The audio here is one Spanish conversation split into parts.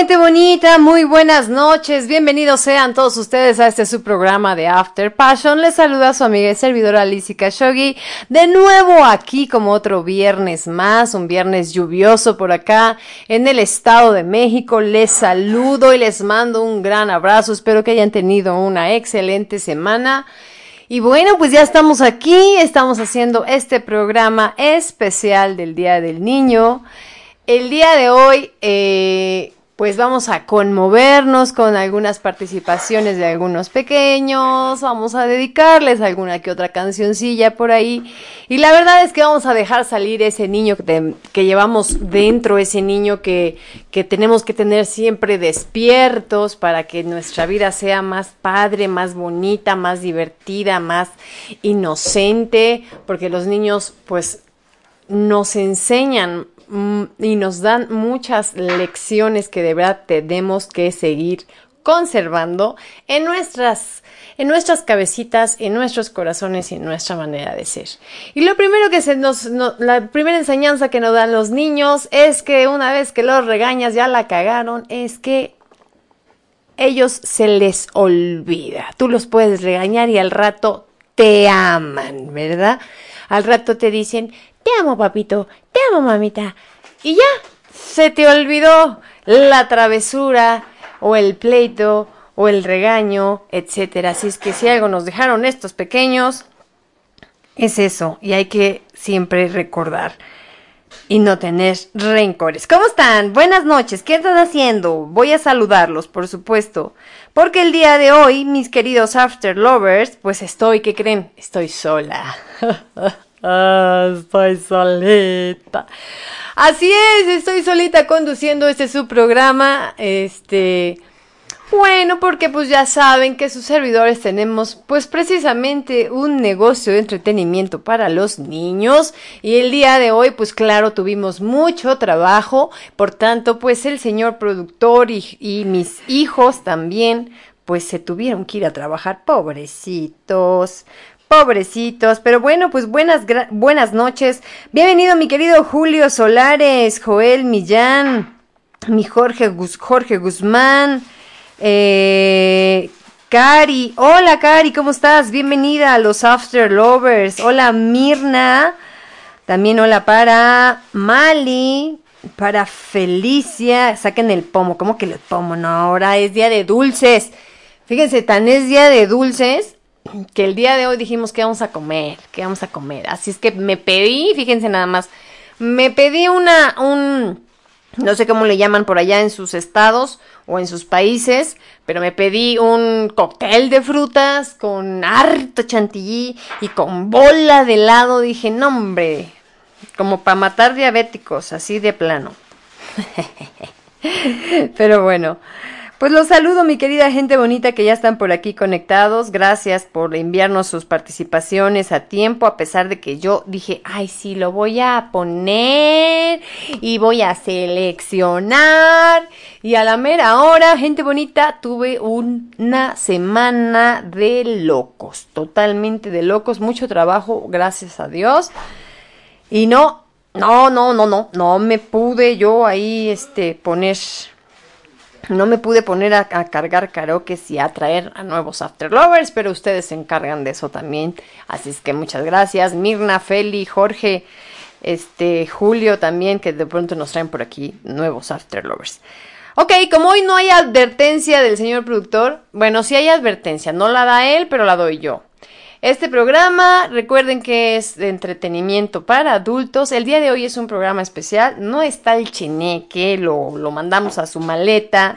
gente bonita? Muy buenas noches. Bienvenidos sean todos ustedes a este su programa de After Passion. Les saluda su amiga y servidora Lizzie Khashoggi. De nuevo aquí como otro viernes más, un viernes lluvioso por acá en el Estado de México. Les saludo y les mando un gran abrazo. Espero que hayan tenido una excelente semana. Y bueno, pues ya estamos aquí, estamos haciendo este programa especial del Día del Niño. El día de hoy, eh, pues vamos a conmovernos con algunas participaciones de algunos pequeños, vamos a dedicarles alguna que otra cancioncilla por ahí. Y la verdad es que vamos a dejar salir ese niño que, que llevamos dentro, ese niño que, que tenemos que tener siempre despiertos para que nuestra vida sea más padre, más bonita, más divertida, más inocente, porque los niños, pues, nos enseñan y nos dan muchas lecciones que de verdad tenemos que seguir conservando en nuestras en nuestras cabecitas, en nuestros corazones y en nuestra manera de ser. Y lo primero que se nos, no- la primera enseñanza que nos dan los niños es que una vez que los regañas ya la cagaron, es que ellos se les olvida. Tú los puedes regañar y al rato te aman, ¿verdad? Al rato te dicen, te amo papito, te amo mamita. Y ya, se te olvidó la travesura o el pleito o el regaño, etcétera. Así es que si algo nos dejaron estos pequeños, es eso. Y hay que siempre recordar y no tener rencores. ¿Cómo están? Buenas noches. ¿Qué están haciendo? Voy a saludarlos, por supuesto. Porque el día de hoy, mis queridos After Lovers, pues estoy, ¿qué creen? Estoy sola. Ah, estoy solita. Así es, estoy solita conduciendo este su programa. Este. Bueno, porque pues ya saben que sus servidores tenemos pues precisamente un negocio de entretenimiento para los niños y el día de hoy pues claro tuvimos mucho trabajo, por tanto pues el señor productor y, y mis hijos también pues se tuvieron que ir a trabajar, pobrecitos. Pobrecitos, pero bueno, pues buenas, buenas noches. Bienvenido mi querido Julio Solares, Joel Millán, mi Jorge, Jorge Guzmán, eh, Cari. Hola Cari, ¿cómo estás? Bienvenida a los After Lovers. Hola Mirna. También hola para Mali, para Felicia. Saquen el pomo, ¿cómo que el pomo? No, ahora es día de dulces. Fíjense, tan es día de dulces que el día de hoy dijimos que vamos a comer, que vamos a comer. Así es que me pedí, fíjense nada más, me pedí una, un, no sé cómo le llaman por allá en sus estados o en sus países, pero me pedí un cóctel de frutas con harto chantilly y con bola de helado. Dije, no hombre, como para matar diabéticos, así de plano. Pero bueno, pues los saludo, mi querida gente bonita que ya están por aquí conectados. Gracias por enviarnos sus participaciones a tiempo, a pesar de que yo dije, ay, sí, lo voy a poner y voy a seleccionar. Y a la mera hora, gente bonita, tuve un- una semana de locos, totalmente de locos, mucho trabajo, gracias a Dios. Y no, no, no, no, no, no me pude yo ahí, este, poner, no me pude poner a, cargar karaoke y a traer a nuevos After Lovers, pero ustedes se encargan de eso también. Así es que muchas gracias, Mirna, Feli, Jorge, este, Julio también, que de pronto nos traen por aquí nuevos After Lovers. Ok, como hoy no hay advertencia del señor productor, bueno, sí hay advertencia, no la da él, pero la doy yo. Este programa, recuerden que es de entretenimiento para adultos. El día de hoy es un programa especial. No está el cheneque, lo, lo mandamos a su maleta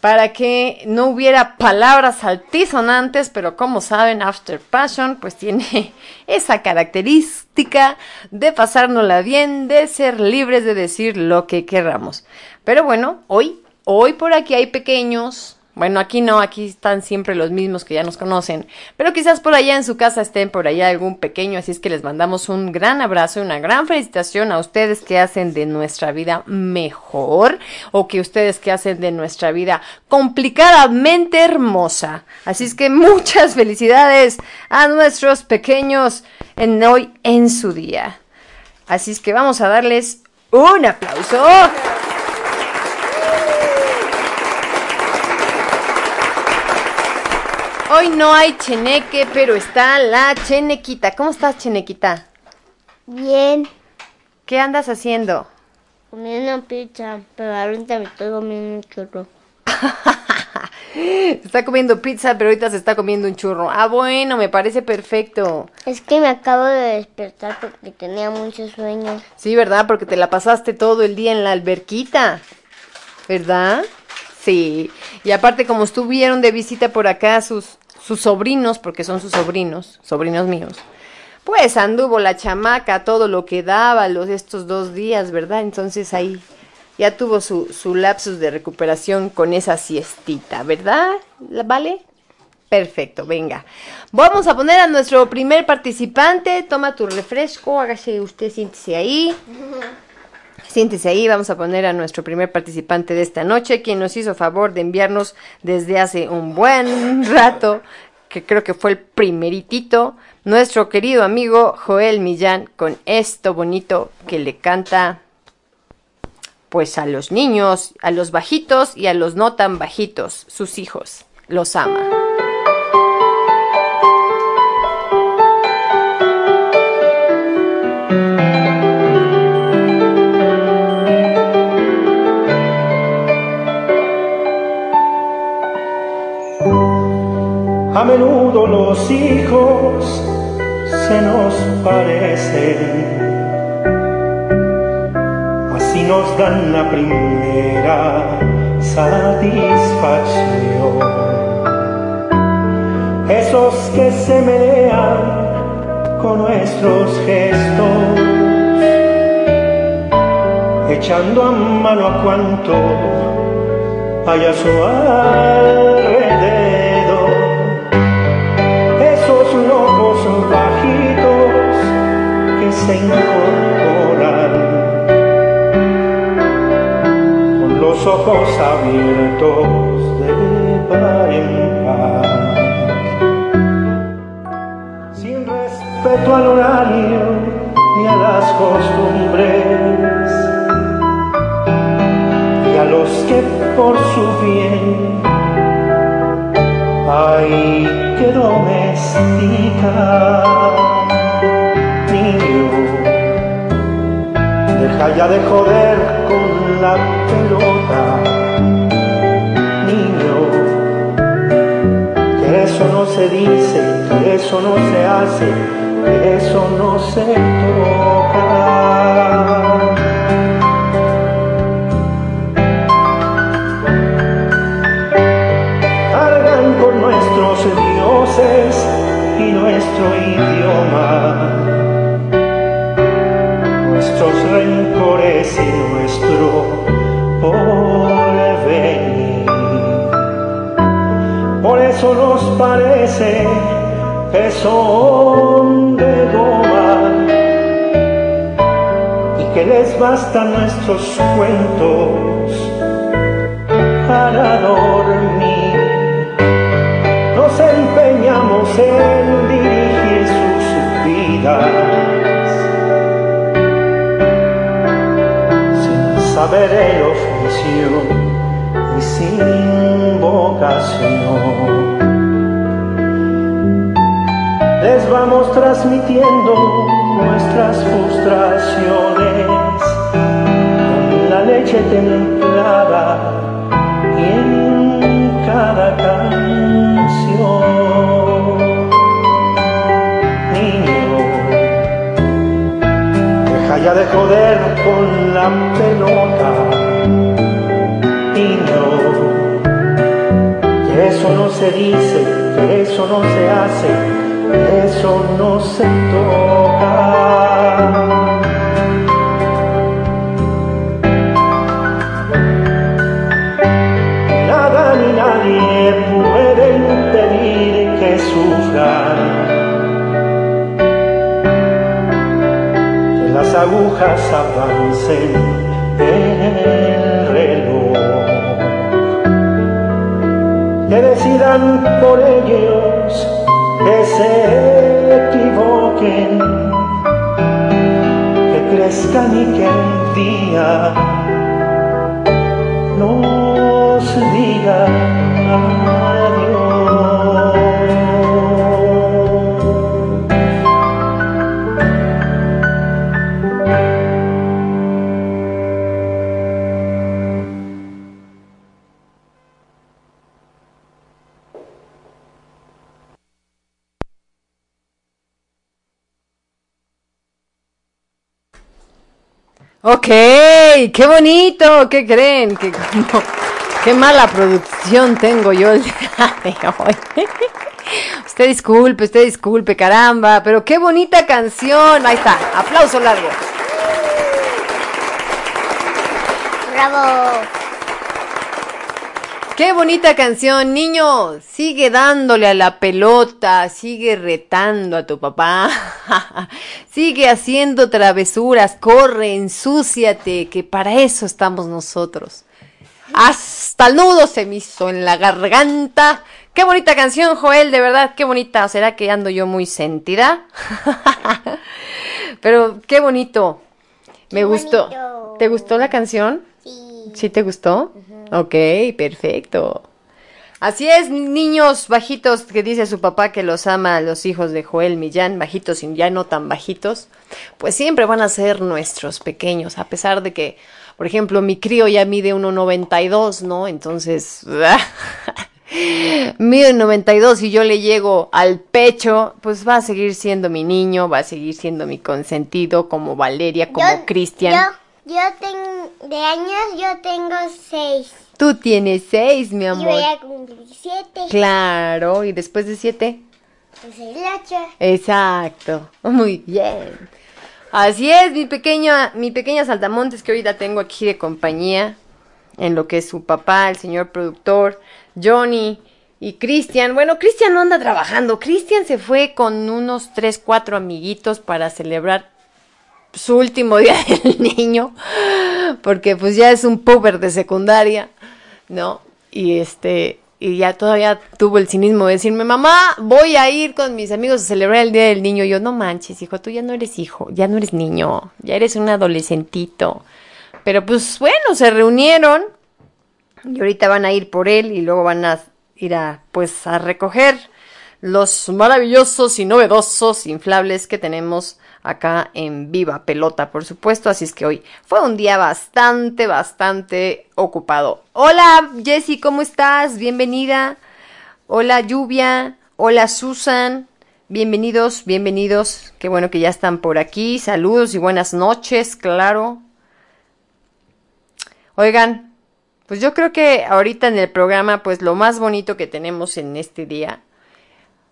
para que no hubiera palabras altisonantes, pero como saben, After Passion pues tiene esa característica de pasárnosla bien, de ser libres de decir lo que querramos. Pero bueno, hoy, hoy por aquí hay pequeños, Bueno, aquí no, aquí están siempre los mismos que ya nos conocen, pero quizás por allá en su casa estén por allá algún pequeño, así es que les mandamos un gran abrazo y una gran felicitación a ustedes que hacen de nuestra vida mejor o que ustedes que hacen de nuestra vida complicadamente hermosa. Así es que muchas felicidades a nuestros pequeños en hoy en su día. Así es que vamos a darles un aplauso. Hoy no hay cheneque, pero está la chenequita. ¿Cómo estás, chenequita? Bien, ¿Qué andas haciendo? comiendo pizza, pero ahorita me estoy comiendo un churro. Se está comiendo pizza, pero ahorita se está comiendo un churro. Ah, bueno, me parece perfecto. Es que me acabo de despertar porque tenía mucho sueño. Sí, ¿verdad? Porque te la pasaste todo el día en la alberquita. ¿Verdad? Sí. Y aparte, como estuvieron de visita por acá sus, sus sobrinos, porque son sus sobrinos, sobrinos míos, pues anduvo la chamaca todo lo que daba los estos dos días, ¿verdad? Entonces ahí ya tuvo su, su lapsus de recuperación con esa siestita, ¿verdad? ¿La- ¿Vale? Perfecto, venga. Vamos a poner a nuestro primer participante. Toma tu refresco, hágase usted, siéntese ahí. Siéntese ahí, vamos a poner a nuestro primer participante de esta noche, quien nos hizo favor de enviarnos desde hace un buen rato, que creo que fue el primeritito, nuestro querido amigo Joel Millán, con esto bonito que le canta pues a los niños, a los bajitos y a los no tan bajitos, sus hijos. Los ama. A menudo los hijos se nos parecen, así nos dan la primera satisfacción. Esos que se melean con nuestros gestos, echando a mano a cuanto hay a su alrededor. Se incorporan con los ojos abiertos de par en par. Sin respeto al horario ni a las costumbres y a los que por su bien hay que domesticar. Ya de joder con la pelota. Niño, que eso no se dice, que eso no se hace, que eso no se toca. cargan con nuestros dioses y nuestro idioma, nuestros rencores y nuestro porvenir. Por eso nos parece que son de goma y que les bastan nuestros cuentos para dormir. Nos empeñamos en dirigir sus vidas saber el oficio y sin vocación. Les vamos transmitiendo nuestras frustraciones con la leche templada De joder con la pelota, niño. Que eso no se dice, que eso no se hace, que eso no se toca. Nada ni nadie puede impedir que sufra. Agujas avancen el reloj. Que decidan por ellos que se equivoquen, que crezcan y que un día nos digan qué bonito, ¿qué creen? ¿Qué, qué mala producción tengo yo el día de hoy. Usted disculpe, usted disculpe, caramba, pero qué bonita canción. Ahí está, aplauso largo. Bravo. Qué bonita canción, niño. Sigue dándole a la pelota, sigue retando a tu papá. sigue haciendo travesuras, corre, ensúciate, que para eso estamos nosotros. Hasta el nudo se me hizo en la garganta. Qué bonita canción, Joel, de verdad, qué bonita. ¿Será que ando yo muy sentida? Pero qué bonito. Me gustó. ¿Te gustó la canción? Sí. ¿Sí te gustó? Ok, perfecto. Así es, niños bajitos que dice su papá que los ama a los hijos de Joel Millán, bajitos y ya no tan bajitos, pues siempre van a ser nuestros pequeños, a pesar de que, por ejemplo, mi crío ya mide 1,92, ¿no? Entonces, mide 92 y yo le llego al pecho, pues va a seguir siendo mi niño, va a seguir siendo mi consentido, como Valeria, como Cristian. Yo, tengo, de años yo tengo seis. Tú tienes seis, mi Y amor. voy a cumplir siete. Claro, y después de siete. Pues el ocho. Exacto. Muy bien. Así es, mi pequeña, mi pequeña Saltamontes que hoy la tengo aquí de compañía. En lo que es su papá, el señor productor, Johnny y Cristian. Bueno, Cristian no anda trabajando. Cristian se fue con unos tres, cuatro amiguitos para celebrar su último día del niño. Porque pues ya es un puber de secundaria, ¿no? Y este, y ya todavía tuvo el cinismo de decirme, mamá, voy a ir con mis amigos a celebrar el Día del Niño. Y yo, no manches, hijo, tú ya no eres hijo, ya no eres niño, ya eres un adolescentito. Pero pues bueno, se reunieron y ahorita van a ir por él y luego van a ir a, pues, a recoger los maravillosos y novedosos inflables que tenemos acá en Viva Pelota, por supuesto. Así es que hoy fue un día bastante, bastante ocupado. Hola, Jessy, ¿cómo estás? Bienvenida. Hola, Lluvia. Hola, Susan. Bienvenidos, bienvenidos. Qué bueno que ya están por aquí. Saludos y buenas noches, claro. Oigan, pues yo creo que ahorita en el programa, pues lo más bonito que tenemos en este día,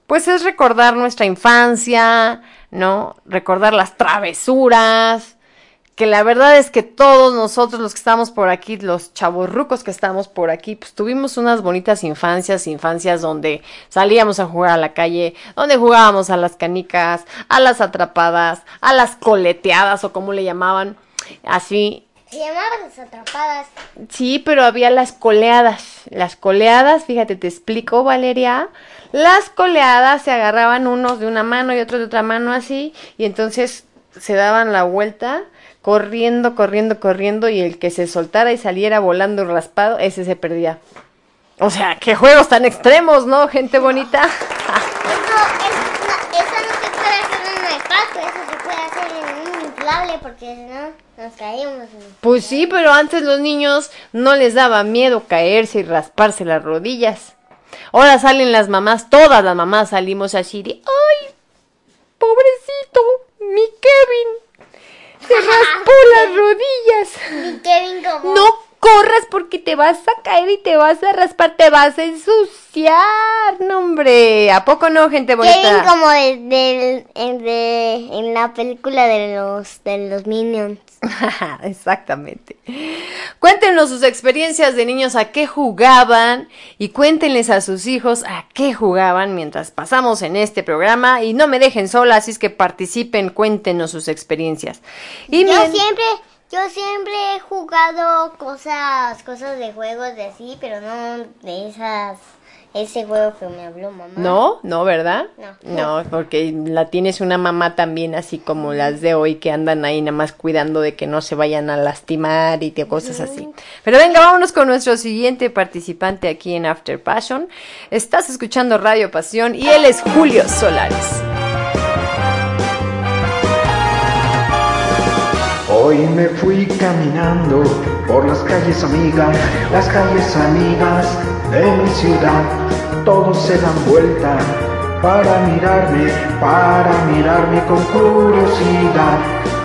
pues es recordar nuestra infancia, ¿no? Recordar las travesuras, que la verdad es que todos nosotros los que estamos por aquí, los chavorrucos que estamos por aquí, pues tuvimos unas bonitas infancias, infancias donde salíamos a jugar a la calle, donde jugábamos a las canicas, a las atrapadas, a las coleteadas o como le llamaban, así, Se llamaban las atrapadas. Sí, pero había las coleadas. Las coleadas, fíjate, te explico, Valeria. Las coleadas se agarraban unos de una mano y otros de otra mano así, y entonces se daban la vuelta, corriendo, corriendo, corriendo, y el que se soltara y saliera volando raspado, ese se perdía. O sea, qué juegos tan extremos, ¿no? Gente bonita. Eso, es- no, eso no se puede hacer en un espacio, eso se puede hacer en un inflable porque si no nos caímos. Pues sí, pero antes los niños no les daba miedo caerse y rasparse las rodillas. Ahora salen las mamás, todas las mamás salimos así de, ¡ay! Pobrecito, mi Kevin. Se raspó las rodillas. Y Kevin como... No, corras porque te vas a caer y te vas a raspar, te vas a ensuciar. No, hombre, ¿a poco no, gente Kevin bonita? como de, de- en la película de los de los Minions. Exactamente. Cuéntenos sus experiencias de niños, a qué jugaban y cuéntenles a sus hijos a qué jugaban mientras pasamos en este programa y no me dejen sola, así es que participen, cuéntenos sus experiencias. Y yo siempre yo siempre he jugado cosas cosas de juegos de así, pero no de esas ese juego que me habló mamá. No, no, ¿verdad? No. No, porque la tienes una mamá también así como las de hoy que andan ahí nada más cuidando de que no se vayan a lastimar y de cosas así. Pero venga, vámonos con nuestro siguiente participante aquí en After Passion. Estás escuchando Radio Pasión y él es Julio Solares. Hoy me fui caminando por las calles amigas, las calles amigas de mi ciudad. Todos se dan vuelta para mirarme, para mirarme con curiosidad.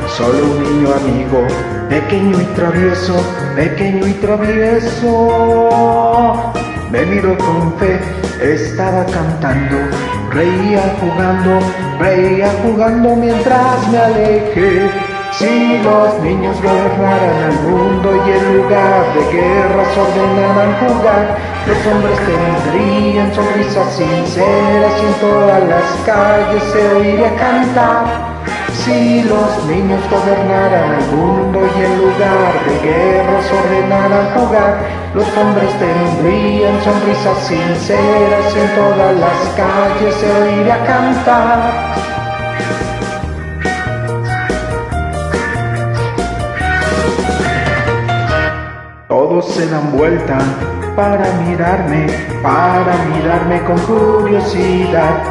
Solo un niño amigo, pequeño y travieso, pequeño y travieso. Me miró con fe, estaba cantando, reía jugando, reía jugando mientras me alejé. Si los niños gobernaran al mundo y en lugar de guerras ordenaran jugar, los hombres tendrían sonrisas sinceras y en todas las calles se oiría cantar. Si los niños gobernaran al mundo y en lugar de guerras ordenaran jugar, los hombres tendrían sonrisas sinceras y en todas las calles se oiría cantar. Se dan vuelta para mirarme, para mirarme con curiosidad.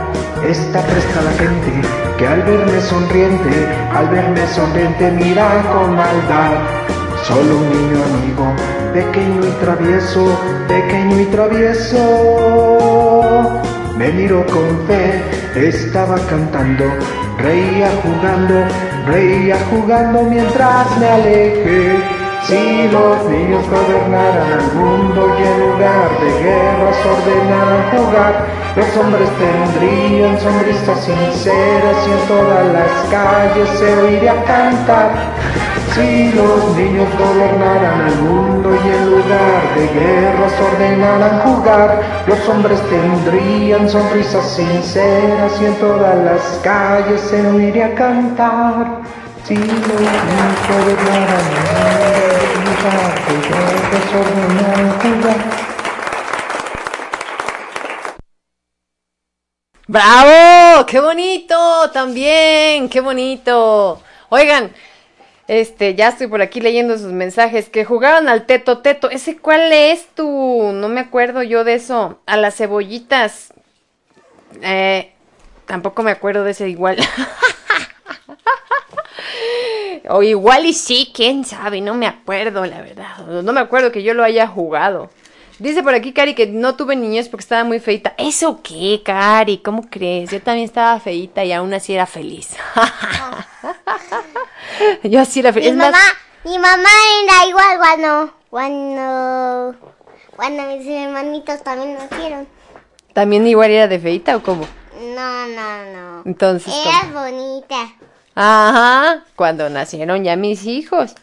Está presta la gente que al verme sonriente, al verme sonriente mira con maldad. Solo un niño amigo, pequeño y travieso, pequeño y travieso. Me miró con fe, estaba cantando, reía jugando, reía jugando mientras me alejé. Si los niños gobernaran al mundo y en lugar de guerras ordenaran jugar, los hombres tendrían sonrisas sinceras y en todas las calles se oiría cantar. Si los niños gobernaran al mundo y en lugar de guerras ordenaran jugar, los hombres tendrían sonrisas sinceras y en todas las calles se oiría cantar. ¡Bravo! ¡Qué bonito! También, qué bonito. Oigan, este, ya estoy por aquí leyendo sus mensajes. Que jugaban al teto teto. ¿Ese cuál es tú? No me acuerdo yo de eso. A las cebollitas. Eh, tampoco me acuerdo de ese igual. o igual y sí, quién sabe, no me acuerdo, la verdad. No me acuerdo que yo lo haya jugado. Dice por aquí, Cari, que no tuve niñez porque estaba muy feita. ¿Eso qué, Cari? ¿Cómo crees? Yo también estaba feita y aún así era feliz. Yo así era feliz. Mi Es más, mamá, mi mamá era igual cuando, cuando, cuando mis hermanitos también nacieron. ¿también igual era de feita o cómo? No, no, no. Entonces, ¿cómo? Eras bonita. Ajá, cuando nacieron ya mis hijos.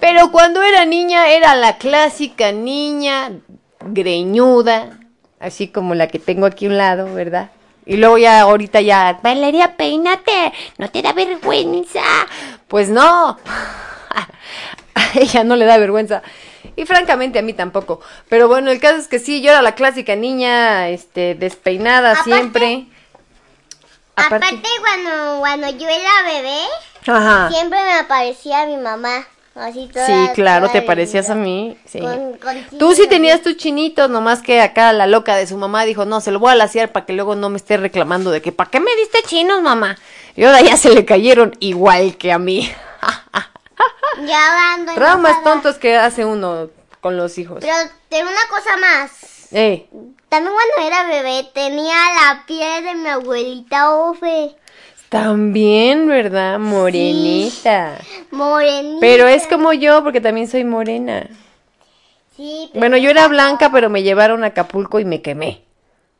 Pero cuando era niña era la clásica niña greñuda, así como la que tengo aquí a un lado, ¿verdad? Y luego ya ahorita ya, Valeria, peínate, no te da vergüenza. Pues no, a ella no le da vergüenza. Y francamente a mí tampoco. Pero bueno, el caso es que sí, yo era la clásica niña, este, despeinada Aparte- siempre. Aparte, cuando, cuando yo era bebé, Ajá. siempre me aparecía mi mamá. Así toda, Sí, claro, toda te parecías a mí. Sí. Con- con Tú sí tenías tus chinitos, nomás que acá la loca de su mamá dijo, no, se lo voy a laciar para que luego no me esté reclamando de que, ¿para qué me diste chinos, mamá? Y ahora ya se le cayeron igual que a mí. Ya ando Traumas tontos que hace uno con los hijos. Pero tengo una cosa más. Eh, También cuando era bebé tenía la piel de mi abuelita Ofe. también, ¿verdad? Morenita. Morenita. Pero es como yo, porque también soy morena. Sí, pero Bueno, yo era blanca, pero me llevaron a Acapulco y me quemé.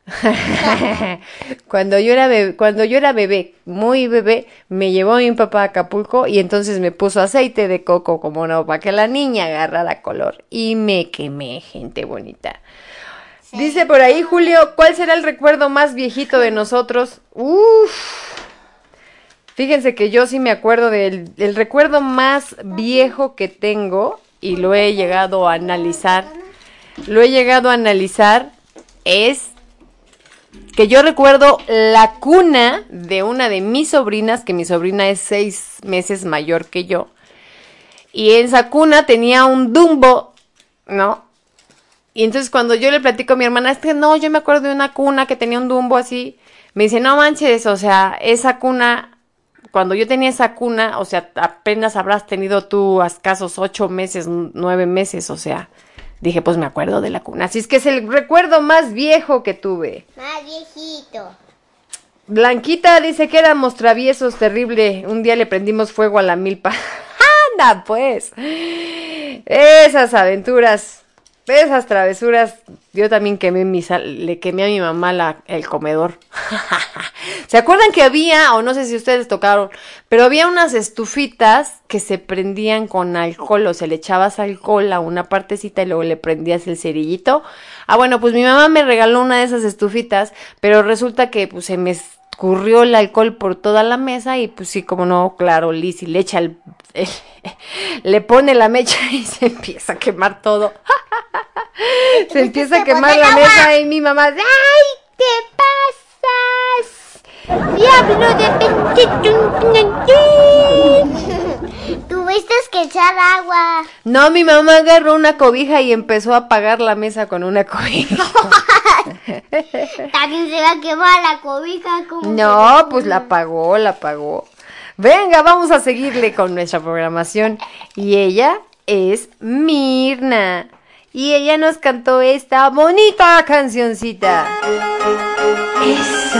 cuando yo era bebé, cuando yo era bebé, muy bebé, me llevó mi papá a Acapulco y entonces me puso aceite de coco, como no, para que la niña agarrara color. Y me quemé, gente bonita. Dice por ahí Julio, ¿cuál será el recuerdo más viejito de nosotros? Uf. Fíjense que yo sí me acuerdo del el recuerdo más viejo que tengo y lo he llegado a analizar. Lo he llegado a analizar es que yo recuerdo la cuna de una de mis sobrinas, que mi sobrina es seis meses mayor que yo. Y en esa cuna tenía un Dumbo, ¿no? Y entonces cuando yo le platico a mi hermana, es que no, yo me acuerdo de una cuna que tenía un Dumbo así. Me dice, no manches, o sea, esa cuna, cuando yo tenía esa cuna, o sea, apenas habrás tenido tú a escasos ocho meses, nueve meses, o sea. Dije, pues me acuerdo de la cuna. Así es que es el recuerdo más viejo que tuve. Más viejito. Blanquita dice que éramos traviesos, terrible. Un día le prendimos fuego a la milpa. Anda, pues. Esas aventuras, esas travesuras. Yo también quemé mi sal, le quemé a mi mamá la, el comedor. ¿Se acuerdan que había, o no sé si ustedes tocaron, pero había unas estufitas que se prendían con alcohol, o se le echabas alcohol a una partecita y luego le prendías el cerillito? Ah, bueno, pues mi mamá me regaló una de esas estufitas, pero resulta que pues se me escurrió el alcohol por toda la mesa y pues sí, como no, claro, Lizzy le echa el, el- le pone la mecha y se empieza a quemar todo. se empieza a quemar la mesa y mi mamá, ¡ay! ¿Qué pasas? Diablo de Tuviste que echar agua. No, mi mamá agarró una cobija y empezó a apagar la mesa con una cobija. También se va a quemar la cobija. como No, pues la apagó, la apagó. Venga, vamos a seguirle con nuestra programación. Y ella es Mirna. Y ella nos cantó esta bonita cancioncita. Eso,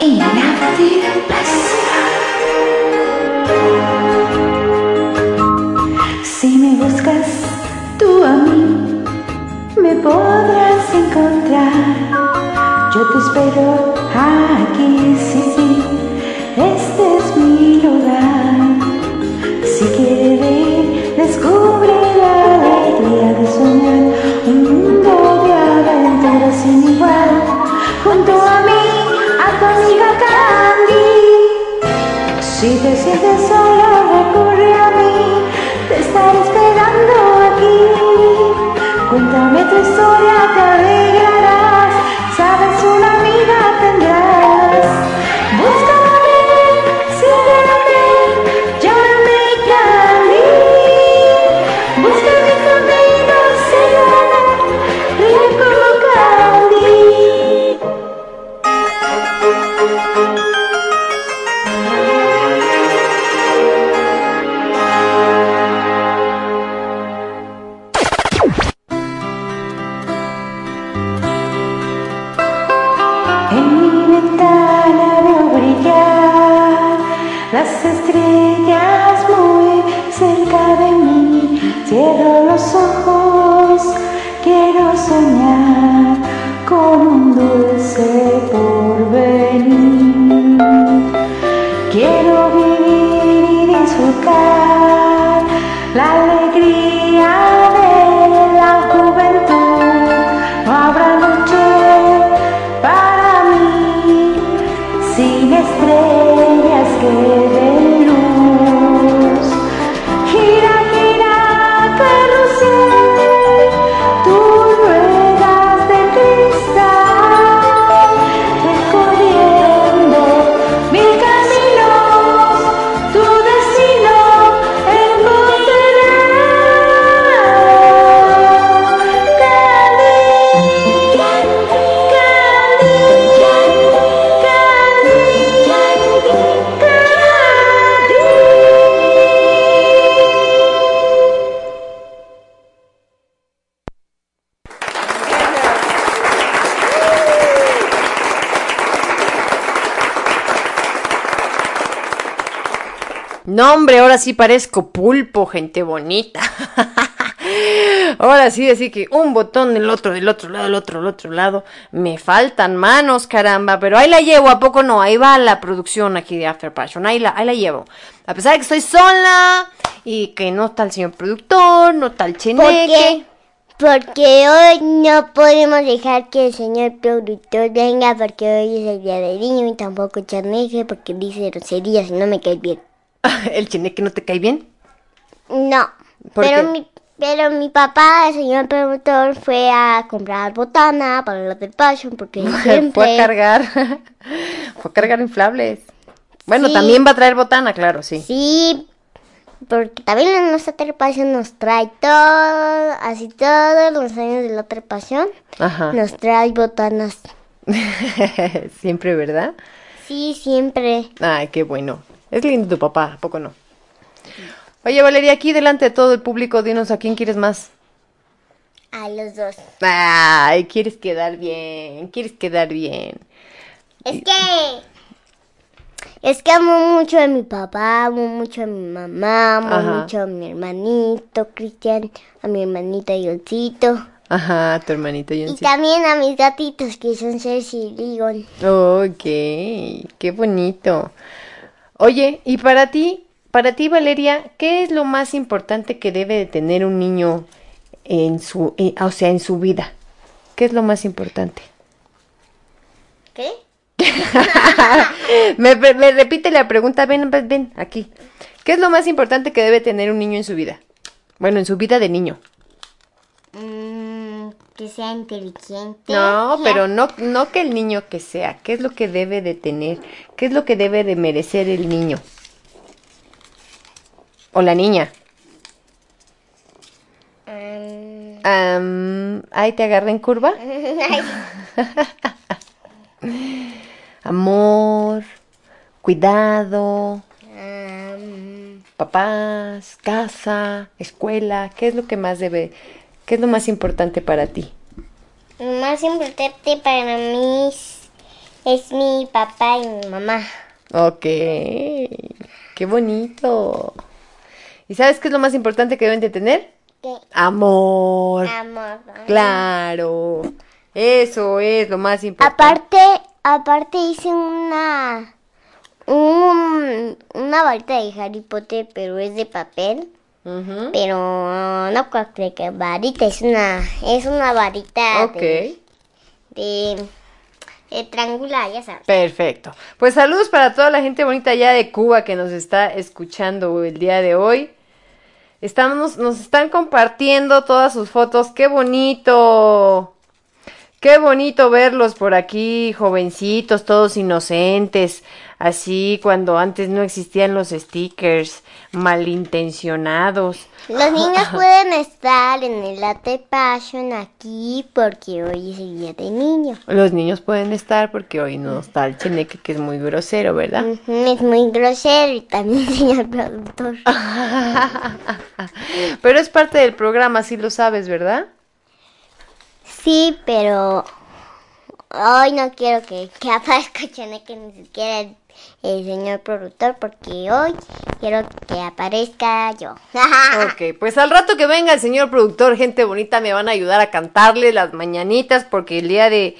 en After Passion. Si me buscas tú a mí, me podrás encontrar. Yo te espero aquí, sí, sí, este es mi lugar. Si quieres ver, descubre la alegría de soñar un mundo de aventuras sin igual. Junto a mí, a tu amiga Candy. Si te sientes solo, recurre a mí. Te estaré esperando. Cuéntame tu historia, te Cierro los ojos, quiero soñar con un dulce Hombre, ahora sí parezco pulpo, gente bonita. Ahora sí, decir que un botón del otro, del otro lado, del otro, del otro lado. Me faltan manos, caramba. Pero ahí la llevo, ¿a poco no? Ahí va la producción aquí de After Passion. Ahí la, ahí la llevo. A pesar de que estoy sola y que no está el señor productor, no está el ¿Por cheneque. qué? Porque hoy no podemos dejar que el señor productor venga porque hoy es el día del niño y tampoco Charneje porque dice groserías y no me cae bien. ¿El cheneque no te cae bien? No, ¿Por pero qué? mi, pero mi papá, el señor productor, fue a comprar botana para los del Passion porque siempre... Fue a cargar. Fue a cargar inflables. Bueno, Sí. también va a traer botana, claro, sí. Sí, porque también en nuestra Passion nos trae todo, así todos los años de la Passion, Ajá. nos trae botanas. Siempre, ¿verdad? Sí, siempre. Ay, qué bueno. Es lindo tu papá, ¿a poco no? Oye, Valeria, aquí delante de todo el público, dinos a quién quieres más. A los dos. Ay, quieres quedar bien, quieres quedar bien. Es que... Es que amo mucho a mi papá, amo mucho a mi mamá, amo Ajá. mucho a mi hermanito Cristian, a mi hermanita Yolcito. Ajá, tu hermanito Y Johncito. también a mis gatitos que son Cersei y Ligon. Ok, qué bonito. Oye, y para ti, para ti, Valeria, ¿qué es lo más importante que debe de tener un niño en su, eh, o sea, en su vida? ¿Qué es lo más importante? ¿Qué? me, repite la pregunta, ven, ven, ven, aquí. ¿Qué es lo más importante que debe tener un niño en su vida? Bueno, en su vida de niño. Mm, que sea inteligente. No, pero no, no que el niño que sea. ¿Qué es lo que debe de tener? ¿Qué es lo que debe de merecer el niño? O la niña. Am, ahí te agarra en curva. Amor, cuidado, mm, papás, casa, escuela. ¿Qué es lo que más debe, qué es lo más importante para ti? lo más importante para mí es, es mi papá y mi mamá. Ok, qué bonito. ¿Y sabes qué es lo más importante que deben de tener? ¿Qué? Amor. Amor. Claro. Eso es lo más importante. Aparte, aparte hice una un, una varita de Harry Potter, pero es de papel. Pero no cualquier varita, es una es una varita de, de triangular, ya sabes. Perfecto. Pues saludos para toda la gente bonita allá de Cuba que nos está escuchando el día de hoy. Estamos, nos están compartiendo todas sus fotos. ¡Qué bonito! Qué bonito verlos por aquí, jovencitos, todos inocentes, así cuando antes no existían los stickers, malintencionados. Los niños pueden estar en el Latte Passion aquí porque hoy es el día del niño. Los niños pueden estar porque hoy no está el cheneque que es muy grosero, ¿verdad? Es muy grosero y también señor productor. Pero es parte del programa, sí lo sabes, ¿verdad? Sí, pero hoy no quiero que, que aparezca Chaneque ni siquiera el, señor productor porque hoy quiero que aparezca yo. Ok, pues al rato que venga el señor productor, gente bonita, me van a ayudar a cantarle las mañanitas porque el día de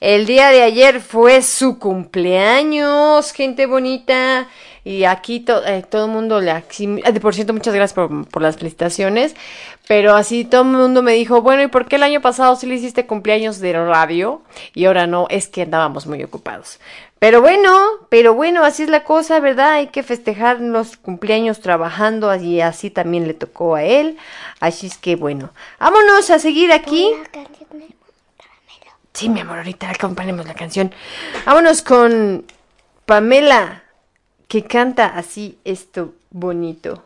el día de ayer fue su cumpleaños, gente bonita. Y aquí eh, todo el mundo le... eh, Por cierto, muchas gracias por, por las felicitaciones. Pero así todo el mundo me dijo, bueno, ¿y por qué el año pasado sí le hiciste cumpleaños de radio? Y ahora no, es que andábamos muy ocupados. Pero bueno, pero bueno, así es la cosa, ¿verdad? Hay que festejar los cumpleaños trabajando y así también le tocó a él. Así es que bueno, vámonos a seguir aquí. Sí, mi amor, ahorita acompañemos la canción. Vámonos con Pamela, que canta así esto bonito.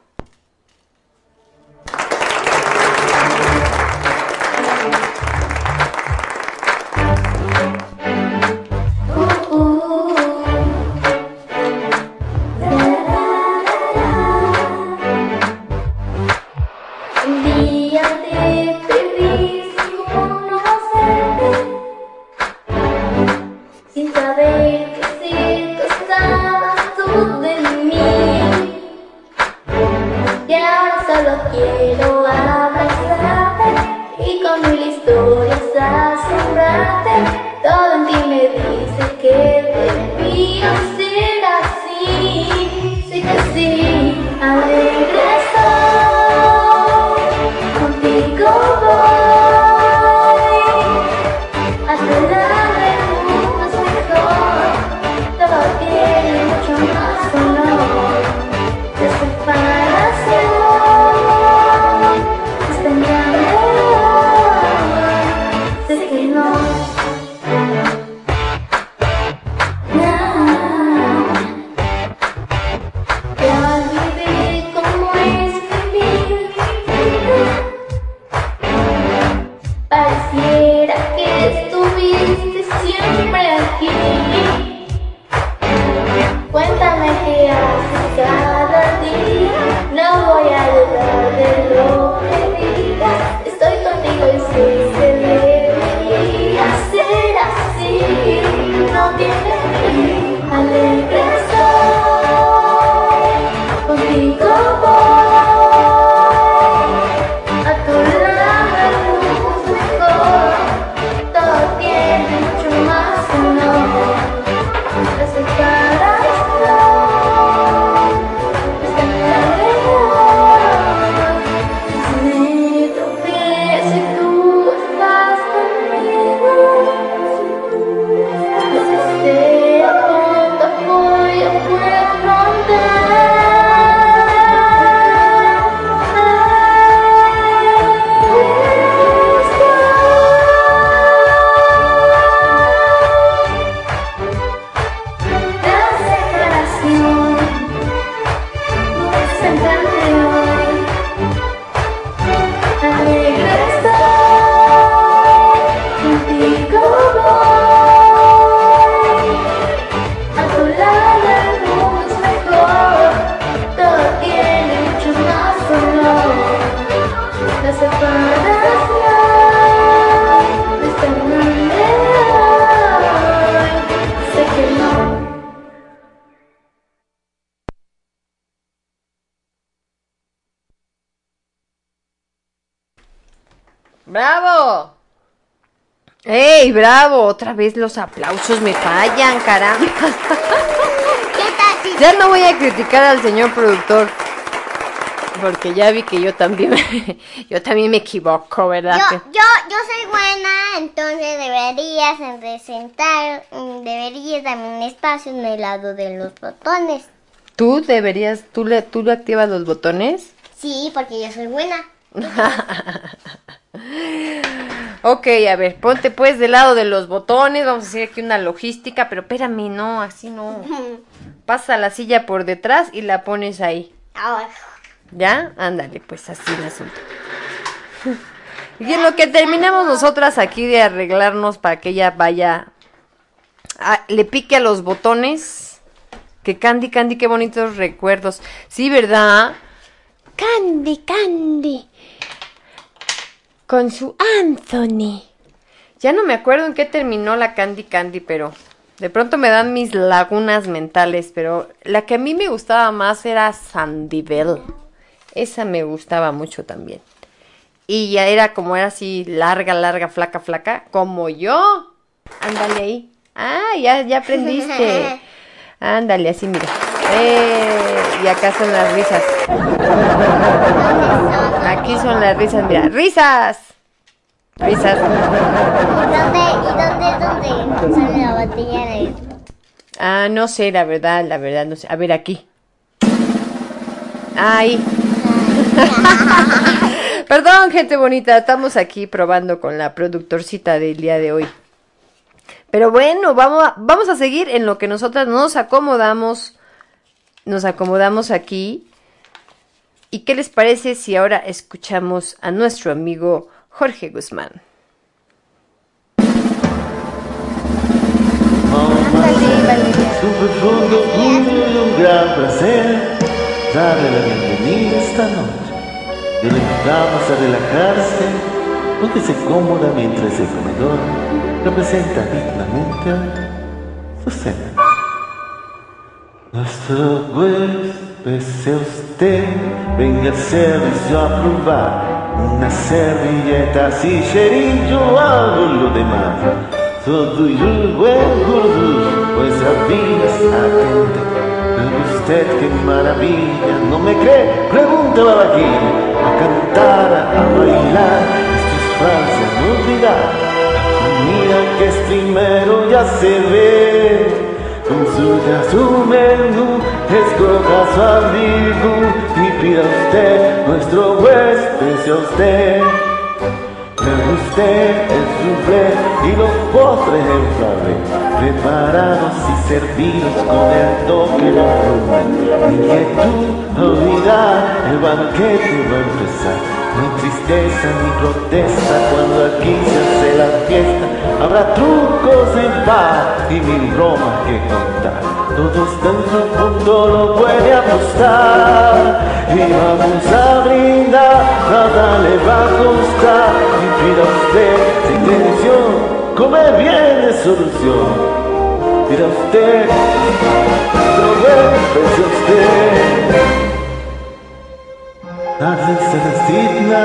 Bravo! Otra vez los aplausos me fallan, caramba. ¿Qué tal si Ya no voy a criticar al señor productor. Porque ya vi que yo también, yo también me equivoco, ¿verdad? yo, yo, yo soy buena, entonces deberías de sentar, mm, deberías darme un espacio en el lado de los botones. Tú deberías, tú le, tú le activas los botones. Sí, porque yo soy buena. Ok, a ver, ponte pues del lado de los botones. Vamos a hacer aquí una logística, pero espérame, no, así no. Pasa la silla por detrás y la pones ahí. ¿Ya? Ándale, pues así el asunto. Y en lo que terminamos nosotras aquí de arreglarnos para que ella vaya, a- le pique a los botones. Que Candy, Candy, qué bonitos recuerdos. Sí, ¿verdad? Candy, Candy. Con su Anthony. Ya no me acuerdo en qué terminó la Candy Candy, pero de pronto me dan mis lagunas mentales. Pero la que a mí me gustaba más era Sandy Bell. Esa me gustaba mucho también. Y ya era como era así larga, larga, flaca, flaca, como yo. Ándale ahí. Ah, ya, ya aprendiste. Ándale, así mira. Eh, y acá son las risas. Aquí son las risas, mira. ¡Risas! Risas. ¿Y dónde, y dónde, dónde sale la botella de... Ah, no sé, la verdad, la verdad, no sé. A ver, aquí. Ahí. Perdón, gente bonita, estamos aquí probando con la productorcita del día de hoy. Pero bueno, vamos a, vamos a seguir en lo que nosotras nos acomodamos. Nos acomodamos aquí. ¿Y qué les parece si ahora escuchamos a nuestro amigo Jorge Guzmán? Un profundo orgullo y un gran placer darle la bienvenida esta noche. Y le invitamos a relajarse, póngase cómoda mientras el comedor representa dignamente su cena. Nuestro huésped sea usted, venga al servicio a probar una servilleta así, cheirinho, algo lo demás. Todo el buen gordo, pues avinas atente. Pero usted qué maravilla, no me cree, pregúntale aquí. A cantar, a bailar, esto es Francia, no olvidar. Mira que es primero, ya se ve. Consulta su menú, escoja su amigo y pida usted, nuestro huésped sea usted. Me usted el soufflé y los postres en flave, preparados y servidos con el toque de fruta. Inquietud, olvidar, el banquete va a empezar. Ni tristeza ni protesta cuando aquí se hace la fiesta. Habrá trucos en paz y mil bromas que contar. Todos dentro del mundo lo puede apostar. Y vamos a brindar, nada le va a costar. Y pida usted, sin tensión, comer bien es solución. Pida usted, tropece usted. Nadie se resigna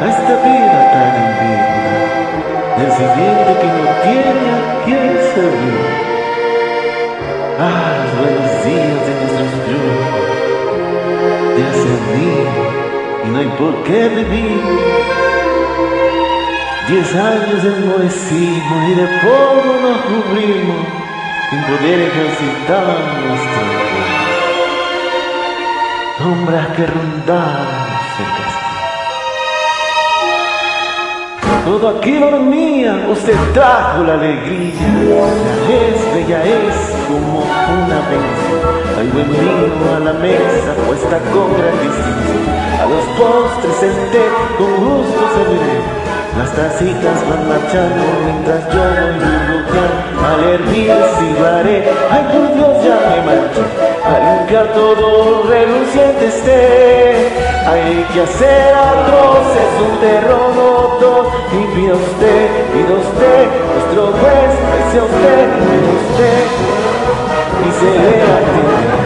a esta vida tan indigna. El siguiente que no tiene a quién servir. Ah, los buenos días de nuestros triunfos. De hacer niño y no hay por qué vivir. Diez años de enmohecimos y de polvo nos cubrimos sin poder ejercitar nuestro cuerpo sombras que rondaban el castillo. Todo aquí dormía, usted trajo la alegría. La es bella es como una bendición. Al buen vino a la mesa puesta con gran distinción. A los postres el con gusto serviré. Las tacitas van marchando mientras yo voy dibujando. Al hervir silbaré, ay por Dios ya me marché. A limpiar todo reluciente esté. Hay que hacer arroz, es un terremoto. Y pida usted, pida usted, nuestro juez, pese usted, pida usted. Y se atender.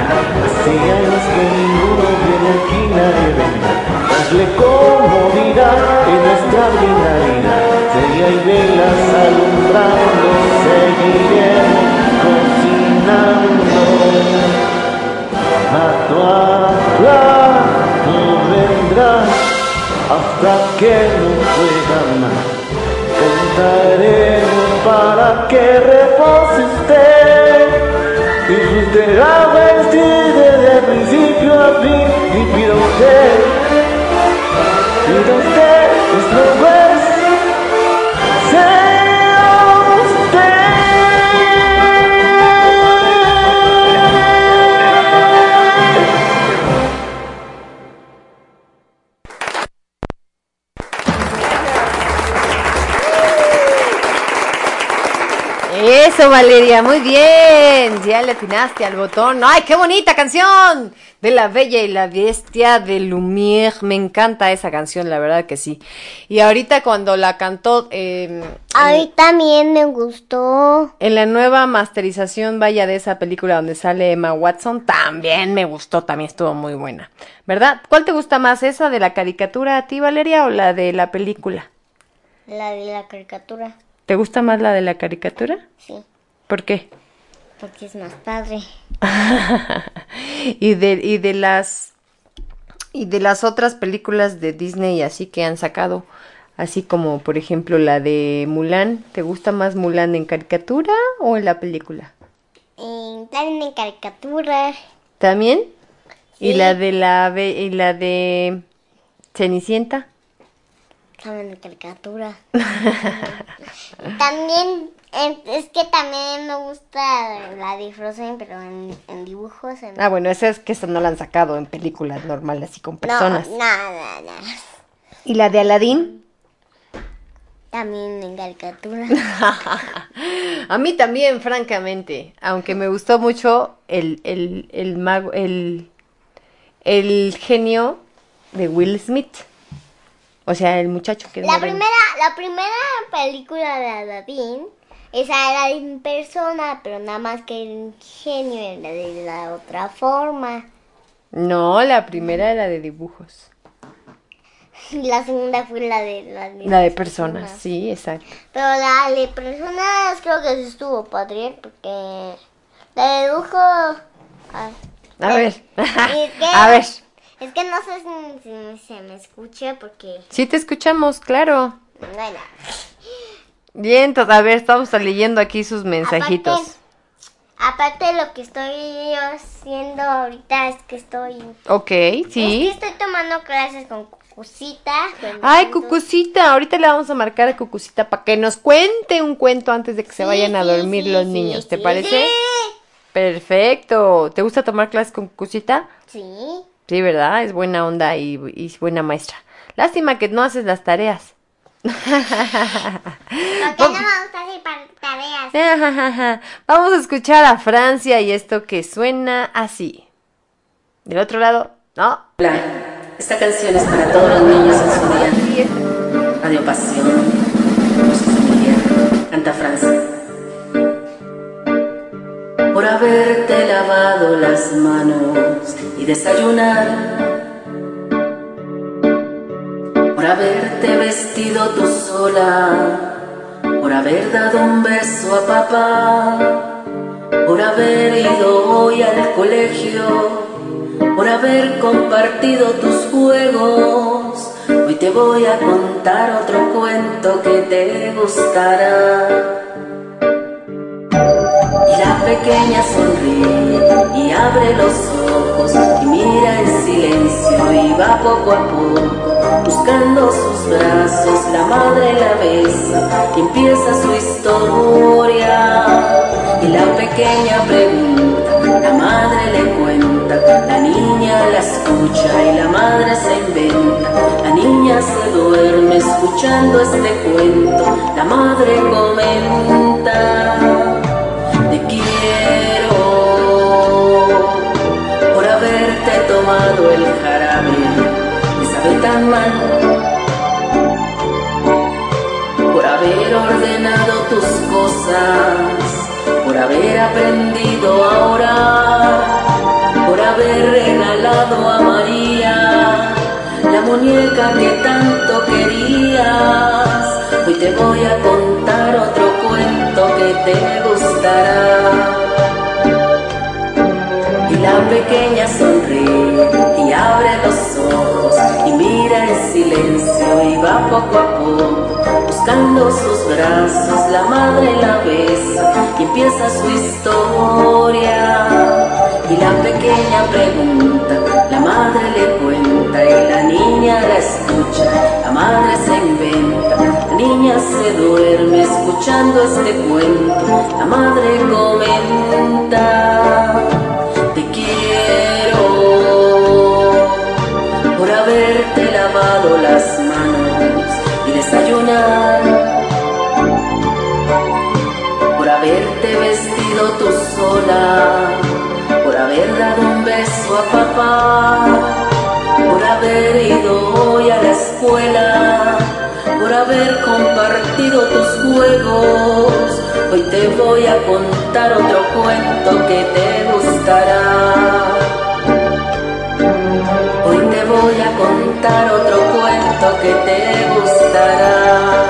Hace años que ninguno viene aquí, nadie vendrá. Darle comodidad en nuestra binaridad. Sería y velas alumbrando, seguiremos cocinando. A rato vendrá hasta que no pueda más. Cantaremos para que repose usted. Disfrute la vestir desde el principio a fin y pida usted, pida usted, nuestro Valeria, muy bien. Ya le atinaste al botón. ¡Ay, qué bonita canción! De La Bella y la Bestia de Lumière. Me encanta esa canción, la verdad que sí. Y ahorita cuando la cantó eh, A mí también me gustó. en la nueva masterización, vaya, de esa película donde sale Emma Watson, también me gustó, también estuvo muy buena. ¿Verdad? ¿Cuál te gusta más, esa de la caricatura a ti, Valeria, o la de la película? La de la caricatura. ¿Te gusta más la de la caricatura? Sí, ¿Por qué? porque es más padre. y de y de las y de las otras películas de Disney así que han sacado así como por ejemplo la de Mulan ¿te gusta más Mulan en caricatura o en la película? Eh, también en caricatura. ¿también? y la de la y la de Cenicienta También en caricatura. también, es que también me gusta la de Frozen, pero en, en dibujos. En... ah bueno esa es que esa no la han sacado en películas normales así con personas No, no, no, no. y la de Aladdin También en caricatura. A mí también, francamente, aunque me gustó mucho el, el, el mago, el, el genio de Will Smith. O sea, el muchacho que La primera, la primera película de Aladdin, esa era en persona, pero nada más que el genio era de la otra forma. No, la primera era de dibujos. Y la segunda fue la de la de, La de personas, sí, exacto. Pero la de personas creo que sí estuvo padre, porque la de dibujo... A ver, a ver. Es que no sé si, si se me escucha porque... Sí te escuchamos, claro. Bueno, Bien, entonces, a ver, estamos leyendo aquí sus mensajitos. Aparte, aparte lo que estoy haciendo ahorita es que estoy... Ok, Es que sí. estoy tomando clases con Cucucita. con- Ay, Cucucita, ahorita le vamos a marcar a Cucucita para que nos cuente un cuento antes de que se vayan a dormir sí, los sí, niños, ¿te sí, parece? Perfecto. ¿Te gusta tomar clases con Cucucita? Sí. Sí, ¿verdad? Es buena onda y, y buena maestra. Lástima que no haces las tareas. Porque no me gusta tareas. Vamos a escuchar a Francia y esto que suena así. Del otro lado, no. Hola, esta canción es para todos los niños en su día. Radio Pasión, canta Francia. Por haberte lavado las manos y desayunar. Por haberte vestido tú sola. Por haber dado un beso a papá. Por haber ido hoy al colegio por haber compartido tus juegos. Hoy te voy a contar otro cuento que te gustará. La pequeña sonríe y abre los ojos y mira en silencio y va poco a poco buscando sus brazos. La madre la besa y empieza su historia. Y la pequeña pregunta, la madre le cuenta, la niña la escucha y la madre se inventa. La niña se duerme escuchando este cuento, la madre comenta. Te quiero por haberte tomado el jarabe que sabe tan mal, por haber ordenado tus cosas, por haber aprendido a orar, por haber regalado a María la muñeca que tanto querías. Hoy te voy a contar te gustará. Y la pequeña sonríe y abre los ojos y mira en silencio y va poco a poco buscando sus brazos. La madre la besa y empieza su historia. Y la pequeña pregunta, la madre le cuenta y la niña la escucha. La madre se inventa, se duerme escuchando este cuento. La madre comenta. Te quiero por haberte lavado las manos y desayunar, por haberte vestido tú sola, por haber dado un beso a papá, por haber ido hoy a la escuela, por haber compartido tus juegos. Hoy te voy a contar otro cuento que te gustará. Hoy te voy a contar otro cuento que te gustará.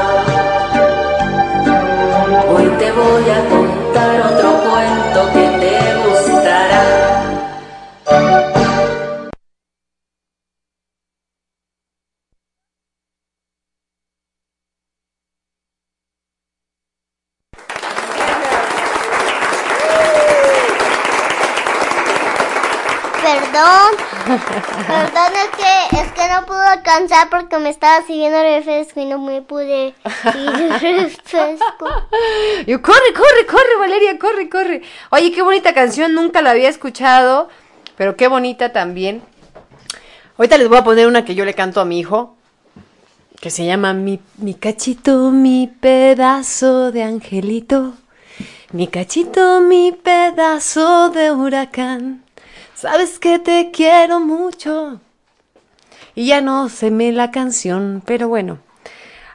Alcanzar porque me estaba sirviendo refresco y no me pude ir refresco. Yo, corre, corre, corre, Valeria, corre, corre. Oye, qué bonita canción, nunca la había escuchado, pero qué bonita también. Ahorita les voy a poner una que yo le canto a mi hijo, que se llama Mi, mi cachito, mi pedazo de angelito. Mi cachito, mi pedazo de huracán. Sabes que te quiero mucho. Y ya no se me la canción, pero bueno,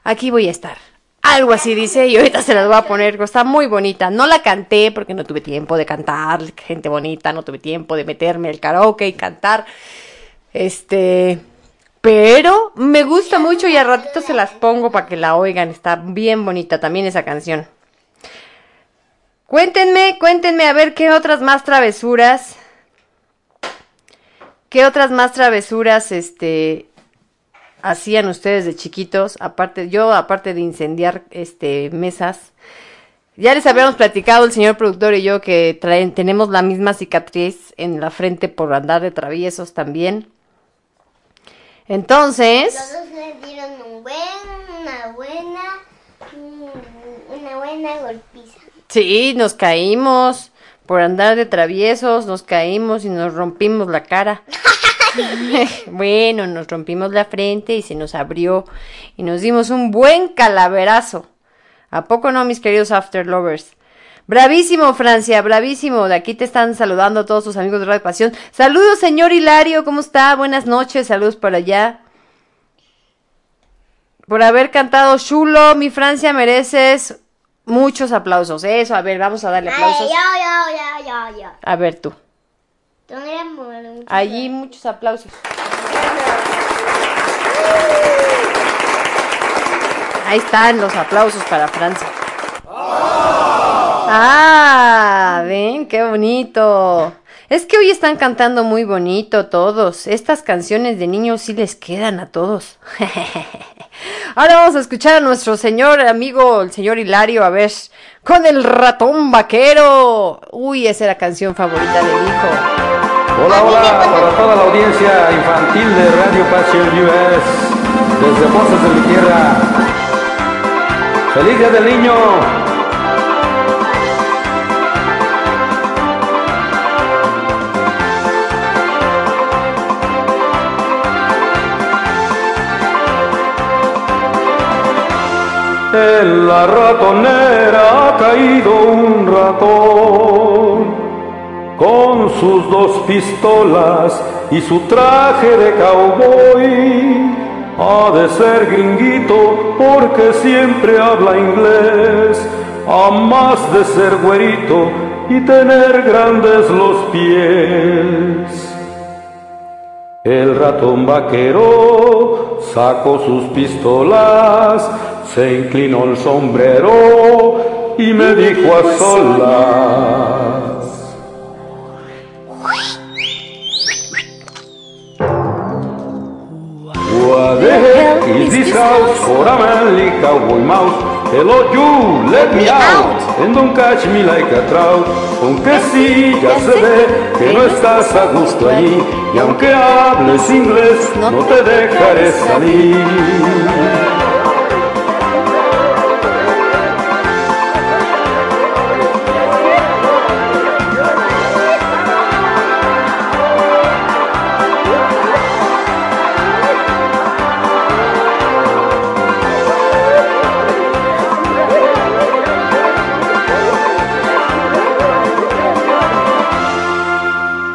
aquí voy a estar. Algo así dice, y ahorita se las voy a poner, está muy bonita. No la canté porque no tuve tiempo de cantar, gente bonita, no tuve tiempo de meterme al karaoke y cantar. Este, pero me gusta mucho y al ratito se las pongo para que la oigan, está bien bonita también esa canción. Cuéntenme, cuéntenme a ver qué otras más travesuras. ¿Qué otras más travesuras este hacían ustedes de chiquitos? Aparte yo aparte de incendiar este mesas. Ya les habíamos platicado el señor productor y yo que traen, tenemos la misma cicatriz en la frente por andar de traviesos también. Entonces, Los dos me dieron un buen, una buena, mm, una buena golpiza. sí, nos caímos por andar de traviesos, nos caímos y nos rompimos la cara. bueno, nos rompimos la frente y se nos abrió y nos dimos un buen calaverazo. ¿A poco no, mis queridos After Lovers? Bravísimo, Francia, bravísimo. De aquí te están saludando todos tus amigos de Radio Pasión. Saludos, señor Hilario, ¿cómo está? Buenas noches, saludos por allá. Por haber cantado Chulo, mi Francia, mereces muchos aplausos. Eso, a ver, vamos a darle aplausos. yo, yo, yo, yo, yo. A ver tú. Allí muchos aplausos. Ahí están los aplausos para Francia. Ah, ven, qué bonito. Es que hoy están cantando muy bonito todos. Estas canciones de niños sí les quedan a todos. Ahora vamos a escuchar a nuestro señor amigo, el señor Hilario, a ver, con el ratón vaquero. Uy, esa era la canción favorita del hijo. Hola, hola, para toda la audiencia infantil de Radio Pasión US, desde Voces de mi Tierra. ¡Feliz Día del Niño! En la ratonera ha caído un ratón con sus dos pistolas y su traje de cowboy. Ha de ser gringuito porque siempre habla inglés, a más de ser güerito y tener grandes los pies. El ratón vaquero sacó sus pistolas, se inclinó el sombrero y me dijo a solas. What the heck is this house for a manly cowboy mouse? Hello you, let me out and don't catch me like a trout. Aunque sí, ya se ve que no estás a gusto allí y aunque hables inglés, no te dejaré salir.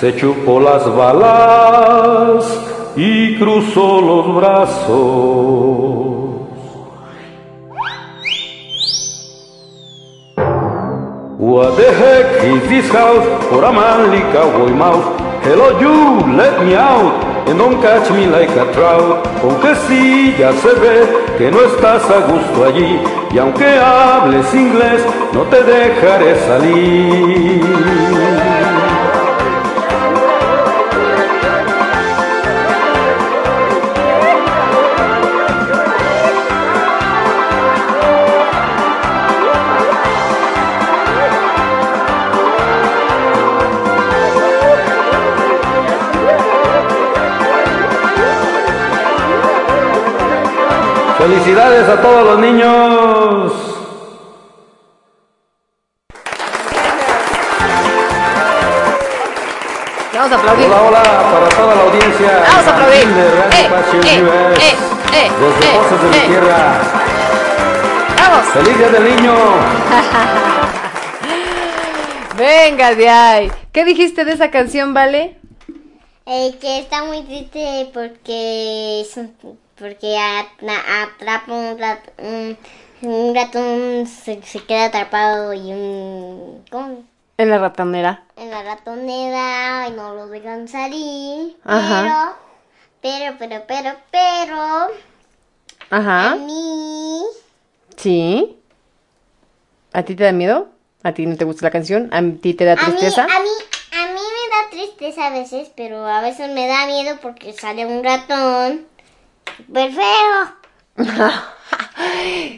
se chupó las balas y cruzó los brazos. What the heck is this house for a manly cowboy mouse? Hello you, let me out and don't catch me like a trout. Aunque sí, ya se ve que no estás a gusto allí y aunque hables inglés, no te dejaré salir. Felicidades a todos los niños. Vamos a aplaudir. Hola, hola, para toda la audiencia Vamos a aplaudir. de Eh, eh, eh, eh, desde eh, Voces de mi eh. Tierra. Vamos. ¡Feliz Día del Niño! Venga de ahí. ¿Qué dijiste de esa canción, Vale? Eh, que está muy triste porque es un- porque atra- atrapa un ratón, un, un ratón se, se queda atrapado y un ¿cómo? En la ratonera. en la ratonera y no lo dejan salir. Pero, Ajá. pero, pero, pero, pero, a Ajá. mí, Sí. ¿A ti te da miedo? ¿A ti no te gusta la canción? ¿A ti te da a tristeza? a mí, a mí me da tristeza tristes a veces, pero a veces me da miedo porque sale un ratón. Súper feo.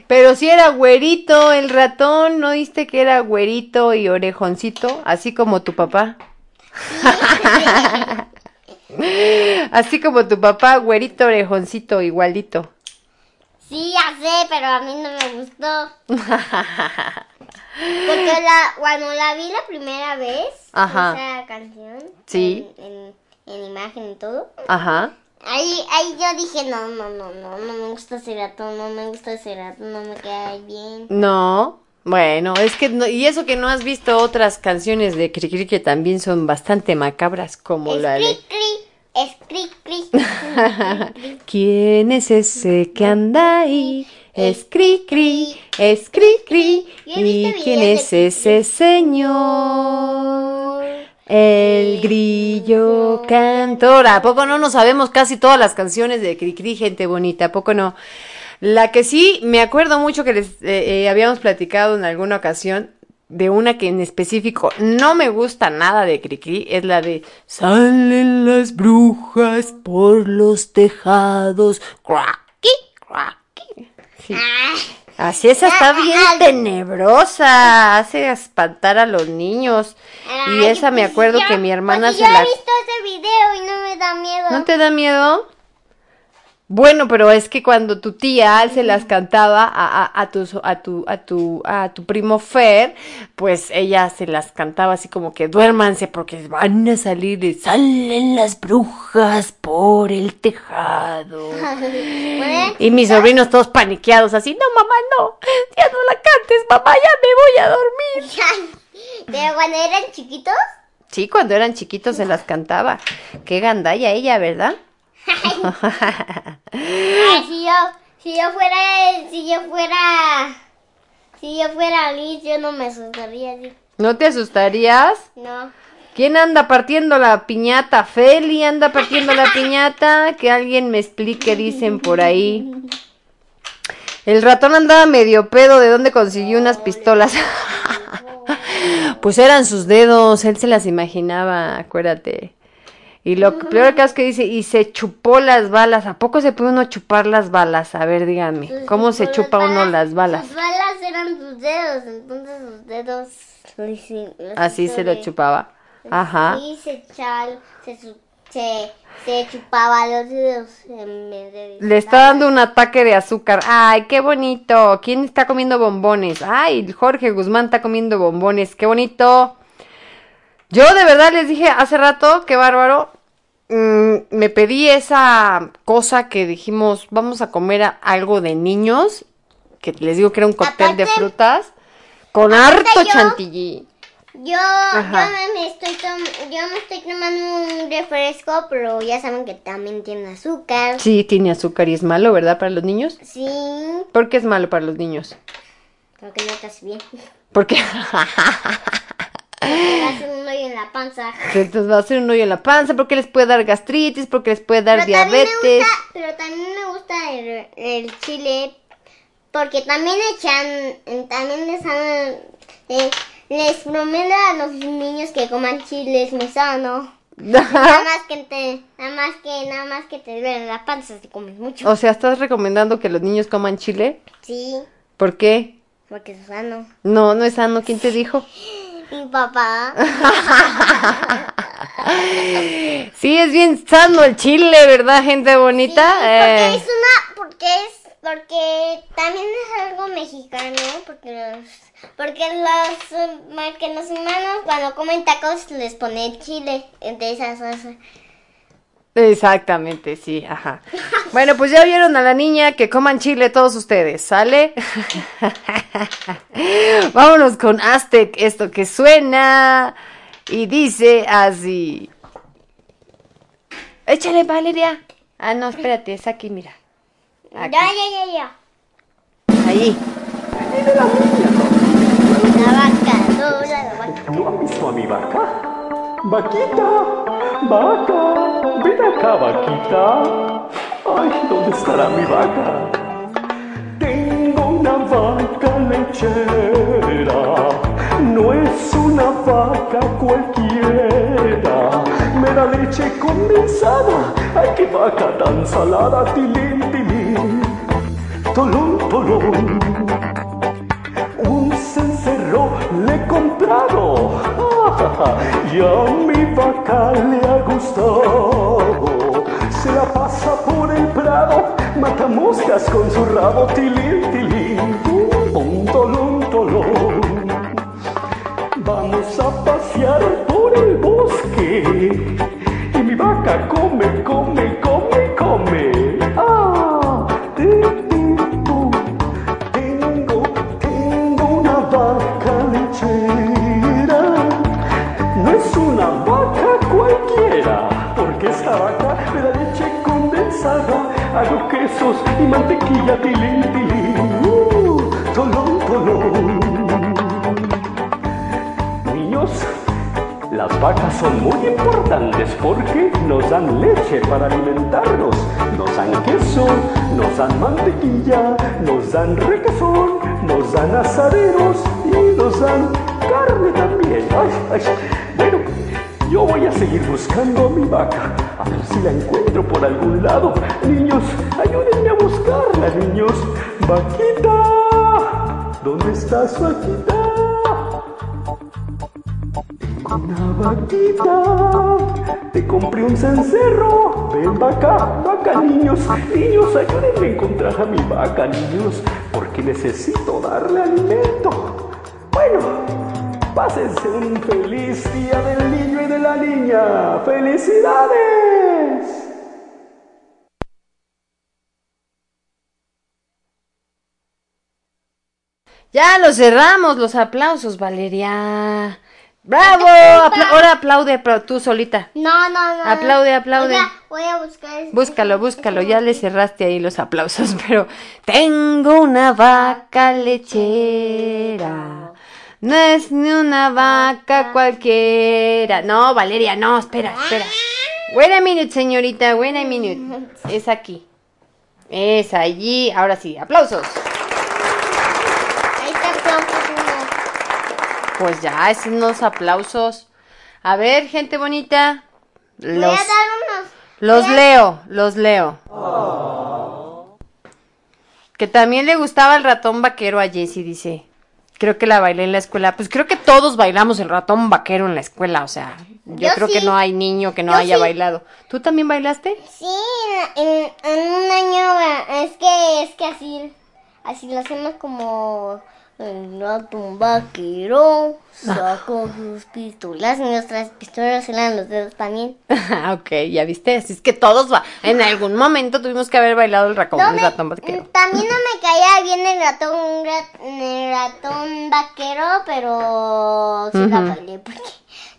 Pero si era güerito el ratón, ¿no viste que era güerito y orejoncito? Así como tu papá. Así como tu papá, güerito, orejoncito, igualito. Sí, ya sé, pero a mí no me gustó. Porque la, cuando la vi la primera vez, Ajá. esa canción, Sí. en, en- en imagen y todo, Ajá. Ahí, ahí yo dije, no, no, no, no, no me gusta ese ratón, no me gusta ese ratón, no me queda bien. No, bueno, es que no, y eso que no has visto otras canciones de Cricri que también son bastante macabras, como Es la de cri cri, es cri cri. ¿Quién es ese que anda ahí? Es cri cri, es cri cri. ¿Y quién es ese señor? El grillo cantor. ¿A poco no nos sabemos casi todas las canciones de Cricri, gente bonita? ¿A poco no? La que sí me acuerdo mucho que les eh, eh, habíamos platicado en alguna ocasión de una que en específico no me gusta nada de Cricri es la de Salen las brujas por los tejados. Cracky, cracky. Sí. Así esa está bien tenebrosa, hace espantar a los niños. Y esa me pues acuerdo yo- que mi hermana pues se yo la... he visto ese video y no me da miedo. ¿No te da miedo? Bueno, pero es que cuando tu tía se las cantaba a, a, a tu, a, tu, a, tu, a tu primo Fer, pues ella se las cantaba así como que duérmanse porque van a salir y salen las brujas por el tejado. Y mis sobrinos todos paniqueados así, no mamá, no, ya no la cantes, mamá, ya me voy a dormir. Pero cuando eran chiquitos, Sí, cuando eran chiquitos se las cantaba. Qué gandalla ella, ¿verdad? Ay, si yo, si yo fuera, si yo fuera, si yo fuera Liz, yo no me asustaría. ¿No te asustarías? No. ¿Quién anda partiendo la piñata? Feli anda partiendo la piñata. Que alguien me explique, dicen por ahí. El ratón andaba medio pedo. ¿De dónde consiguió unas pistolas? pues eran sus dedos. Él se las imaginaba, acuérdate. Y lo peor que es que dice, y se chupó las balas. ¿A poco se puede uno chupar las balas? A ver, díganme. ¿Cómo se chupa uno las balas? Sus balas eran sus dedos, entonces sus dedos. Así hizo se lo chupaba. Ajá. Sí, se se, su- se, se chupaba los dedos en vez de Le está dando un ataque de azúcar. Ay, qué bonito. ¿Quién está comiendo bombones? Ay, Jorge Guzmán está comiendo bombones. Qué bonito. Yo de verdad les dije hace rato, qué bárbaro. Mm, me pedí esa cosa que dijimos, vamos a comer a- algo de niños. Que les digo que era un cóctel de frutas. Con harto yo- chantilly. Yo, Ajá. yo, me, estoy tom- yo me estoy tomando un refresco, pero ya saben que también tiene azúcar. Sí, tiene azúcar y es malo, ¿verdad? Para los niños. Sí, ¿Por qué es malo para los niños? porque no hace bien. Porque Te hace un hoyo en la panza. Les va a hacer un hoyo en la panza porque les puede dar gastritis, porque les puede dar Pero también, me diabetes. gusta, pero también me gusta el, el chile porque también echan, también les dan, eh, les prometo a los niños que coman chile es muy sano. Nada más que te, nada más que, nada más que te duele la panza si comes mucho. o sea, ¿estás recomendando que los niños coman chile? Sí, ¿Por qué? porque es sano. No, no es sano. ¿Quién te dijo? Mi papá. Sí, es bien sano el chile, ¿verdad, gente bonita? Sí, Eh, porque es una, porque es, porque también es algo mexicano, porque los, porque los, eh, que los humanos cuando comen tacos les ponen chile de esa salsa. Exactamente, sí, ajá. Bueno, pues ya vieron a la niña que coman chile todos ustedes, ¿sale? Vámonos con Aztec, esto que suena y dice así. Échale, Valeria. Ah, no, espérate, es aquí, mira. Aquí. Ya, ya, ya, ya. Ahí. La vaca, no, la vaca. ¿Tú has visto a mi vaca? ¡Vaquita! ¡Vaca! ¡Ven acá, vaquita! ¡Ay, ¿dónde estará mi vaca? Tengo una vaca lechera, no es una vaca cualquiera. Me da leche condensada, ay qué vaca tan salada, tilín, tilín. Tolón, tolón. Un cencerro le he comprado y a mi vaca le ha gustado. Se la pasa por el prado, mata moscas con su rabo, tilín, tilín, tum, tolón, tolón. Vamos a pasear por el bosque y mi vaca come, come, Y mantequilla, tilín, tilín. Uh, tolón, tolón. Niños, las vacas son muy importantes porque nos dan leche para alimentarnos, nos dan queso, nos dan mantequilla, nos dan requesón, nos dan asaderos y nos dan carne también. Ay, ay. Bueno, yo voy a seguir buscando a mi vaca, a ver si la encuentro por algún lado. Niños, niños. Vaquita, ¿dónde estás, vaquita? Una vaquita, te compré un cencerro. Ven vaca, vaca, niños, niños, ayúdenme a encontrar a mi vaca, niños, porque necesito darle alimento. Bueno, pásense un feliz día del niño y de la niña. ¡Felicidades! Ya lo cerramos, los aplausos, Valeria. ¡Bravo! Apla- ahora aplaude tú solita. No, no, no. Aplaude, aplaude. Voy a buscar. este- Búscalo, búscalo, ya le cerraste ahí los aplausos, pero tengo una vaca lechera. No es ni una vaca cualquiera. No, Valeria, no, espera, espera. Wait a minute, señorita, wait a minute. Es aquí. Es allí. Ahora sí, aplausos. Ahí está aplausos uno. Pues ya, es unos aplausos. A ver, gente bonita. Voy Los, a dar unos. los voy a- leo, los leo. Que también le gustaba el ratón vaquero a Jessie, dice. Creo que la bailé en la escuela. Pues creo que todos bailamos el ratón vaquero en la escuela. O sea, yo, Yo creo que no hay niño que no Yo haya sí. bailado. ¿Tú también bailaste? Sí, en, en un año es que es que así así lo hacemos como el ratón vaquero sacó sus pistolas y nuestras pistolas eran los dedos también. ok, ya viste. Así es que todos va. En algún momento tuvimos que haber bailado el, racón, No el me- ratón vaquero. También no me caía bien el ratón rat- el ratón vaquero, pero sí la bailé porque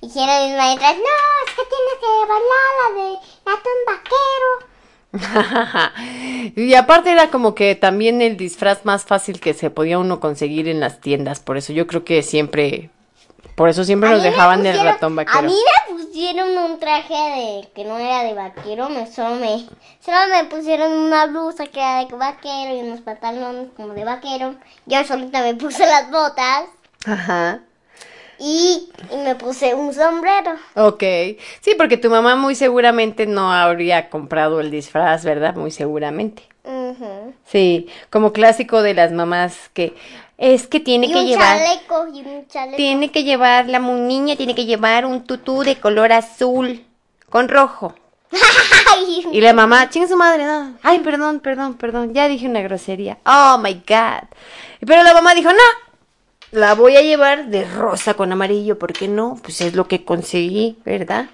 dijeron mis maestras, no, es que tienes que bailar la de ratón vaquero. y aparte era como que también el disfraz más fácil que se podía uno conseguir en las tiendas, por eso yo creo que siempre, por eso siempre A nos dejaban el ratón A vaquero. mí me pusieron un traje de que no era de vaquero, me solo me solo me pusieron una blusa que era de vaquero y unos pantalones como de vaquero. Yo solita me puse las botas Ajá. Y, y me puse un sombrero. Ok. Sí, porque tu mamá muy seguramente no habría comprado el disfraz, ¿verdad? Muy seguramente. Sí, como clásico de las mamás que es que tiene Y que un llevar chaleco y un chaleco. tiene que llevar la niña tiene que llevar un tutú de color azul con rojo. Y la mamá, chinga su madre, no. Ay, perdón, perdón, perdón, ya dije una grosería. Oh my god. Pero la mamá dijo, no, la voy a llevar de rosa con amarillo, ¿por qué no? Pues es lo que conseguí, ¿verdad?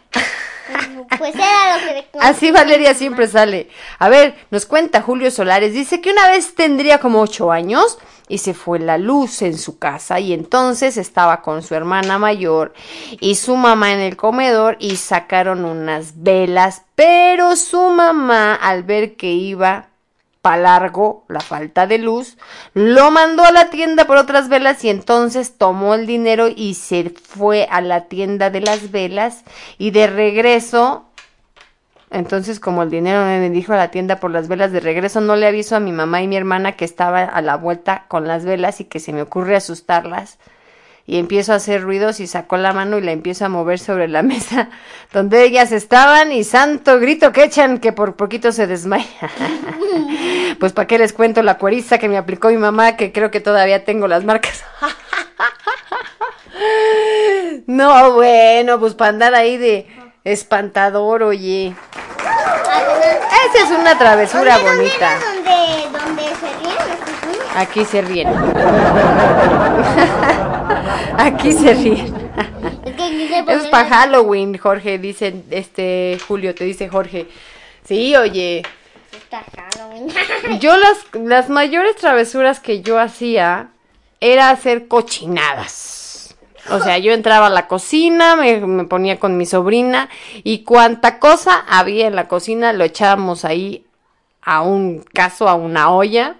pues era lo que Así Valeria siempre sale. A ver, nos cuenta Julio Solares. Dice que una vez tendría como ocho años y se fue la luz en su casa y entonces estaba con su hermana mayor y su mamá en el comedor y sacaron unas velas, pero su mamá al ver que iba largo la falta de luz, lo mandó a la tienda por otras velas y entonces tomó el dinero y se fue a la tienda de las velas y de regreso entonces, como el dinero me dijo a la tienda por las velas de regreso, no le aviso a mi mamá y mi hermana que estaba a la vuelta con las velas y que se me ocurre asustarlas. Y empiezo a hacer ruidos y saco la mano y la empiezo a mover sobre la mesa donde ellas estaban y santo grito que echan que por poquito se desmaya. pues para qué les cuento la cueriza que me aplicó mi mamá que creo que todavía tengo las marcas. no, bueno, pues para andar ahí de espantador, oye. Esa es una travesura ¿Dónde, dónde bonita. los frijoles? Aquí se ríen. Aquí se ríen. Es que Es para Halloween, Jorge, dice este Julio, te dice Jorge. Sí, oye, yo las, las mayores travesuras que yo hacía era hacer cochinadas. O sea, yo entraba a la cocina, me, me ponía con mi sobrina y cuanta cosa había en la cocina lo echábamos ahí a un caso, a una olla,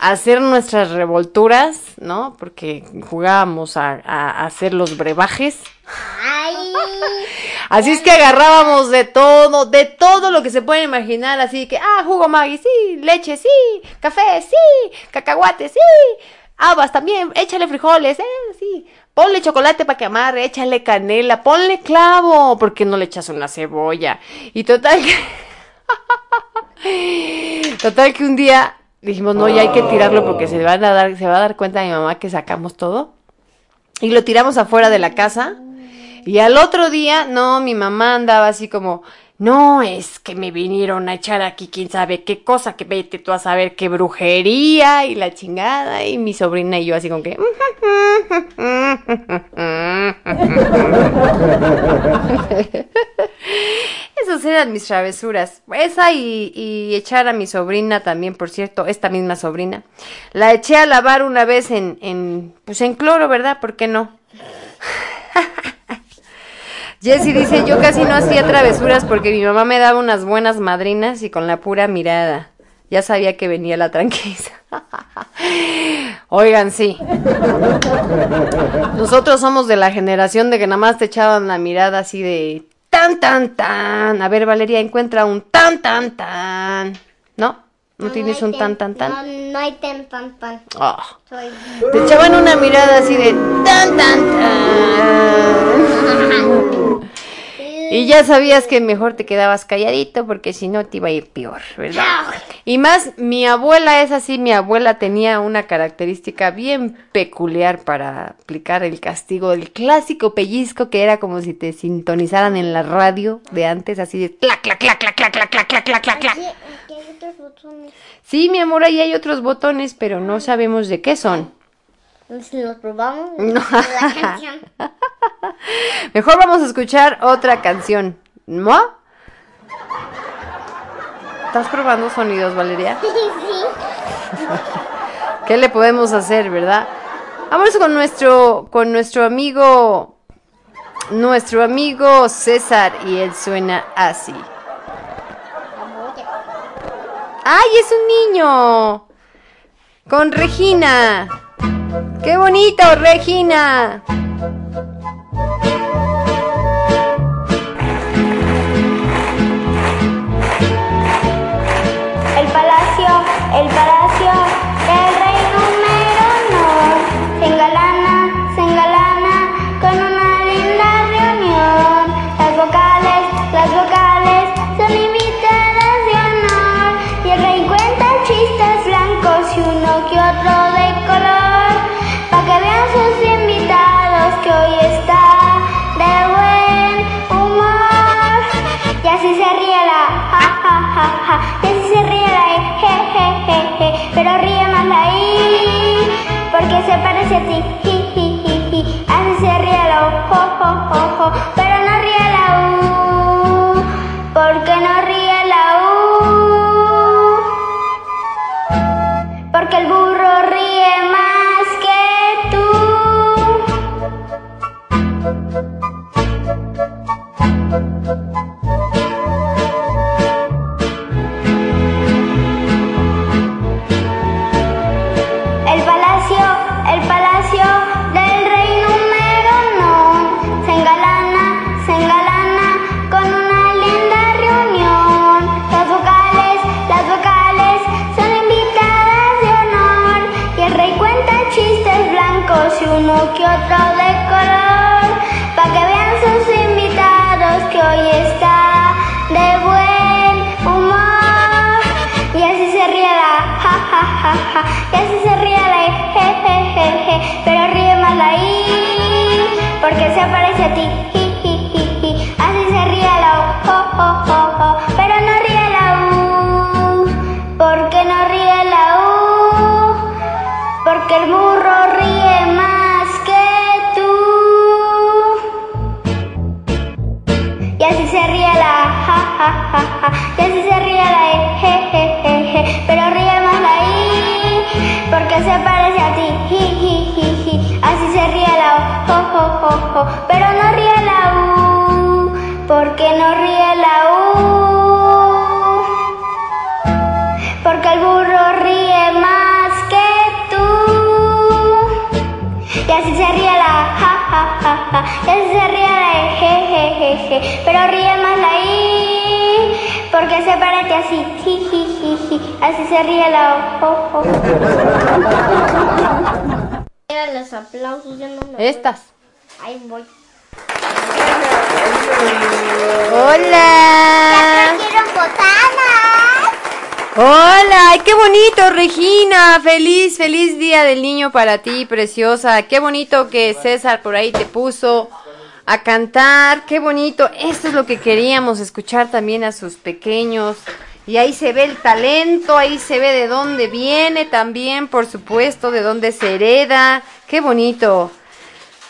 hacer nuestras revolturas, ¿no? Porque jugábamos a, hacer los brebajes. Ay, Así es que agarrábamos de todo, de todo lo que se puede imaginar, así que, ah, jugo Maggi, sí, leche, sí, café, sí, cacahuate, sí, habas también, échale frijoles, eh, sí, ponle chocolate para que amarre, échale canela, ponle clavo, porque no le echas una cebolla. Y total que, total que un día dijimos, no, ya hay que tirarlo porque se van a dar, se va a dar cuenta mi mamá que sacamos todo. Y lo tiramos afuera de la casa. Y al otro día, no, mi mamá andaba así como, no, es que me vinieron a echar aquí quién sabe qué cosa, que vete tú a saber qué brujería y la chingada. Y mi sobrina y yo así como que... Esas eran mis travesuras. Esa y, y echar a mi sobrina también, por cierto, esta misma sobrina. La eché a lavar una vez en, en pues en cloro, ¿verdad? ¿Por qué no? Jessy dice, yo casi no hacía travesuras porque mi mamá me daba unas buenas madrinas y con la pura mirada. Ya sabía que venía la tranquiliza. Oigan, sí. Nosotros somos de la generación de que nada más te echaban la mirada así de tan, tan, tan. A ver, Valeria, encuentra un tan, tan, tan. ¿No? ¿No tienes un tan, tan, tan? No, no hay tan, tan, tan. Ah. Soy... Te echaban una mirada así de tan, tan, tan. Y ya sabías que mejor te quedabas calladito porque si no te iba a ir peor, ¿verdad? Y más, mi abuela es así, mi abuela tenía una característica bien peculiar para aplicar el castigo, el clásico pellizco que era como si te sintonizaran en la radio de antes, así de clac, clac, clac, clac, clac, clac, clac, clac, clac, clac. Sí, mi amor, ahí hay otros botones, pero no sabemos de qué son. Si los probamos, No. la canción. Mejor vamos a escuchar otra canción, ¿no? ¿Estás probando sonidos, Valeria? ¿Qué le podemos hacer, verdad? Vamos con nuestro, con nuestro amigo, nuestro amigo César y él suena así. ¡Ay, es un niño! Con Regina. ¡Qué bonito, Regina! se parece a ti, hi, hi, hi, hi. Así se ríe, ho, ho, ho, ho. Feliz, día del niño para ti, preciosa. Qué bonito que César por ahí te puso a cantar. Qué bonito. Esto es lo que queríamos escuchar también a sus pequeños. Y ahí se ve el talento, ahí se ve de dónde viene también, por supuesto, de dónde se hereda. Qué bonito.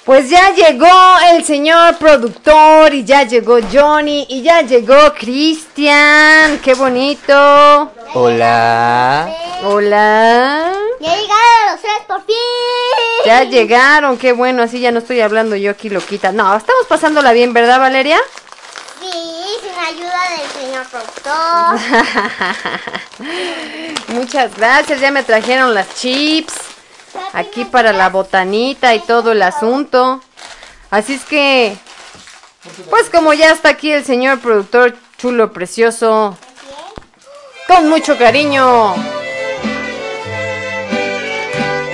Pues ya llegó el señor productor y ya llegó Johnny y ya llegó Cristian. Qué bonito. Hola. Hola. Ya llegaron los tres por fin. Ya llegaron, qué bueno, así ya no estoy hablando yo aquí loquita. No, estamos pasándola bien, ¿verdad, Valeria? Sí, sin ayuda del señor productor. Muchas gracias, ya me trajeron las chips. Aquí para la botanita y todo el asunto. Así es que, pues como ya está aquí el señor productor chulo, precioso, con mucho cariño.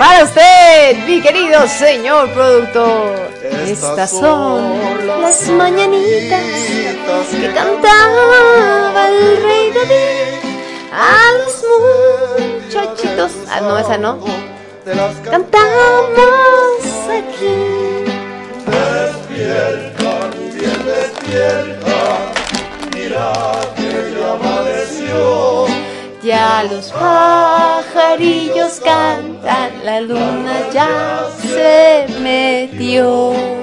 Para usted, mi querido señor productor. Estas son las mañanitas que cantaba el rey David a los muchachitos. Ah, no, esa no. Cantamos aquí. Despierta, bien despierta, mira que ya amaneció. Ya los pajarillos cantan, la luna ya se metió.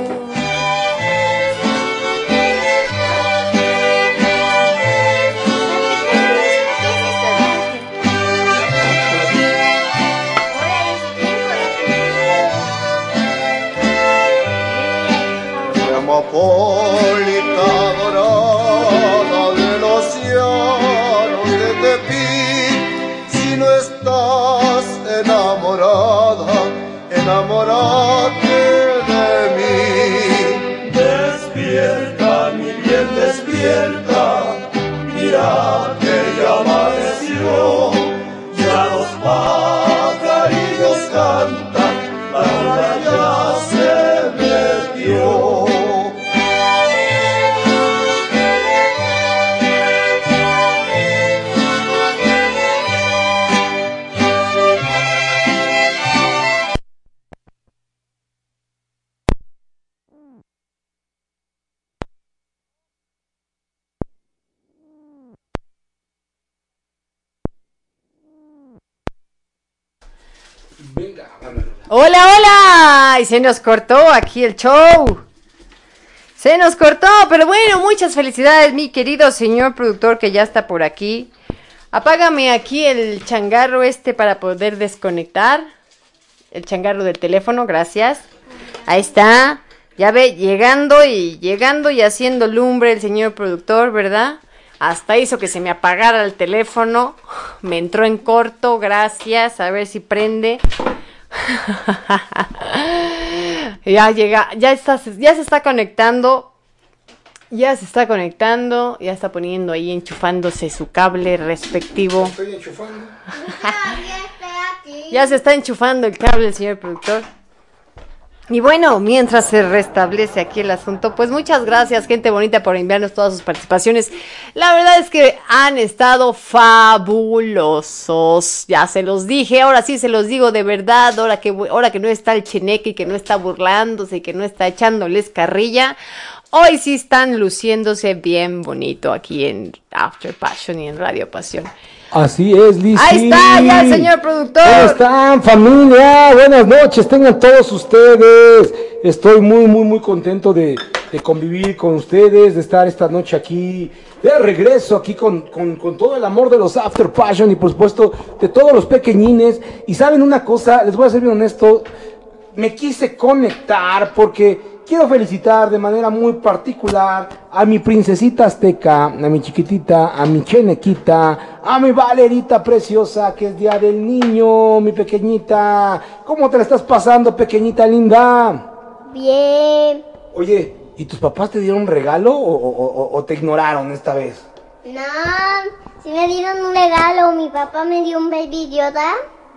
Enamorate de se nos cortó aquí el show. Se nos cortó, pero bueno, muchas felicidades, mi querido señor productor que ya está por aquí. Apágame aquí el changarro este para poder desconectar. El changarro del teléfono, gracias. Ahí está. Ya ve, llegando y llegando y haciendo lumbre el señor productor, ¿verdad? Hasta hizo que se me apagara el teléfono. Me entró en corto, gracias. A ver si prende. ya llega, ya está, ya se está conectando. Ya se está conectando, ya está poniendo ahí enchufándose su cable respectivo. Estoy enchufando. Ya se está enchufando el cable el señor productor. Y bueno, mientras se restablece aquí el asunto, pues muchas gracias, gente bonita, por enviarnos todas sus participaciones. La verdad es que han estado fabulosos. Ya se los dije, ahora sí se los digo de verdad, ahora que, ahora que no está el cheneque y que no está burlándose y que no está echándoles carrilla. Hoy sí están luciéndose bien bonito aquí en After Passion y en Radio Pasión. Así es, Liz. Ahí está, ya el señor productor. ¿Cómo están, familia? Buenas noches, tengan todos ustedes. Estoy muy, muy, muy contento de, de convivir con ustedes, de estar esta noche aquí, de regreso aquí con, con, con todo el amor de los After Passion y por supuesto de todos los pequeñines. Y saben una cosa, les voy a ser bien honesto, me quise conectar porque quiero felicitar de manera muy particular a mi princesita azteca, a mi chiquitita, a mi chenequita, a mi valerita preciosa, que es Día del Niño, mi pequeñita. ¿Cómo te la estás pasando, pequeñita linda? Bien. Oye, ¿y tus papás te dieron un regalo o, o- o- o te ignoraron esta vez? No, sí me dieron un regalo. Mi papá me dio un Baby Yoda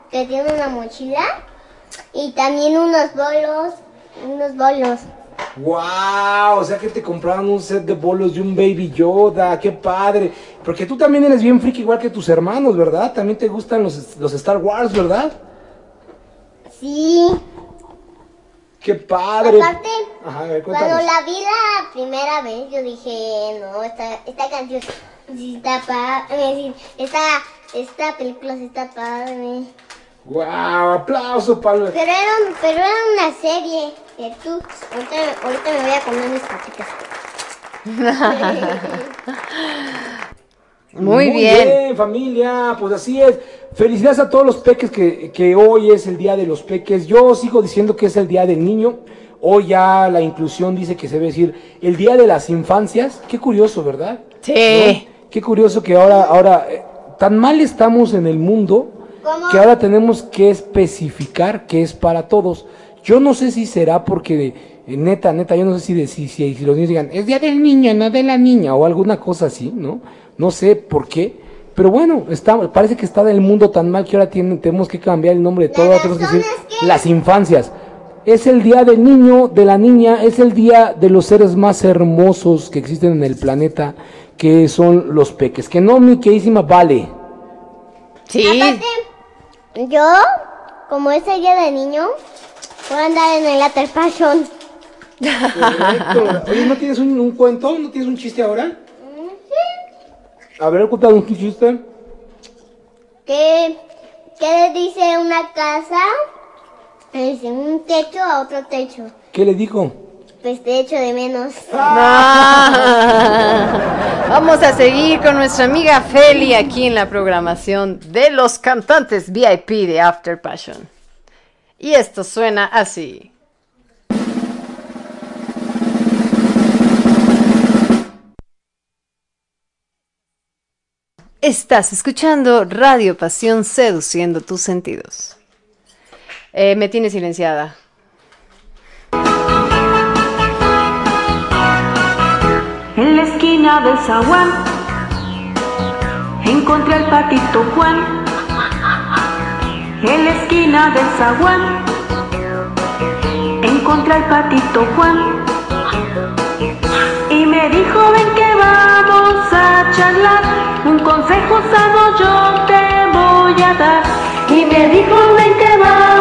que tiene una mochila y también unos bolos, unos bolos. ¡Wow! O sea que te compraron un set de bolos de un Baby Yoda, qué padre. Porque tú también eres bien friki igual que tus hermanos, ¿verdad? También te gustan los, los Star Wars, ¿verdad? Sí. ¡Qué padre! Aparte, Ajá, a ver, cuando la vi la primera vez, yo dije, no, esta, esta canción está padre. Esta, esta película está padre. ¡Wow! ¡Aplauso, Pablo! Pero era, un- pero era una serie. Que tú, ahorita, ahorita me voy a comer mis papitas. Muy bien. familia, pues así es. Felicidades a todos los peques que, que hoy es el día de los peques. Yo sigo diciendo que es el día del niño. Hoy ya la inclusión dice que se debe decir el día de las infancias. Qué curioso, ¿verdad? Sí. ¿No? Qué curioso que ahora, ahora, eh, tan mal estamos en el mundo que ahora tenemos que especificar que es para todos. Yo no sé si será porque, eh, neta, neta, yo no sé si, de- si, si, si los niños digan, es día del niño, no de la niña, o alguna cosa así, ¿no? No sé por qué. Pero bueno, está, parece que está el mundo tan mal que ahora tiene- tenemos que cambiar el nombre de todo, tenemos que decir las infancias. Es el día del niño, de la niña, es el día de los seres más hermosos que existen en el planeta, que son los peques. Que no, mi queridísima Vale. Sí. Aparte, yo, como es el día de niño, voy a andar en el After Passion. Correcto. Oye, ¿no tienes un, un cuento? ¿No tienes un chiste ahora? A ver, cuéntame un chiste. ¿Qué, ¿Qué le dice una casa? Le dice un techo a otro techo. ¿Qué le dijo? Pues te echo de menos. Ah. Vamos a seguir con nuestra amiga Feli aquí en la programación de los cantantes VIP de After Passion. Y esto suena así. Estás escuchando Radio Pasión seduciendo tus sentidos. Eh, me tiene silenciada. En la esquina del zaguán encontré al patito Juan. En la esquina del zaguán encontré al patito Juan. Y me dijo, ven que vamos a charlar, un consejo sano yo te voy a dar. Y me dijo, ven que vamos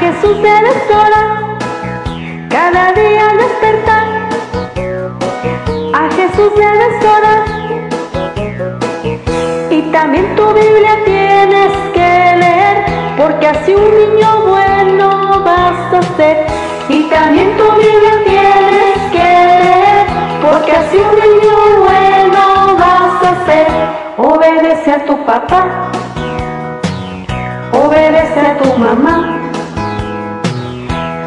Jesús debes orar. Cada día despertar, a Jesús debes orar. Y también tu Biblia tienes que leer, porque así un niño bueno vas a ser. Y también tu Biblia tienes que leer, porque así un niño bueno vas a ser. Obedece a tu papá, obedece a tu mamá.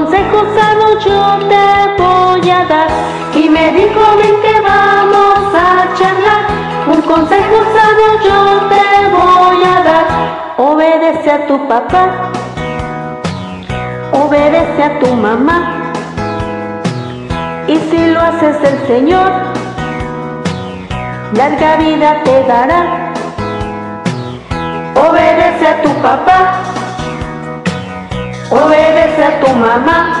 Un consejo sano yo te voy a dar. Y me dijo, ven que vamos a charlar. Un consejo sano yo te voy a dar. Obedece a tu papá. Obedece a tu mamá. Y si lo haces el Señor, larga vida te dará. Obedece a tu papá, obedece a tu mamá.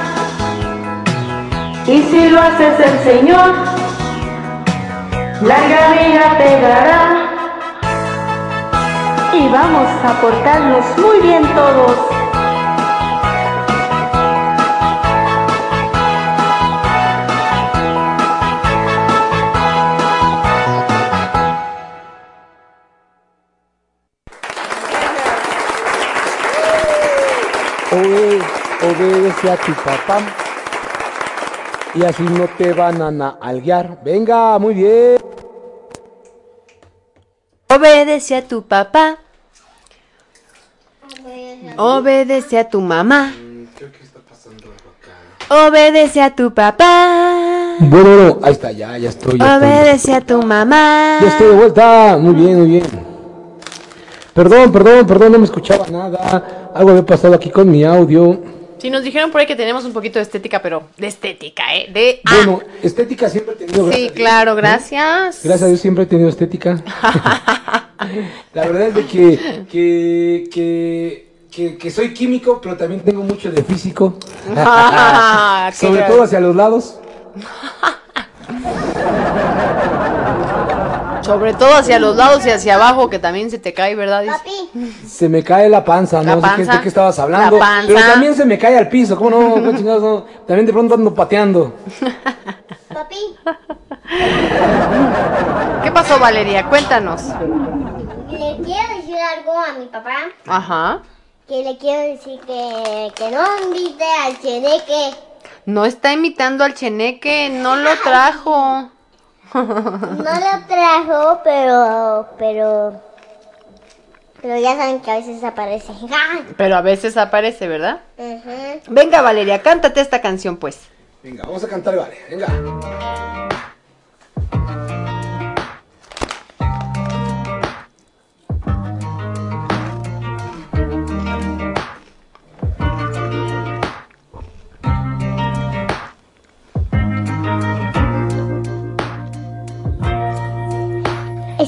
Y si lo haces el Señor, larga vida te dará. Y vamos a portarnos muy bien todos. Obedece a tu papá. Y así no te van a nalguear. Venga, muy bien. Obedece a tu papá. Obedece a tu mamá. Obedece a tu papá. Bueno, bueno, ahí está, ya, ya estoy. Ya estoy, Obedece a tu mamá. ya estoy de vuelta. Muy bien, muy bien. Perdón, perdón, perdón, no me escuchaba nada. Algo había pasado aquí con mi audio. Sí, nos dijeron por ahí que tenemos un poquito de estética, pero de estética, ¿eh? De... ah, Bueno, estética siempre he tenido. sí, gracias claro, ¿no? gracias. Gracias a Dios siempre he tenido estética. La verdad es de que, que, que, que, que soy químico, pero también tengo mucho de físico. Ah, Sobre todo hacia los lados. Sobre todo hacia los lados y hacia abajo, que también se te cae, ¿verdad? Papi, Se me cae la panza, La no sé qué, panza. de qué estabas hablando. La panza. Pero también se me cae al piso, ¿cómo no? ¿Cómo chingados no? También de pronto ando pateando. papi, ¿Qué pasó, Valeria? Cuéntanos. le quiero decir algo a mi papá. Ajá. Que le quiero decir que, que no invite al cheneque. No está imitando al cheneque, no lo trajo. No lo trajo, pero, pero, pero ya saben que a veces aparece. Pero a veces aparece, ¿verdad? Ujú. Venga, Valeria, cántate esta canción, pues. Venga, vamos a cantar, vale. Venga.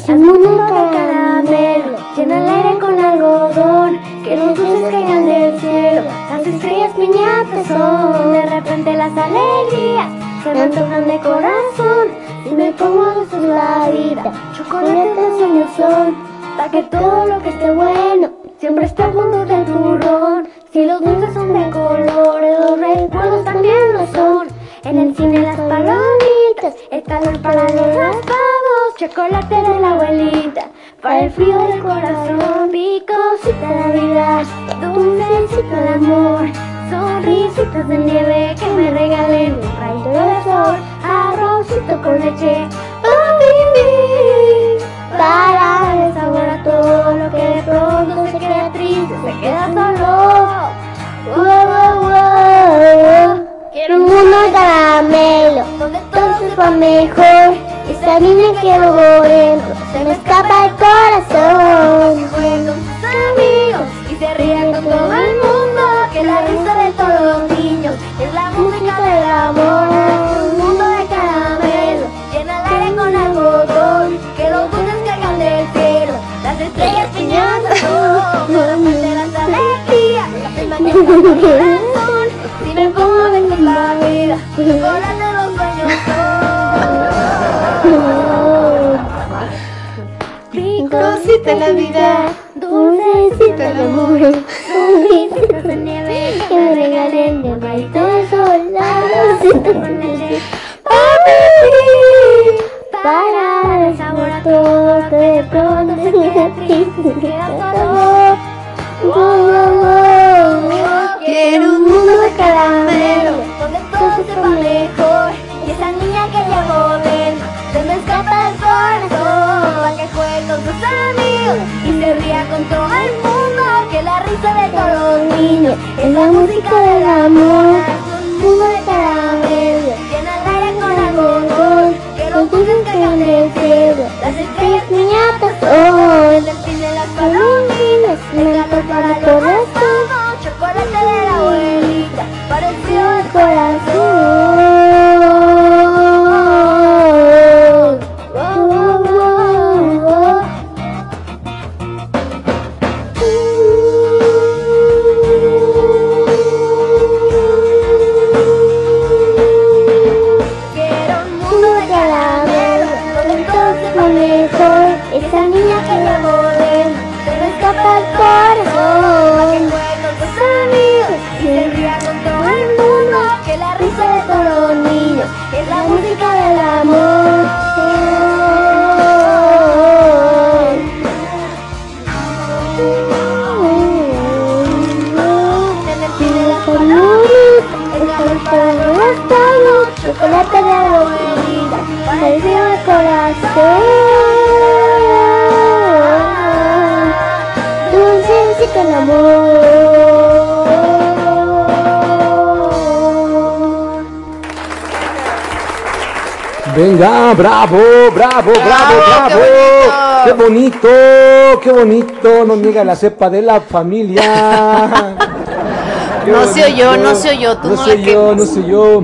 Es un mundo de caramelo, llena el aire con algodón, que los dulces caigan del cielo, las estrellas piñatas son, de repente las alegrías se me antojan de corazón, y me pongo de sus la vida, chocolates sueños son, para que todo lo que esté bueno, siempre esté al fondo del turrón, si los dulces son de colores, los recuerdos también lo son, en el cine las palomitas, el calor para los raspados, chocolate de la abuelita, para el frío del corazón, picosita de Navidad, dulcecito de amor, sonrisitas de nieve que me regalen un rayito de sol, arrocito con leche, papi, para darle sabor a todo lo que de pronto se queda triste, se queda solo. Wow, wow, wow. Quiero un mundo de caramelo, donde todo sepa mejor. Esa niña que luego entro, se me escapa el corazón. Juega con sus amigos y se ríe con todo el mundo. Que la risa de todos los niños es la música del amor. Un mundo de caramelo llena el aire con algodón. Que los dulces caigan del cielo, las estrellas piñando. Solo faltarán la alegría, las imágenes con corazón. Si me pongo en la vida, volando los sueños. Ricosita la vida, Dulcecita el amor, dulcecita de nieve, que me regalen de baito de sol, la nieve. Para dar sabor a todo, que de pronto se queda triste, se queda. Oh, oh, oh. Quiero un mundo de caramelo, donde todo sepa mejor. Y esa niña que llevo dentro, se me escapa el corazón. Pa' que juegue con sus amigos y se ría con todo el mundo. Que la risa de todos los niños es la música del amor. Un mundo de caramelo, llena el aire con algodón. Que los dulces caigan del cielo, las estrellas piñatas son. El delfín de las palomitas, el gato para corazón. Chocolate de la abuelita, pareció el corazón. Bravo, bravo, bravo, bravo. Qué bonito, qué bonito. No niega la cepa de la familia. Qué No se oyó, no se oyó, tú no no se oyó, no se oyó.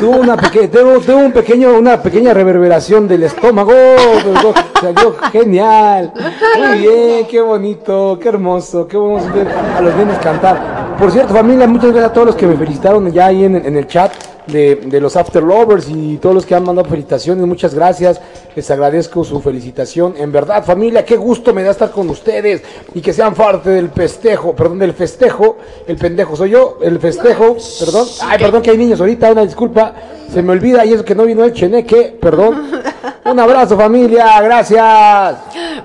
Tuvo una pequeña, tuvo, tuvo un pequeño, una pequeña reverberación del estómago, pero salió genial. Muy bien, qué bonito, qué hermoso, qué vamos ver a los nenes cantar. Por cierto, familia, muchas gracias a todos los que me felicitaron ya ahí en, en el chat de, de los After Lovers y todos los que han mandado felicitaciones, muchas gracias, les agradezco su felicitación. En verdad, familia, qué gusto me da estar con ustedes y que sean parte del festejo, perdón, del festejo, el pendejo soy yo, el festejo, perdón, ay, perdón que hay niños ahorita, una disculpa, se me olvida y eso que no vino el cheneque, perdón. Un abrazo familia, gracias.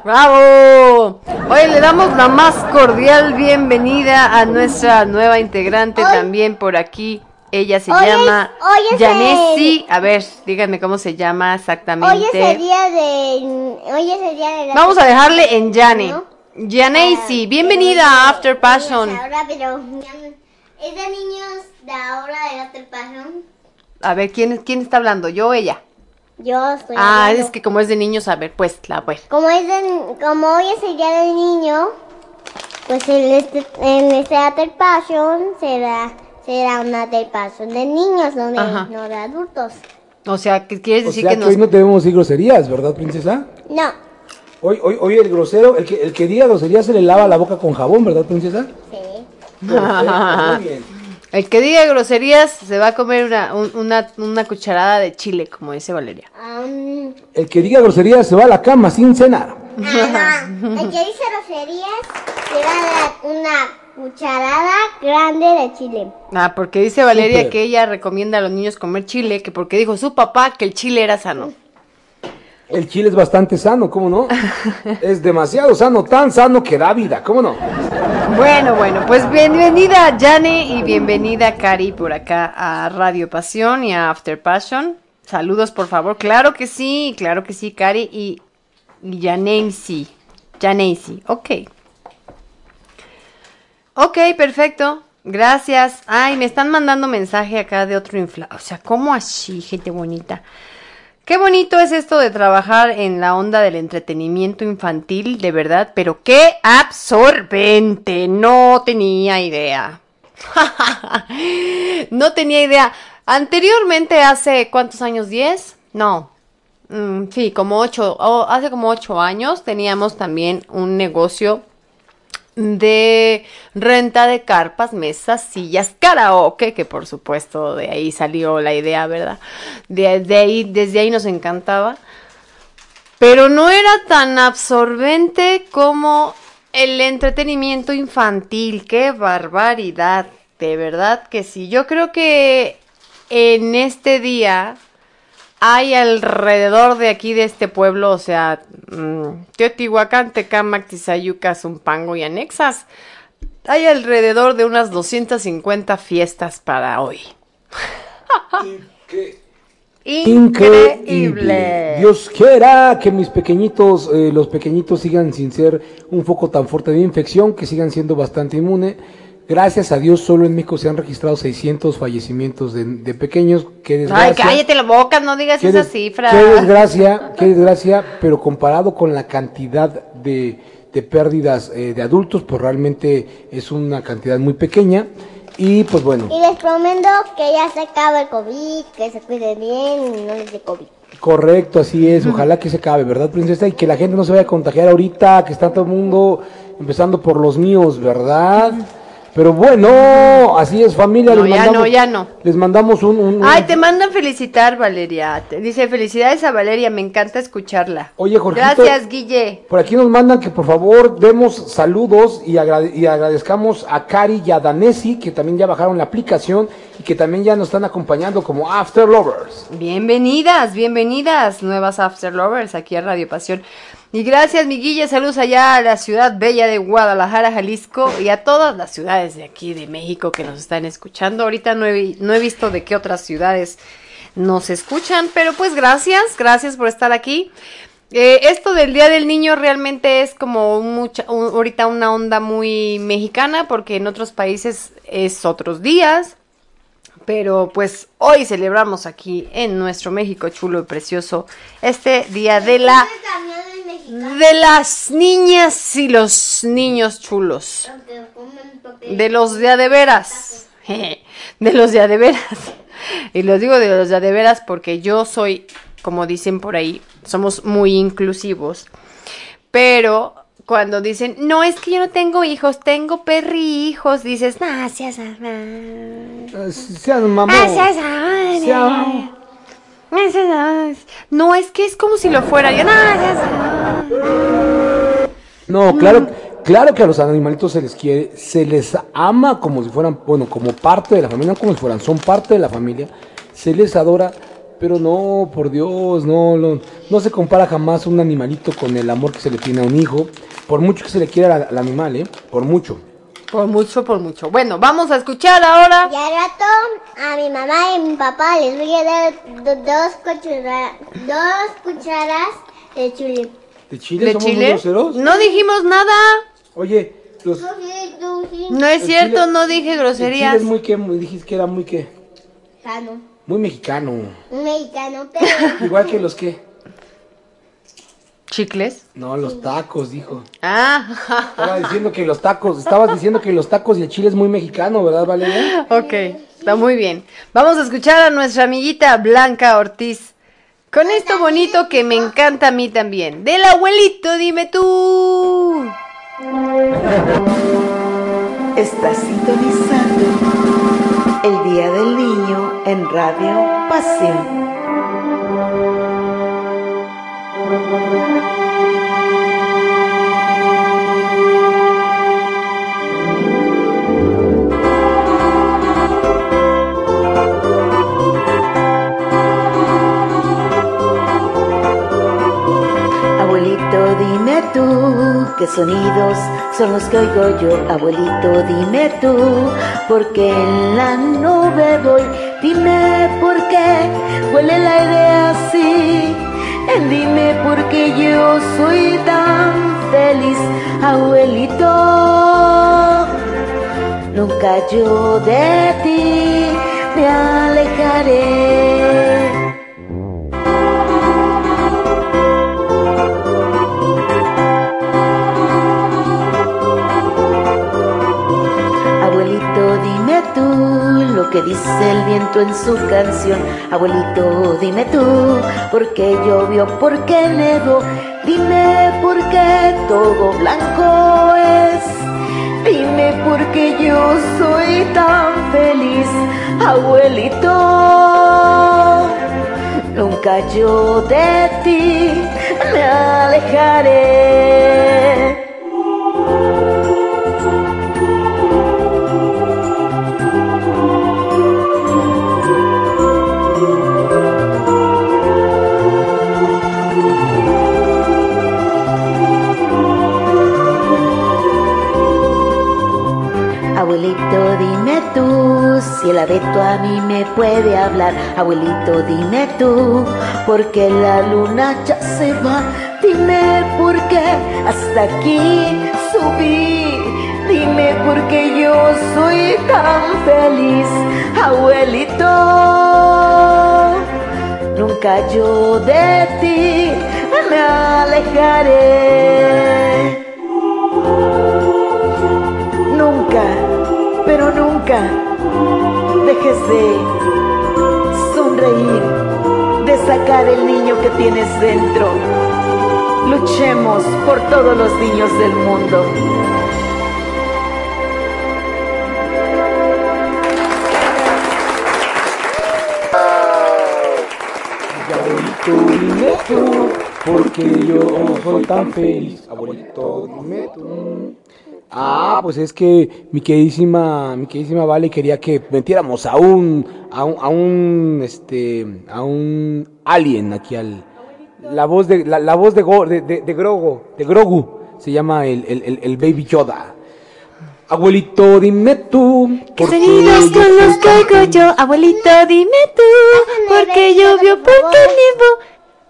¡Bravo! Hoy le damos la más cordial bienvenida a nuestra nueva integrante también por aquí. Ella se Hoy llama es. A ver, díganme cómo se llama exactamente. Hoy es el día de. Hoy es el día de la. Vamos a dejarle en Yane. Yanesi, bienvenida a After Passion. Ahora, pero. no- Es de niños de ahora de After Passion. A ver, ¿quién, quién está hablando? ¿Yo o ella? Yo estoy. Ah, hablando. es que como es de niños, a ver, pues, la pues. Como, es de- como hoy es el día del niño, pues en este, en este After Passion será, será una After Passion de niños, no de, Ajá. no de adultos. O sea, ¿qué quieres O decir sea que que nos... hoy no debemos decir groserías, ¿verdad, princesa? No, Hoy, hoy, hoy el grosero, el que, el que diga grosería se le lava la boca con jabón, ¿verdad, princesa? sí. Perfecto, muy bien. El que diga groserías se va a comer una, un- una, una cucharada de chile, como dice Valeria. El que diga grosería se va a la cama sin cenar. ah, no. El que dice groserías se va a dar una cucharada grande de chile. Ah, porque dice Valeria que ella recomienda a los niños comer chile, que porque dijo su papá que el chile era sano. El chile es bastante sano, ¿cómo no? es demasiado sano, tan sano que da vida, ¿cómo no? Bueno, bueno, pues bienvenida Jane y bienvenida Cari por acá a Radio Pasión y a After Passion. Saludos, por favor. Claro que sí, claro que sí, Cari y, y Janeisi. Janeisi, ok. Ok, perfecto. Gracias. Ay, me están mandando mensaje acá de otro infla. O sea, ¿cómo así, gente bonita? Qué bonito es esto de trabajar en la onda del entretenimiento infantil, de verdad, pero qué absorbente. No tenía idea. no tenía idea. Anteriormente, hace cuántos años, ¿10? No. mm, sí, como ocho, o hace como ocho años teníamos también un negocio de renta de carpas, mesas, sillas, karaoke, que por supuesto de ahí salió la idea, ¿verdad? De, de ahí, desde ahí nos encantaba. Pero no era tan absorbente como el entretenimiento infantil. ¡Qué barbaridad! De verdad que sí. Yo creo que en este día hay alrededor de aquí de este pueblo, o sea, mm, Teotihuacán, Tecámac, Tizayuca, Zumpango y anexas, hay alrededor de unas 250 fiestas para hoy. Increíble. Dios quiera que mis pequeñitos, eh, los pequeñitos sigan sin ser un foco tan fuerte de infección, que sigan siendo bastante inmune. Gracias a Dios, solo en México se han registrado 600 fallecimientos de, de pequeños. Qué Ay, desgracia. cállate la boca, no digas Qué esa des- cifra. Qué desgracia, qué desgracia, pero comparado con la cantidad de, de pérdidas eh, de adultos, pues realmente es una cantidad muy pequeña. Y pues bueno, Y les prometo que ya se acaba el COVID, que se cuiden bien y no les dé COVID. correcto, así es. Ojalá que se acabe, ¿verdad, princesa? Y que la gente no se vaya a contagiar ahorita, que está todo el mundo empezando por los míos, ¿verdad? Pero bueno, así es, familia. No, les ya mandamos, no, ya no. Les mandamos un... un- un- Ay, te mandan felicitar, Valeria. Te dice felicidades a Valeria, me encanta escucharla. Oye, Jorgito. Gracias, Guille. Por aquí nos mandan que por favor demos saludos y, agrade- y agradezcamos a Cari y a Danesi, que también ya bajaron la aplicación y que también ya nos están acompañando como After Lovers. Bienvenidas, bienvenidas, nuevas After Lovers aquí a Radio Pasión. Y gracias, mi Guille, saludos allá a la ciudad bella de Guadalajara, Jalisco, y a todas las ciudades de aquí de México que nos están escuchando. Ahorita no he, visto de qué otras ciudades nos escuchan, pero pues gracias, gracias por estar aquí. Eh, esto del Día del Niño realmente es como ahorita una onda muy mexicana, porque en otros países es otros días. Pero pues hoy celebramos aquí en nuestro México chulo y precioso este día de la de las niñas y los niños chulos. De los de a de veras. De los de a de veras. Y los digo de los de a de veras porque yo soy, como dicen por ahí, somos muy inclusivos. Pero cuando dicen, no, es que yo no tengo hijos, tengo perri hijos, dices, no, seas Eh, Sean mamón. Ah, seas amable. No, es que es como si lo fuera. Yo, no, No, claro, claro que a los animalitos se les quiere, se les ama como si fueran, bueno, como parte de la familia, no como si fueran, son parte de la familia, se les adora, pero no, por Dios, no, no, no se compara jamás un animalito con el amor que se le tiene a un hijo, por mucho que se le quiera al, al animal, ¿eh? Por mucho. Por mucho, por mucho. Bueno, vamos a escuchar ahora. Y al rato a mi mamá y a mi papá les voy a dar do- dos, cuchara- dos cucharas de chile. ¿De Chile ¿De somos muy Chile? groseros? No dijimos nada. Oye, los. No es El cierto, chile- no dije el Chile groserías. es muy que, muy- dijiste que era muy que, Sano. muy mexicano, mexicano, pero igual que los que, ¿Chicles? no, los tacos, dijo. Ah, Estaba diciendo que los tacos, estabas diciendo que los tacos y el chile es muy mexicano, ¿verdad, Valeria? ok, está muy bien. Vamos a escuchar a nuestra amiguita Blanca Ortiz. Con esto bonito que me encanta a mí también. Del abuelito, dime tú. Estás sintonizando el Día del Niño en Radio Pasión. Qué sonidos son los que oigo yo. Abuelito, dime tú por qué en la nube voy. Dime por qué huele el aire así. Dime por qué yo soy tan feliz, abuelito. Nunca yo de ti me alejaré. Que dice el viento en su canción. Abuelito, dime tú, ¿por qué llovió? ¿Por qué nevó? Dime por qué todo blanco es. Dime por qué yo soy tan feliz, abuelito. Nunca yo de ti me alejaré. Si el abeto a mí me puede hablar. Abuelito, dime tú, porque la luna ya se va. Dime por qué hasta aquí subí. Dime por qué yo soy tan feliz, abuelito. Nunca yo de ti me alejaré. Nunca, pero nunca dejes de sonreír, de sacar el niño que tienes dentro. Luchemos por todos los niños del mundo. Abuelito, porque yo soy tan feliz. Abuelito, dime tú. Ah, pues es que mi queridísima, mi queridísima Vale quería que metiéramos a un, a un, a un, este, a un alien aquí al, la voz de, la, la voz de, Go- de, de, de Grogu, de Grogu, se llama el, el, el, el Baby Yoda. Abuelito, dime tú, ¿Qué porque sonidos con los oigo yo? Abuelito, dime tú, ¿por qué llovió? ¿Por qué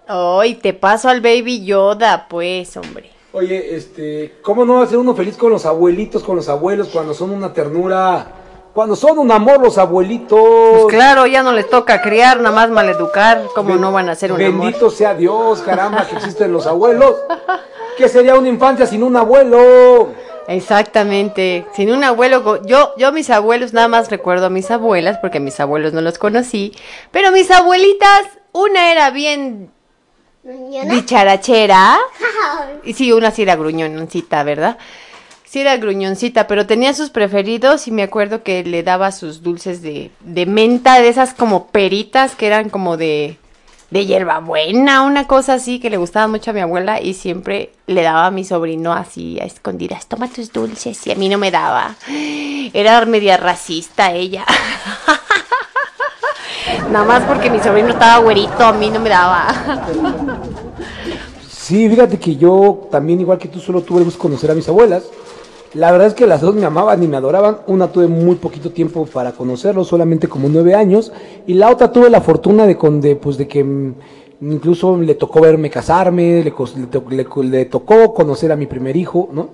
nevó? Ay, te paso al Baby Yoda, pues, hombre. Oye, este, ¿cómo no va a ser uno feliz con los abuelitos, con los abuelos, cuando son una ternura, cuando son un amor los abuelitos? Pues claro, ya no les toca criar, nada más maleducar. ¿Cómo no van a ser un amor? Bendito sea Dios, caramba, que existen los abuelos. ¿Qué sería una infancia sin un abuelo? Exactamente, sin un abuelo, yo, yo mis abuelos nada más recuerdo a mis abuelas, porque mis abuelos no los conocí, pero mis abuelitas, una era bien dicharachera, y sí, una sí era gruñoncita, ¿verdad? Sí era gruñoncita, pero tenía sus preferidos y me acuerdo que le daba sus dulces de, de menta, de esas como peritas que eran como de, de hierbabuena, una cosa así que le gustaba mucho a mi abuela y siempre le daba a mi sobrino así a escondidas, toma tus dulces y a mí no me daba. Era media racista ella. Nada más porque mi sobrino estaba güerito, a mí no me daba. Sí, fíjate que yo también, igual que tú, solo tuve de conocer a mis abuelas. La verdad es que las dos me amaban y me adoraban. Una tuve muy poquito tiempo para conocerlo, solamente como nueve años. Y la otra tuve la fortuna de, con, de, pues, de que mm, incluso le tocó verme casarme, le, le tocó conocer a mi primer hijo, ¿no?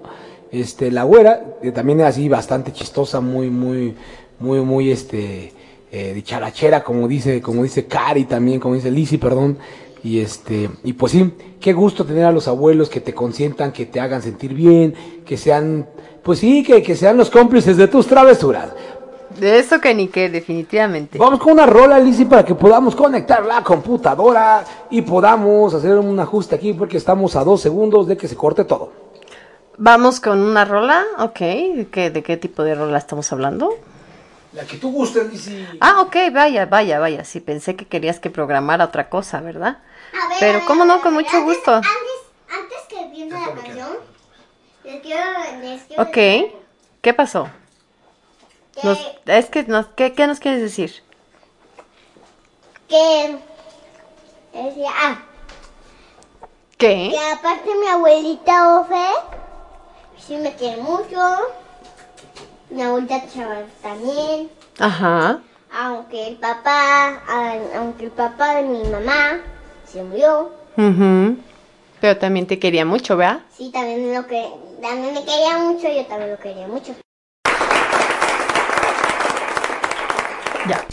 Este, la güera, que también así bastante chistosa, muy, muy, muy, muy, este, eh, dicharachera, como dice, como dice Cari también, como dice Lizzy, perdón. Y este, y pues sí, qué gusto tener a los abuelos que te consientan, que te hagan sentir bien, que sean, pues sí, que, que sean los cómplices de tus travesuras. De eso que ni que, definitivamente. Vamos con una rola, Lizzy, para que podamos conectar la computadora y podamos hacer un ajuste aquí, porque estamos a dos segundos de que se corte todo. Vamos con una rola, ok. ¿Qué, ¿De qué tipo de rola estamos hablando? La que tú gustes, Lizzy. Ah, ok, vaya, vaya, vaya. Sí, pensé que querías que programara otra cosa, ¿verdad? A ver, Pero a ver, cómo a no, con mucho antes- gusto. Antes, antes que empiece la canción, les quiero, les quiero Ok, ¿qué pasó? Nos- es que, nos, ¿qué, ¿qué nos quieres decir? que decía, ah, ¿Qué? que aparte mi abuelita Ofe, sí me quiere mucho, mi abuelita Chaval también, Ajá. aunque el papá, aunque el papá de mi mamá se murió, ujú. Pero también te quería mucho, ¿verdad? sí también lo que, también me quería mucho, yo también lo quería mucho. Ya.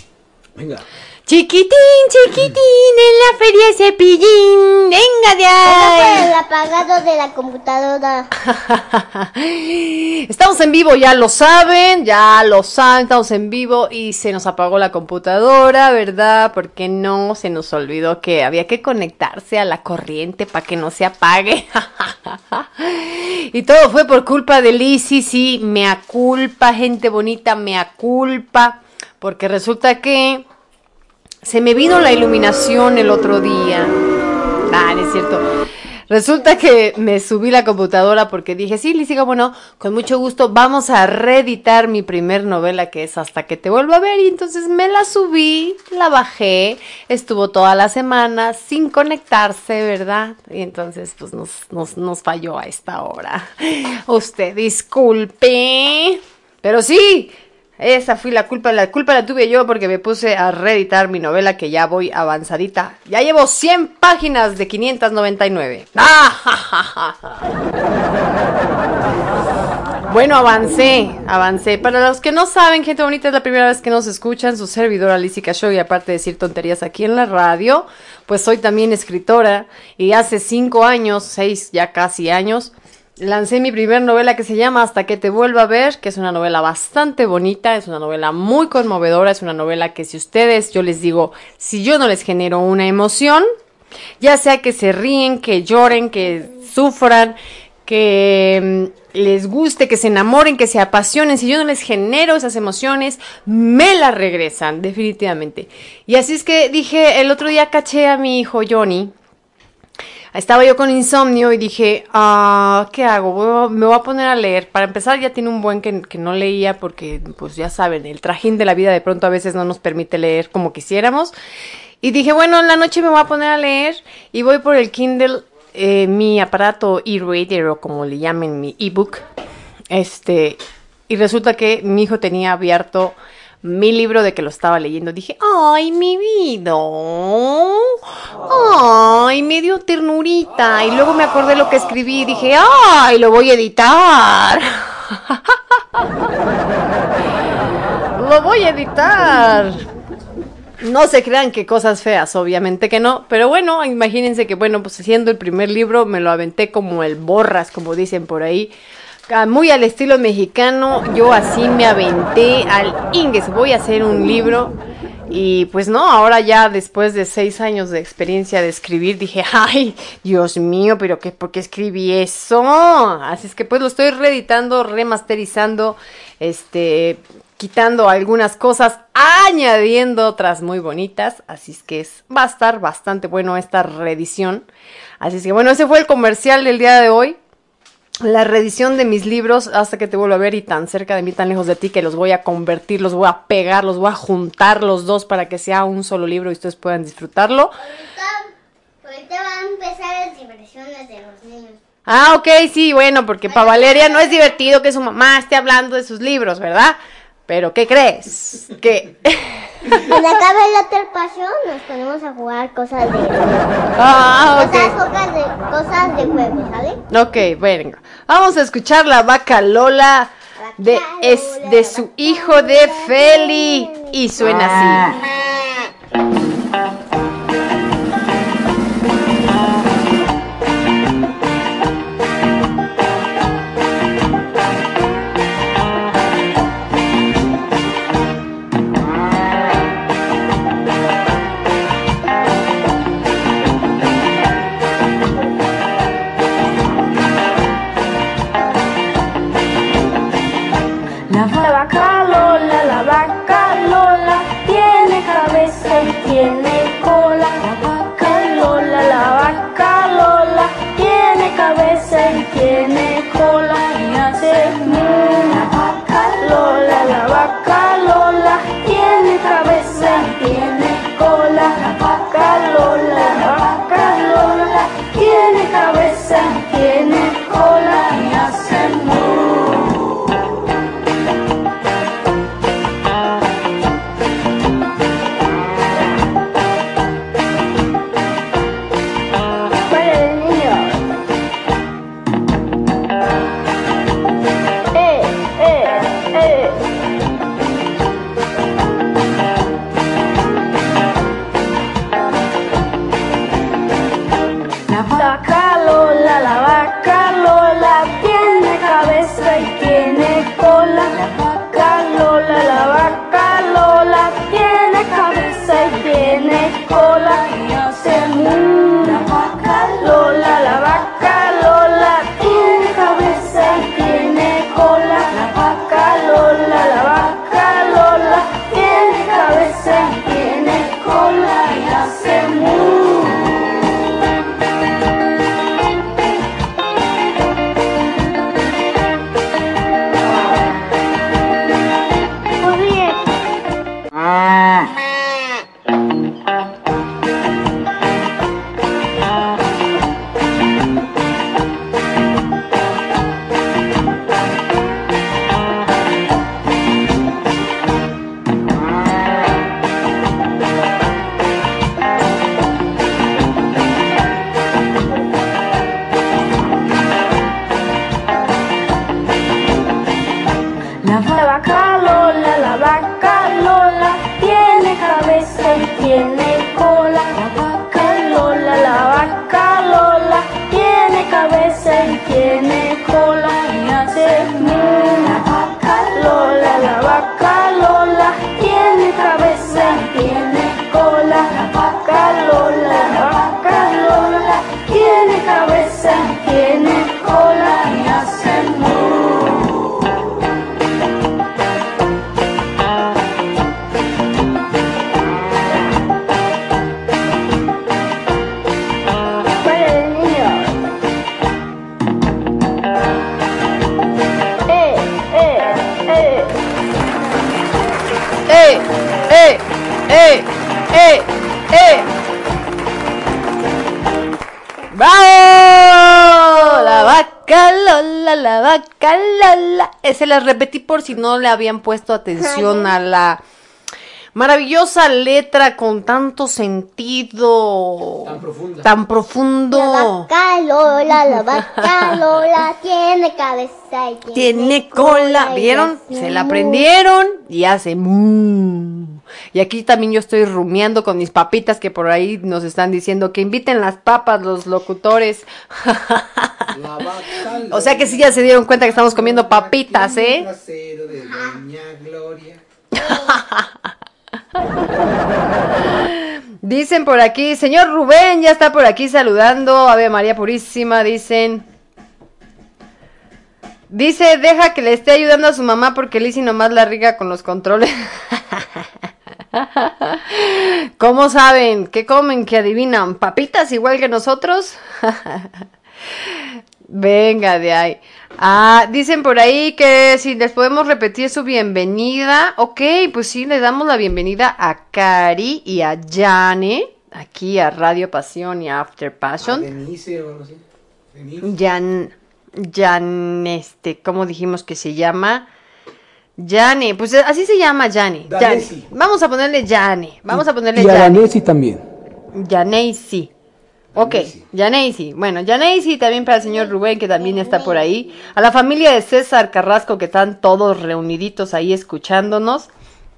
Venga. Chiquitín, chiquitín, en la feria cepillín. Venga de ahí. el apagado de la computadora. Estamos en vivo, ya lo saben, ya lo saben, estamos en vivo y se nos apagó la computadora, ¿verdad? Porque no se nos olvidó que había que conectarse a la corriente para que no se apague. y todo fue por culpa de Lizzy, sí, me aculpa, gente bonita, me aculpa, porque resulta que se me vino la iluminación el otro día. Ah, es cierto. Resulta que me subí la computadora porque dije, sí, Lizzy, bueno, con mucho gusto vamos a reeditar mi primer novela que es Hasta que te vuelva a ver. Y entonces me la subí, la bajé, estuvo toda la semana sin conectarse, ¿verdad? Y entonces pues nos, nos, nos falló a esta hora. Usted disculpe. Pero sí, esa fue la culpa, la culpa la tuve yo porque me puse a reeditar mi novela que ya voy avanzadita. Ya llevo 100 páginas de 599. Bueno, avancé, avancé. Para los que no saben, gente bonita, es la primera vez que nos escuchan, su servidora Lizzy Show y aparte de decir tonterías aquí en la radio, pues soy también escritora y hace cinco años, seis ya casi años, lancé mi primer novela que se llama Hasta que te vuelva a ver, que es una novela bastante bonita, es una novela muy conmovedora, es una novela que si ustedes, yo les digo, si yo no les genero una emoción, ya sea que se ríen, que lloren, que sufran, que mm, les guste, que se enamoren, que se apasionen, si yo no les genero esas emociones, me las regresan, definitivamente. Y así es que dije, el otro día caché a mi hijo Johnny, estaba yo con insomnio y dije, ah, ¿qué hago? Me voy a poner a leer. Para empezar, ya tiene un buen que, que no leía porque, pues ya saben, el trajín de la vida de pronto a veces no nos permite leer como quisiéramos. Y dije, bueno, en la noche me voy a poner a leer y voy por el Kindle, eh, mi aparato e-reader o como le llamen, mi ebook. Este, y resulta que mi hijo tenía abierto mi libro de que lo estaba leyendo. Dije, ay, mi vida. Ay, me dio ternurita. Y luego me acordé lo que escribí y dije, ay, lo voy a editar. lo voy a editar. No se crean que cosas feas, obviamente que no, pero bueno, imagínense que bueno, pues siendo el primer libro me lo aventé como el borras, como dicen por ahí, Ah, muy al estilo mexicano, yo así me aventé al Inges, voy a hacer un libro y pues no, ahora ya después de seis años de experiencia de escribir dije, ay, Dios mío, pero qué, ¿por qué escribí eso? Así es que pues lo estoy reeditando, remasterizando, este, quitando algunas cosas, añadiendo otras muy bonitas, así es que va a estar bastante bueno esta reedición. Así es que bueno, ese fue el comercial del día de hoy. La reedición de mis libros hasta que te vuelvo a ver y tan cerca de mí, tan lejos de ti, que los voy a convertir, los voy a pegar, los voy a juntar los dos para que sea un solo libro y ustedes puedan disfrutarlo. Ahorita van a empezar las diversiones de los niños. Ah, ok, sí, bueno, porque para Valeria no es divertido que su mamá esté hablando de sus libros, ¿verdad? Pero, ¿qué crees? Que... Cuando acabe la After Passion nos ponemos a jugar cosas de... Ah, ok. Cosas, cosas de, cosas de juego, ¿sale? Ok, venga. Vamos a escuchar la vaca Lola de, es, de su hijo de Feli. Y suena así. No le habían puesto atención a la maravillosa letra con tanto sentido. Tan profunda. Tan profundo. La vaca Lola, la vaca Lola, tiene cabeza y tiene, Tiene cola, ¿vieron? Se la aprendieron y hace mu. Y aquí también yo estoy rumiando con mis papitas que por ahí nos están diciendo que inviten las papas los locutores. o sea que sí ya se dieron cuenta que estamos comiendo papitas, ¿eh? Por aquí, señor Rubén ya está por aquí saludando. Ave María Purísima, dicen. Dice, deja que le esté ayudando a su mamá porque Lizzy nomás la riga con los controles. ¿Cómo saben? ¿Qué comen? ¿Qué adivinan? ¿Papitas igual que nosotros? Venga de ahí. Ah, dicen por ahí que si les podemos repetir su bienvenida. Ok, pues sí, le damos la bienvenida a Cari y a Jane, aquí a Radio Pasión y a After Passion. Denise o algo así. Denise. Jan, Jan, este, ¿cómo dijimos que se llama? Jane, pues así se llama Jane. Vamos a ponerle Jane. Vamos a ponerle Y a Jane. Danesi también. Yaneisi. Ok, Yaneisi. Bueno, Yaneisi también para el señor Rubén, que también está por ahí. A la familia de César Carrasco, que están todos reuniditos ahí escuchándonos.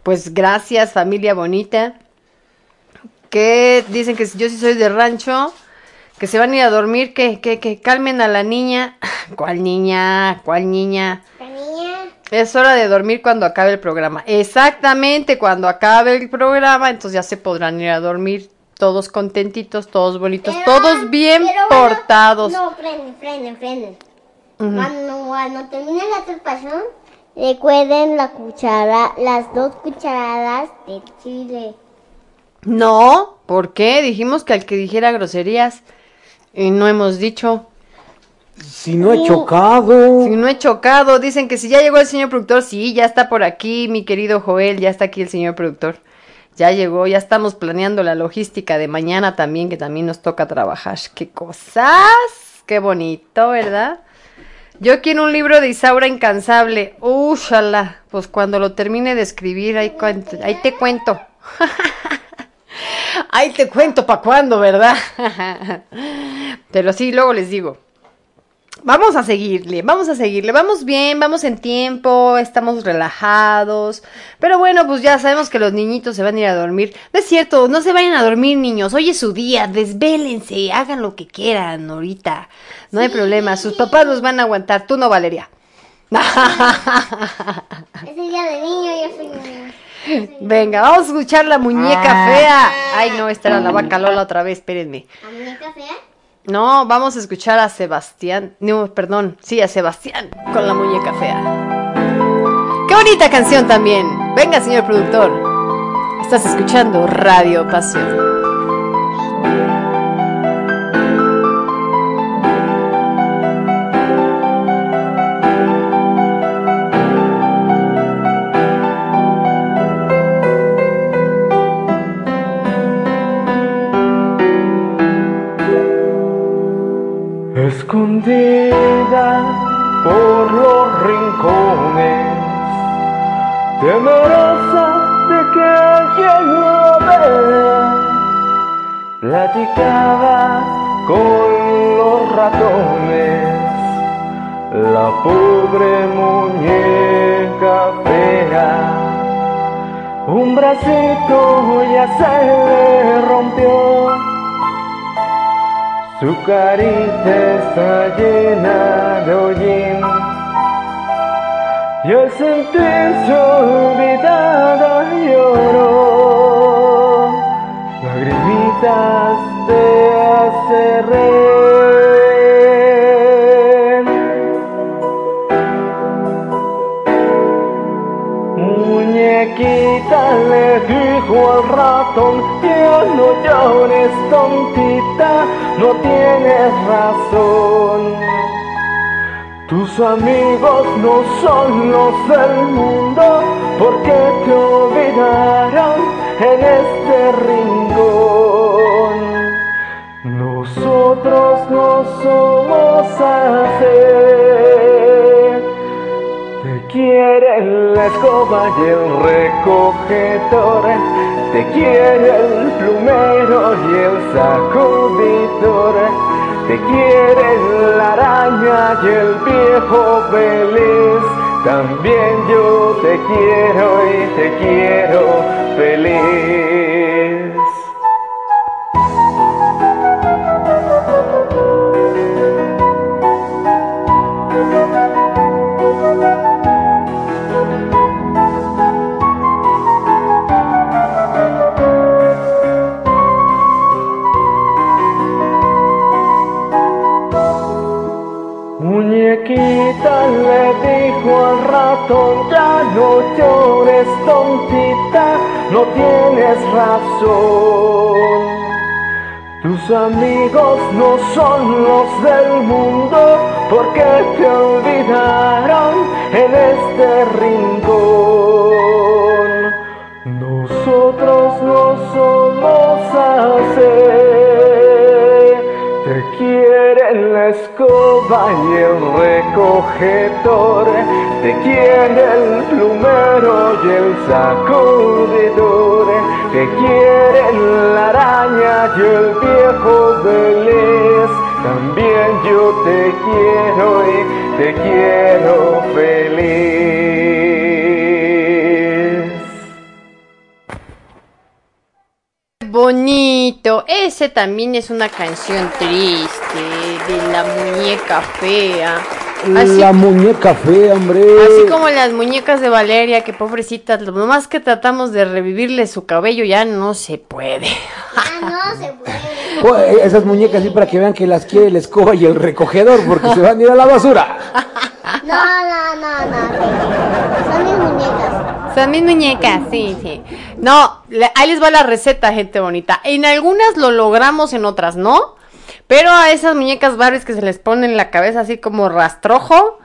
Pues gracias, familia bonita. Que dicen que yo sí soy de rancho, que se van a ir a dormir, que, que, que calmen a la niña. ¿Cuál niña? ¿Cuál niña? La niña, Es hora de dormir cuando acabe el programa. Exactamente, cuando acabe el programa, entonces ya se podrán ir a dormir todos contentitos, todos bonitos, Pero- todos bien pero bueno, portados. No, frenen, frenen, frenen. Cuando, cuando termine la preparación, recuerden la cuchara, las dos cucharadas de chile. No, ¿por qué? Dijimos que al que dijera groserías y no hemos dicho. Si no he chocado. Si no he chocado, dicen que si ya llegó el señor productor, sí, ya está por aquí, mi querido Joel, ya está aquí el señor productor. Ya llegó, ya estamos planeando la logística de mañana también, que también nos toca trabajar. ¡Qué cosas! ¡Qué bonito, ¿verdad? Yo quiero un libro de Isaura Incansable. ¡Úshala! Pues cuando lo termine de escribir, ahí, ahí te cuento. ahí te cuento para cuándo, ¿verdad? Pero sí, luego les digo. Vamos a seguirle, vamos a seguirle, vamos bien, vamos en tiempo, estamos relajados, pero bueno, pues ya sabemos que los niñitos se van a ir a dormir. No es cierto, no se vayan a dormir niños, hoy es su día, desvélense, hagan lo que quieran ahorita, no hay problema, sus papás los van a aguantar, tú no Valeria. Es el día de niño, yo soy niño. Venga, vamos a escuchar la muñeca fea. Ay, no, esta era la vaca Lola otra vez, espérenme. ¿La muñeca fea? No, vamos a escuchar a Sebastián. No, perdón. Sí, a Sebastián con la muñeca fea. Qué bonita canción también. Venga, señor productor. Estás escuchando Radio Pasión. escondida por los rincones, temerosa de que alguien lo vea, platicaba con los ratones, la pobre muñeca fea, un bracito ya se le rompió. Su carita está llena de hollín. Y al sentirse olvidada lloró. Lagrimitas de hace reír. Muñequita le dijo al ratón, ya no llores tontita, no tienes razón. Tus amigos no son los del mundo, porque te olvidaron en este rincón. Nosotros no somos así. Te quiere la escoba y el recogedor, te quiere el plumero y el sacudidor, te quiere la araña y el viejo feliz. También yo te quiero y te quiero feliz. Razón. Tus amigos no son los del mundo, porque te olvidaron en este rincón. Nosotros no somos así. Te quiere la escoba y el recogedor, te quiere el plumero y el sacudidor, te quiere la araña y el viejo feliz. También yo te quiero y te quiero feliz. Bonito, ese también es una canción triste de la muñeca fea. Así, La muñeca fea, hombre. así como las muñecas de Valeria, que pobrecitas, lo más que tratamos de revivirle su cabello ya no se puede. Ah, no se puede. Oh, eh, esas muñecas sí para que vean que las quiere la escoba y el recogedor porque se van a ir a la basura. No, no, no, no. Son mis muñecas. Son mis muñecas, sí, sí. No, ahí les va la receta, gente bonita. En algunas lo logramos, en otras no. Pero a esas muñecas Barbies que se les pone en la cabeza así como rastrojo,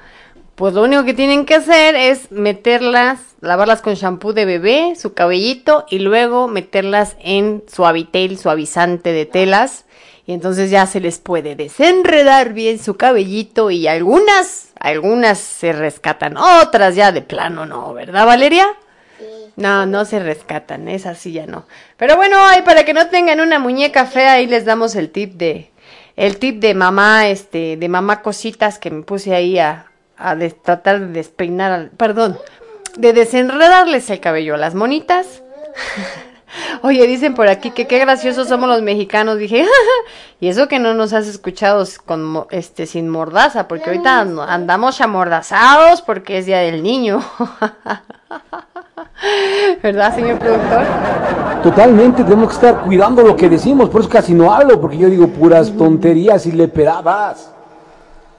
pues lo único que tienen que hacer es meterlas, lavarlas con shampoo de bebé, su cabellito, y luego meterlas en suavitel, suavizante de telas. Y entonces ya se les puede desenredar bien su cabellito y algunas, algunas se rescatan, otras ya de plano no, ¿verdad Valeria? No, no se rescatan, esas sí ya no. Pero bueno, ahí para que no tengan una muñeca fea, ahí les damos el tip de, el tip de mamá, este, de mamá cositas que me puse ahí a, a des- tratar de despeinar, al- perdón, de desenredarles el cabello a las monitas. Oye, dicen por aquí que qué graciosos somos los mexicanos. Dije, y eso que no nos has escuchado con, este, sin mordaza, porque ahorita and- andamos amordazados porque es Día del Niño. ¿Verdad, señor productor? Totalmente, tenemos que estar cuidando lo que decimos, por eso casi no hablo, porque yo digo puras tonterías y le pedabas.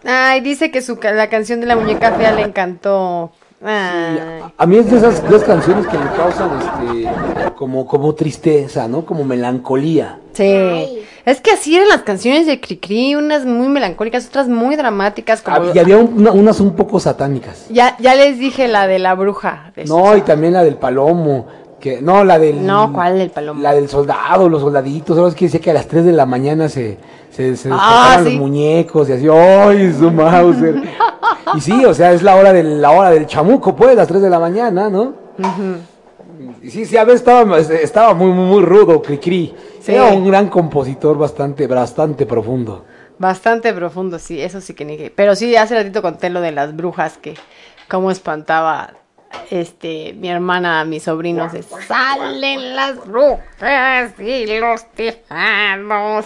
Ay, dice que su, la canción de la muñeca fea le encantó. A mí es de esas dos canciones que me causan este como, como tristeza, ¿no? Como melancolía. Sí. Es que así eran las canciones de Cricri, unas muy melancólicas, otras muy dramáticas. Como... Y había un- una- unas un poco satánicas. Ya, ya les dije la de la bruja. de No, y también la del palomo. Que, no, la del. No, ¿cuál del palomo? La del soldado, los soldaditos. ¿Sabes que decía que a las 3 de la mañana se, se, se Ah, sí. los muñecos y así, ¡ay, su Mauser! y sí, o sea, es la hora del, la hora del chamuco, pues, las 3 de la mañana, ¿no? Y sí, sí, a veces estaba, estaba muy, muy, muy rudo, Cricri. Sí. Era un gran compositor bastante, bastante profundo. Bastante profundo, sí, eso sí que ni que- Pero sí, hace ratito conté lo de las brujas que cómo espantaba este, mi hermana, mis sobrinos, salen las brujas y los tejanos.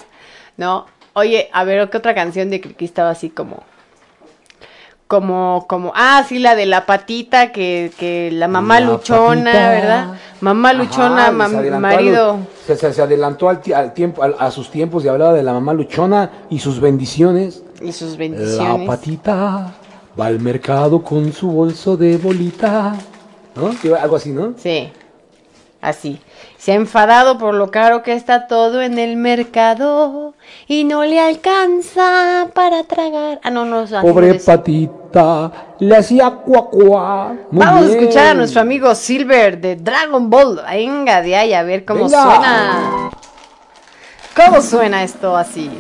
No, oye, a ver, ¿qué otra canción de Criqui estaba así como, como, como, ah, sí, la de la patita, que, que la mamá La luchona, patita. ¿verdad? Mamá luchona, Ajá, mam- se adelantó a marido. se, se- se adelantó al, ti- al tiempo, al- a sus tiempos y hablaba de la mamá luchona y sus bendiciones. Y sus La bendiciones. patita va al mercado con su bolso de bolita. ¿No? Algo así, ¿no? Sí, así. Se ha enfadado por lo caro que está todo en el mercado y no le alcanza para tragar. Ah, no, no, Pobre patita, le hacía cuacuá. Vamos bien. a escuchar a nuestro amigo Silver de Dragon Ball. Venga de ahí a ver cómo Venga. suena. ¿Cómo suena esto así?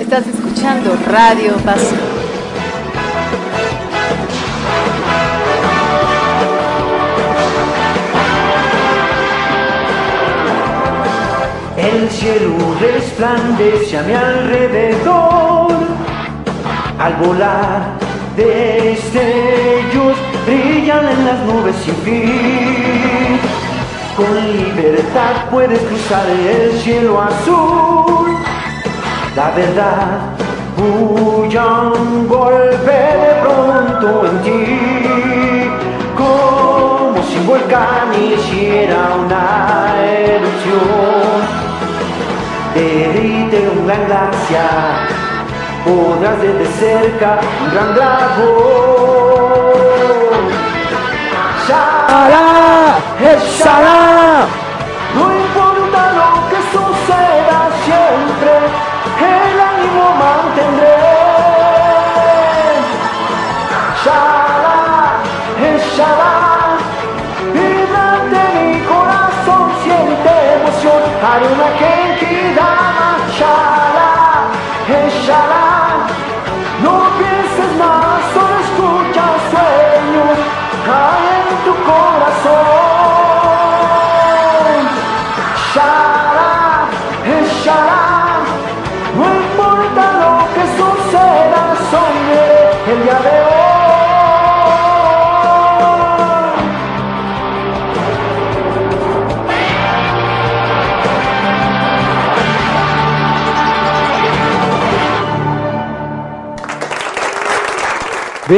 Estás escuchando Radio Pasión. El cielo resplandece a mi alrededor. Al volar destellos brillan en las nubes sin fin. Con libertad puedes cruzar el cielo azul. La verdad huye un golpe de pronto en ti. Como si un volcán hiciera una erupción. Derrite un gran glaciar, podrás ver de cerca un gran dragón. ¡Es Sara! No importa lo que suceda siempre, el ánimo mantendré. Shala, es Shala, vibrante mi corazón siente emoción, haré una Genkidama.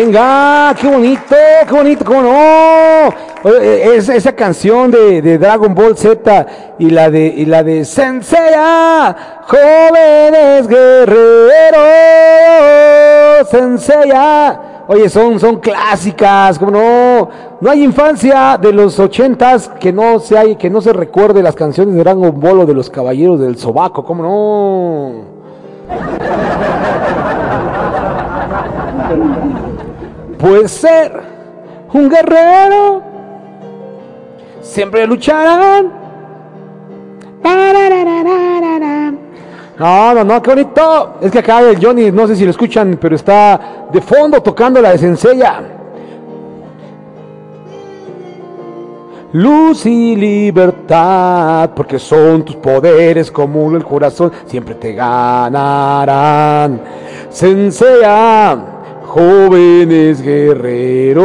Venga, qué bonito, qué bonito, cómo no. Oye, es- esa canción de, de Dragon Ball Z y la de y la de Senseiya, jóvenes guerreros, Senseiya. Oye, son son clásicas, cómo no. No hay infancia de los ochentas que no se hay, que no se recuerde las canciones de Dragon Ball o de los Caballeros del Sobaco, cómo no. Puede ser un guerrero. Siempre lucharán. No, no, no, qué bonito. Es que acá el Johnny, no sé si lo escuchan, pero está de fondo tocando la de Senseiya. Luz y libertad, porque son tus poderes como el corazón, siempre te ganarán. Senseiya, jóvenes guerreros.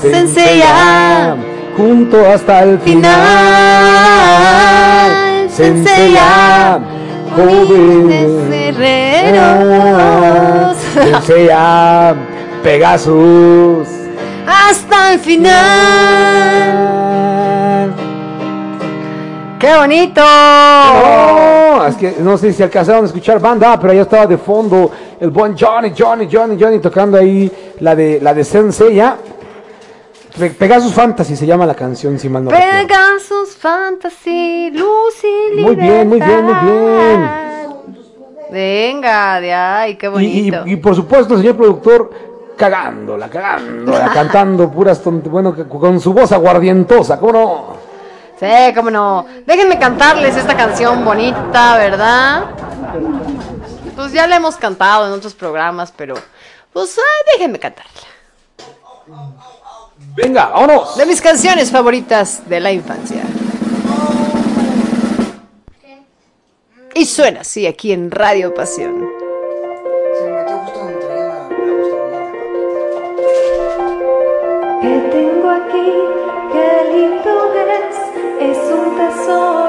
Senseiya, junto hasta el final. Senseiya, jóvenes guerreros. Senseiya, Pegasus. Hasta el final. ¡Qué bonito! No, es que no sé si alcanzaron a escuchar banda, pero ya estaba de fondo el buen Johnny, Johnny, Johnny, Johnny tocando ahí la de la de Senseiya. Pe- Pegasus Fantasy se llama la canción, si mal no recuerdo. Pegasus Fantasy, luz y Muy bien, muy bien, muy bien. Venga, de ahí, qué Y, y- bonito. y por supuesto, señor productor, cagándola, cagándola, cantando puras bueno, con su voz aguardientosa, ¿cómo no? Sí, cómo no. Déjenme cantarles esta canción bonita, ¿verdad? Pues ya la hemos cantado en otros programas, pero pues déjenme cantarla. Venga, vámonos. De mis canciones favoritas de la infancia. Y suena así aquí en Radio Pasión. Se me metió justo donde traía la, la que tengo aquí, un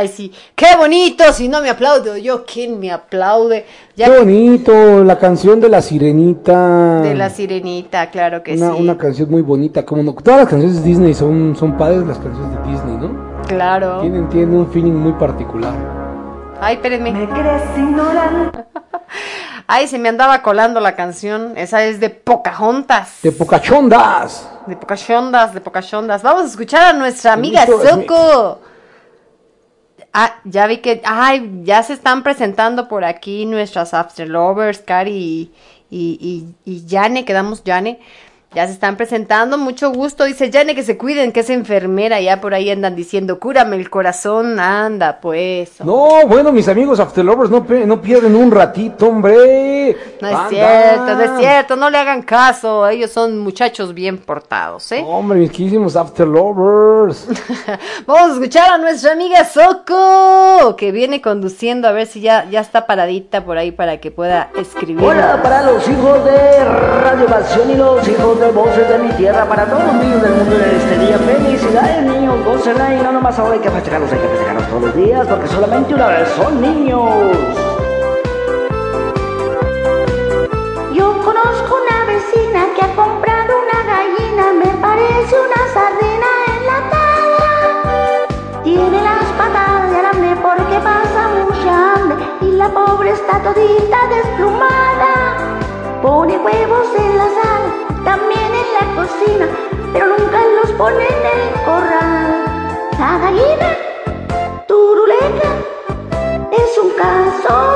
Ay, sí, qué bonito. Si no me aplaudo yo, ¿quién me aplaude? Ya Qué que- bonito, la canción de la sirenita. de la sirenita, claro que una, sí. una canción muy bonita, como no, todas las canciones de Disney son, son padres las canciones de Disney, ¿no? Claro. Tienen, tienen un feeling muy particular. Ay, espérenme. Me crees ignorante. Ay, se me andaba colando la canción. Esa es de Pocahontas. De Pocachondas. De Pocahontas, de Pocahontas. Vamos a escuchar a nuestra amiga Listo, es mi- Soko. Ah, ya vi que, ay, ya se están presentando por aquí nuestras After Lovers, Cari y, y, Yane, quedamos Yane. Ya se están presentando, mucho gusto. Dice Yane que se cuiden, que es enfermera. Ya por ahí andan diciendo, cúrame el corazón. Anda, pues. No, bueno, mis amigos After Lovers no, no pierden un ratito, hombre. No es Anda. cierto, no es cierto, no le hagan caso. Ellos son muchachos bien portados, ¿eh? Hombre, mis queridísimos After Lovers. Vamos a escuchar a nuestra amiga Soko, que viene conduciendo, a ver si ya, ya está paradita por ahí para que pueda escribir. Hola para los hijos de Radio Pasión y los hijos de Voces de mi Tierra, para todos los niños del mundo de este día. Felicidades niños, gócenla y no nomás ahora hay que festejarlos, hay que festejarlos todos los días, porque solamente una vez son niños. Yo conozco una vecina que ha comprado una gallina, me parece una sardina enlatada. Tiene las patas de alambre porque pasa mucha hambre y la pobre está todita desplumada. Pone huevos en la la pero nunca los pone en el corral. La gallina turuleca es un caso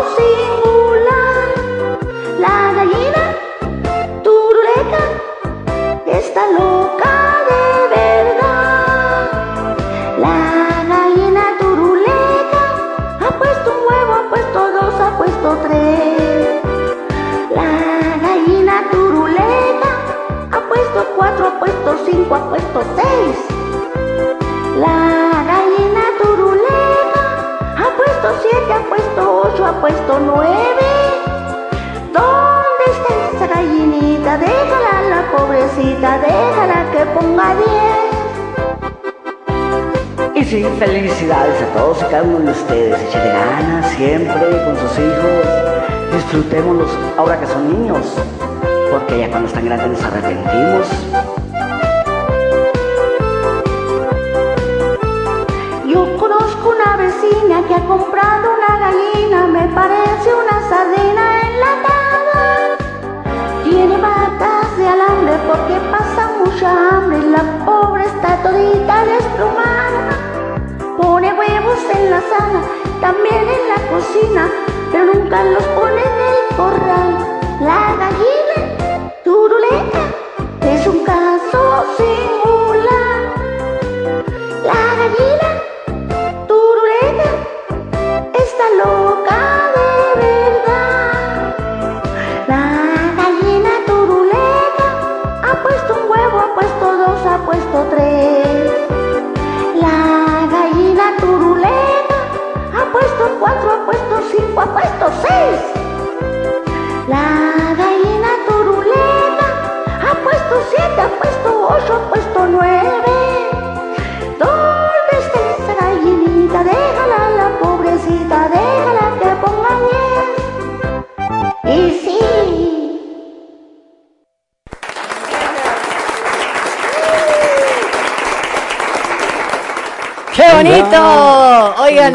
ha puesto 6. La gallina turulena ha puesto 7, ha puesto 8, ha puesto 9. ¿Dónde está esa gallinita? Déjala, la pobrecita, déjala que ponga 10. Y sí, felicidades a todos y cada uno de ustedes. Echale ganas siempre con sus hijos. Disfrutémoslos ahora que son niños porque ya cuando están grandes nos arrepentimos parece una sardina enlatada. Tiene patas de alambre porque pasa mucha hambre la pobre está todita desplumada. Pone huevos en la sala, también en la cocina, pero nunca los pone en el corral. La gallina turuleta es un caso singular.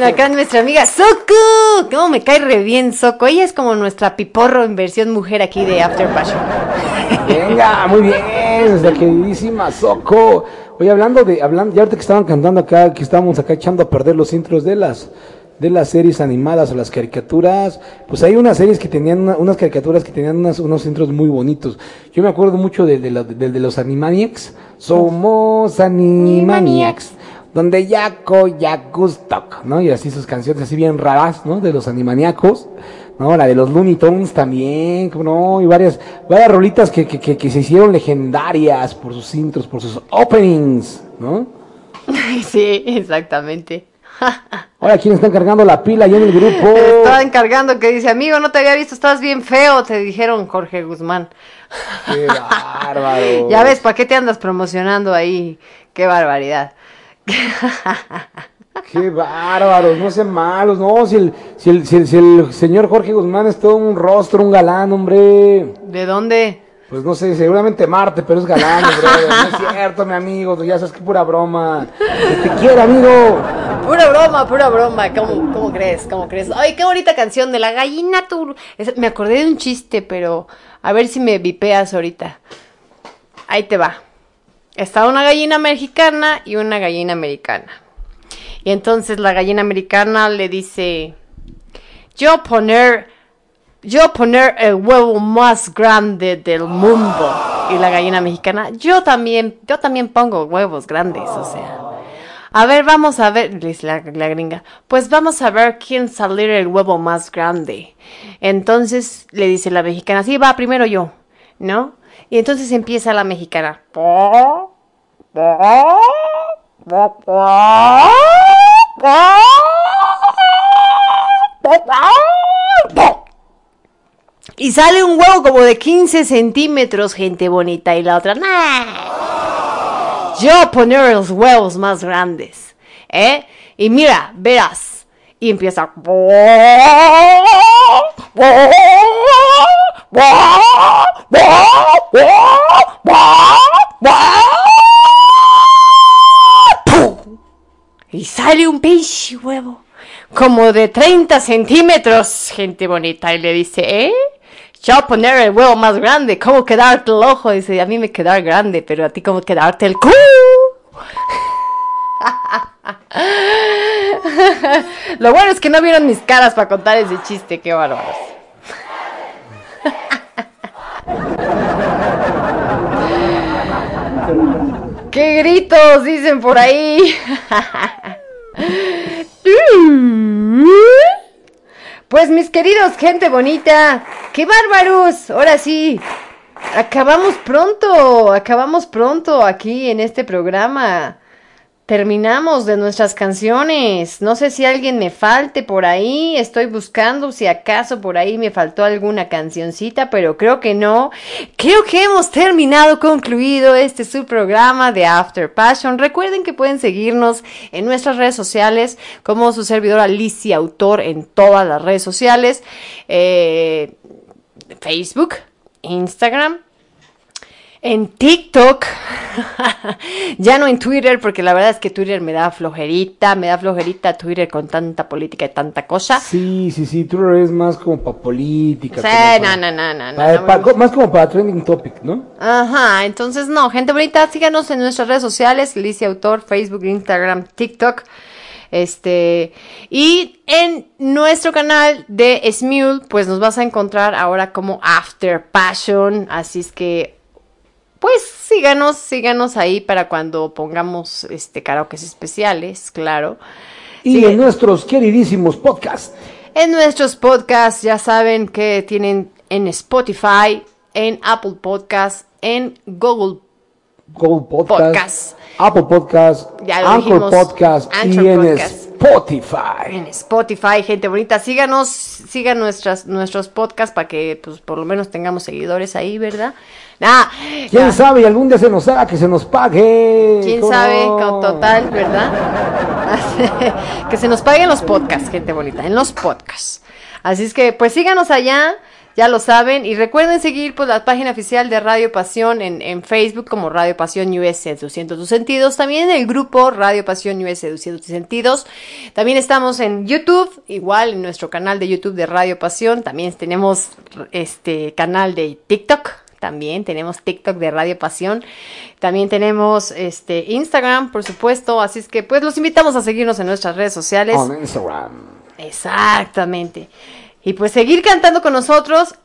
Acá nuestra amiga Soco. ¿Cómo me cae re bien Soco? Ella es como nuestra piporro en versión mujer aquí de After Passion. Venga, muy bien, nuestra queridísima Soco. Oye, hablando de, hablando, ya ahorita que estaban cantando acá, que estábamos acá echando a perder los intros de las, de las series animadas o las caricaturas, pues hay unas series que tenían, una- unas caricaturas que tenían unas- unos intros muy bonitos. Yo me acuerdo mucho del de, del de los Animaniacs. Somos Animaniacs. Donde Yaco, Yakustok, ¿no? Y así sus canciones así bien raras, ¿no? De los animaniacos, ¿no? La de los Looney Tunes también, ¿no? Y varias, varias rolitas que, que, que, que se hicieron legendarias por sus intros, por sus openings, ¿no? sí, exactamente. Ahora, ¿quién está encargando la pila ya en el grupo? Estaba encargando que dice, amigo, no te había visto, estás bien feo, te dijeron Jorge Guzmán. Qué bárbaro. Ya ves, ¿para qué te andas promocionando ahí? Qué barbaridad. Qué bárbaros, no sean malos, no, si el, si el, si el, si el señor Jorge Guzmán es todo un rostro, un galán, hombre. ¿De dónde? Pues no sé, seguramente Marte, pero es galán, hombre. No es cierto, mi amigo, ya sabes que pura broma. Que te quiero, amigo. Pura broma, pura broma. ¿Cómo, cómo crees? ¿Cómo crees? Ay, qué bonita canción de la gallina. Es- me acordé de un chiste, pero a ver si me vipeas ahorita. Ahí te va. Está una gallina mexicana y una gallina americana. Y entonces la gallina americana le dice, yo poner, yo poner el huevo más grande del mundo. Y la gallina mexicana, yo también, yo también pongo huevos grandes, o sea. A ver, vamos a ver, dice la, la gringa. Pues vamos a ver quién salir el huevo más grande. Entonces le dice la mexicana, sí, va primero yo, ¿no? Y entonces empieza la mexicana. Y sale un huevo como de 15 centímetros, gente bonita. Y la otra, nah. Yo poner los huevos más grandes. ¿Eh? Y mira, verás. Y empieza. Y sale un pinche huevo. Como de 30 centímetros, gente bonita. Y le dice, ¿eh? Yo poner el huevo más grande. ¿Cómo quedarte el ojo? Dice, a mí me quedar grande, pero a ti cómo quedarte el cu. Lo bueno es que no vieron mis caras para contar ese chiste. Qué bárbaros. ¡Qué gritos! Dicen por ahí. Pues mis queridos, gente bonita, qué bárbaros. Ahora sí, acabamos pronto, acabamos pronto aquí en este programa. Terminamos de nuestras canciones. No sé si alguien me falte por ahí. Estoy buscando si acaso por ahí me faltó alguna cancioncita, pero creo que no. Creo que hemos terminado, concluido este su programa de After Passion. Recuerden que pueden seguirnos en nuestras redes sociales como su servidora Alicia Autor en todas las redes sociales. Eh, Facebook, Instagram, en TikTok, ya no en Twitter, porque la verdad es que Twitter me da flojerita, me da flojerita Twitter con tanta política y tanta cosa. Sí, sí, sí, Twitter es más como para política. Sí, no, no, no, no, más como para trending topic, ¿no? Ajá, entonces no, gente bonita, síganos en nuestras redes sociales, Alicia Autor, Facebook, Instagram, TikTok. Este, y en nuestro canal de Smule, pues nos vas a encontrar ahora como After Passion. Así es que, pues síganos, síganos ahí para cuando pongamos este karaokes especiales, claro. Y en nuestros queridísimos podcasts. En nuestros podcasts ya saben que tienen en Spotify, en Apple Podcasts, en Google Google Podcast, Podcast. Apple Podcast, Anchor Podcast Anchor y en. Spotify. en Spotify, gente bonita. Síganos, sigan nuestras, nuestros podcasts para que pues por lo menos tengamos seguidores ahí, ¿verdad? Nah, ¿Quién sabe? Y algún día se nos haga que se nos pague. ¿Quién ¿Cómo sabe? total, ¿verdad? que se nos paguen los podcasts, gente bonita, en los podcasts. Así es que, pues síganos allá, ya lo saben. Y recuerden seguir pues, la página oficial de Radio Pasión en, en Facebook como Radio Pasión US Seduciendo tus sentidos. También en el grupo Radio Pasión US Seduciendo tus sentidos. También estamos en YouTube, igual en nuestro canal de YouTube de Radio Pasión. También tenemos este canal de TikTok. También tenemos TikTok de Radio Pasión. También tenemos este Instagram, por supuesto. Así es que pues los invitamos a seguirnos en nuestras redes sociales. On Instagram. Exactamente. Y pues seguir cantando con nosotros.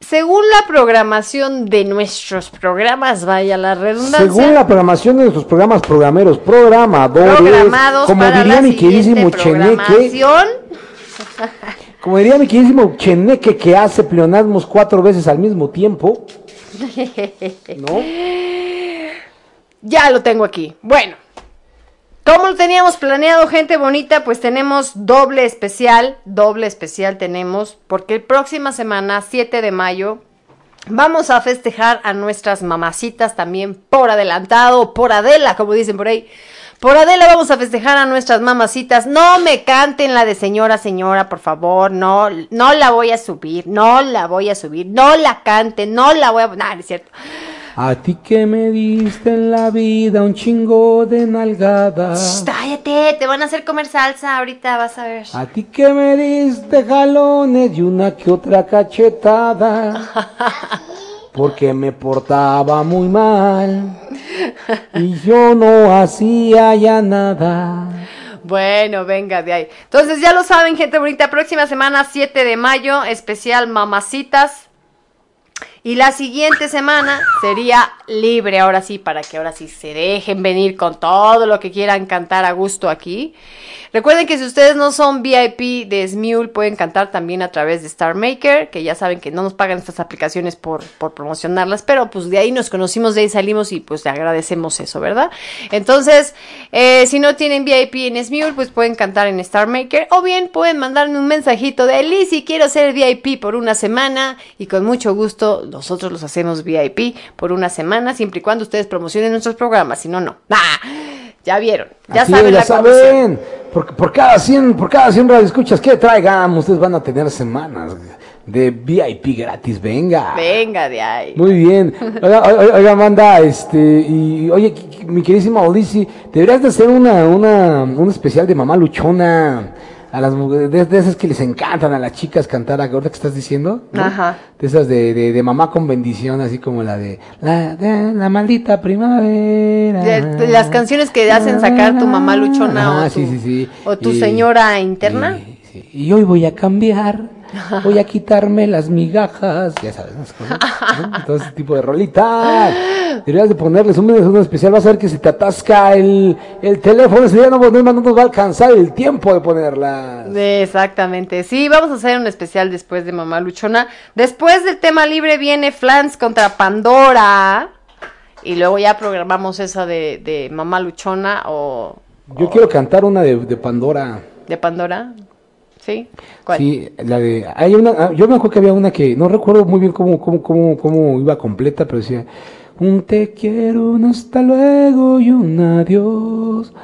Según la programación de nuestros programas, vaya la redundancia. Según la programación de nuestros programas programeros, programadores, programados como para diría la mi queridísimo Cheneque, como diría mi queridísimo Cheneque que hace pleonasmos cuatro veces al mismo tiempo. ¿No? Ya lo tengo aquí. Bueno, como lo teníamos planeado, gente bonita, pues tenemos doble especial, doble especial tenemos, porque el próxima semana, 7 de mayo, vamos a festejar a nuestras mamacitas también por adelantado, por Adela, como dicen por ahí. Por Adela vamos a festejar a nuestras mamacitas. No me canten la de señora, señora, por favor. No, no la voy a subir. No la voy a subir. No la canten. No la voy a... No es cierto. A ti que me diste en la vida un chingo de nalgadas. Cállate, te van a hacer comer salsa ahorita, vas a ver. A ti que me diste jalones y una que otra cachetada. Porque me portaba muy mal. Y yo no hacía ya nada. Bueno, venga de ahí. Entonces ya lo saben, gente bonita. Próxima semana, 7 de mayo, especial Mamacitas. Y la siguiente semana sería libre, ahora sí, para que ahora sí se dejen venir con todo lo que quieran cantar a gusto aquí. Recuerden que si ustedes no son VIP de Smule, pueden cantar también a través de Star Maker, que ya saben que no nos pagan estas aplicaciones por, por promocionarlas, pero pues de ahí nos conocimos, de ahí salimos y pues le agradecemos eso, ¿verdad? Entonces, eh, si no tienen VIP en Smule, pues pueden cantar en Star Maker, o bien pueden mandarme un mensajito de Lizzy, quiero ser VIP por una semana, y con mucho gusto nosotros los hacemos VIP por una semana, siempre y cuando ustedes promocionen nuestros programas, si no, no. ¡Ah! Ya vieron, ya Así saben ya la saben. Por, por cada 100, por cada 100 radioescuchas que traigan, ustedes van a tener semanas de VIP gratis, venga. Venga de ahí. Muy bien. Oiga, oiga, Amanda, este, y oye, mi queridísima Odisi, deberías de hacer una, una, un especial de mamá luchona. A las mujeres, de, de esas que les encantan a las chicas cantar, ahorita que estás diciendo, ¿no? Ajá. De esas de, de, de mamá con bendición, así como la de la, de la maldita primavera. De- las canciones que hacen sacar tu mamá luchona Ah, o tu, sí, sí, sí. o tu Y- señora interna. Y hoy voy a cambiar, voy a quitarme las migajas, ya sabes, todo ese tipo de rolitas. Deberías de ponerles un mensaje especial, vas a ver que si te atasca el, el teléfono, ese día no, no, no nos va a alcanzar el tiempo de ponerlas. Exactamente. Sí, vamos a hacer un especial después de Mamá Luchona. Después del tema libre viene Flans contra Pandora. Y luego ya programamos esa de, de Mamá Luchona o Yo quiero cantar una de, de Pandora. de Pandora. ¿Sí? ¿Cuál? Sí, la de. Hay una. ah, Yo me acuerdo que había una que. No recuerdo muy bien cómo, cómo, cómo, cómo iba completa, pero decía. Un te quiero, un hasta luego y un adiós.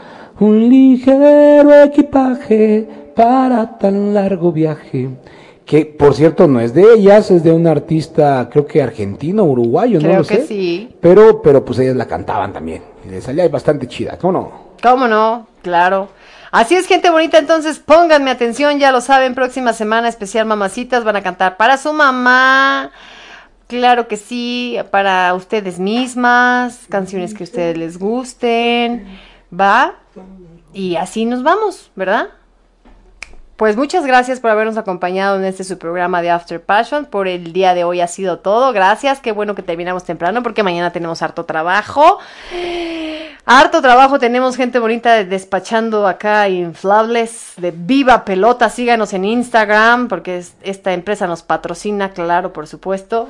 Un ligero equipaje para tan largo viaje. Que por cierto no es de ellas, es de un artista, creo que argentino, uruguayo, no Creo lo que sé. sí. Pero, pero pues ellas la cantaban también. Y le salía bastante chida, ¿cómo no? ¿Cómo no? Claro. Así es, gente bonita, entonces pónganme atención, ya lo saben, próxima semana especial Mamacitas van a cantar para su mamá. Claro que sí, para ustedes mismas, canciones que a ustedes les gusten, ¿va? Y así nos vamos, ¿verdad? Pues muchas gracias por habernos acompañado en este su programa de After Passion. Por el día de hoy ha sido todo. Gracias. Qué bueno que terminamos temprano porque mañana tenemos harto trabajo. Harto trabajo. Tenemos gente bonita despachando acá inflables de viva pelota. Síganos en Instagram porque es- esta empresa nos patrocina, claro, por supuesto.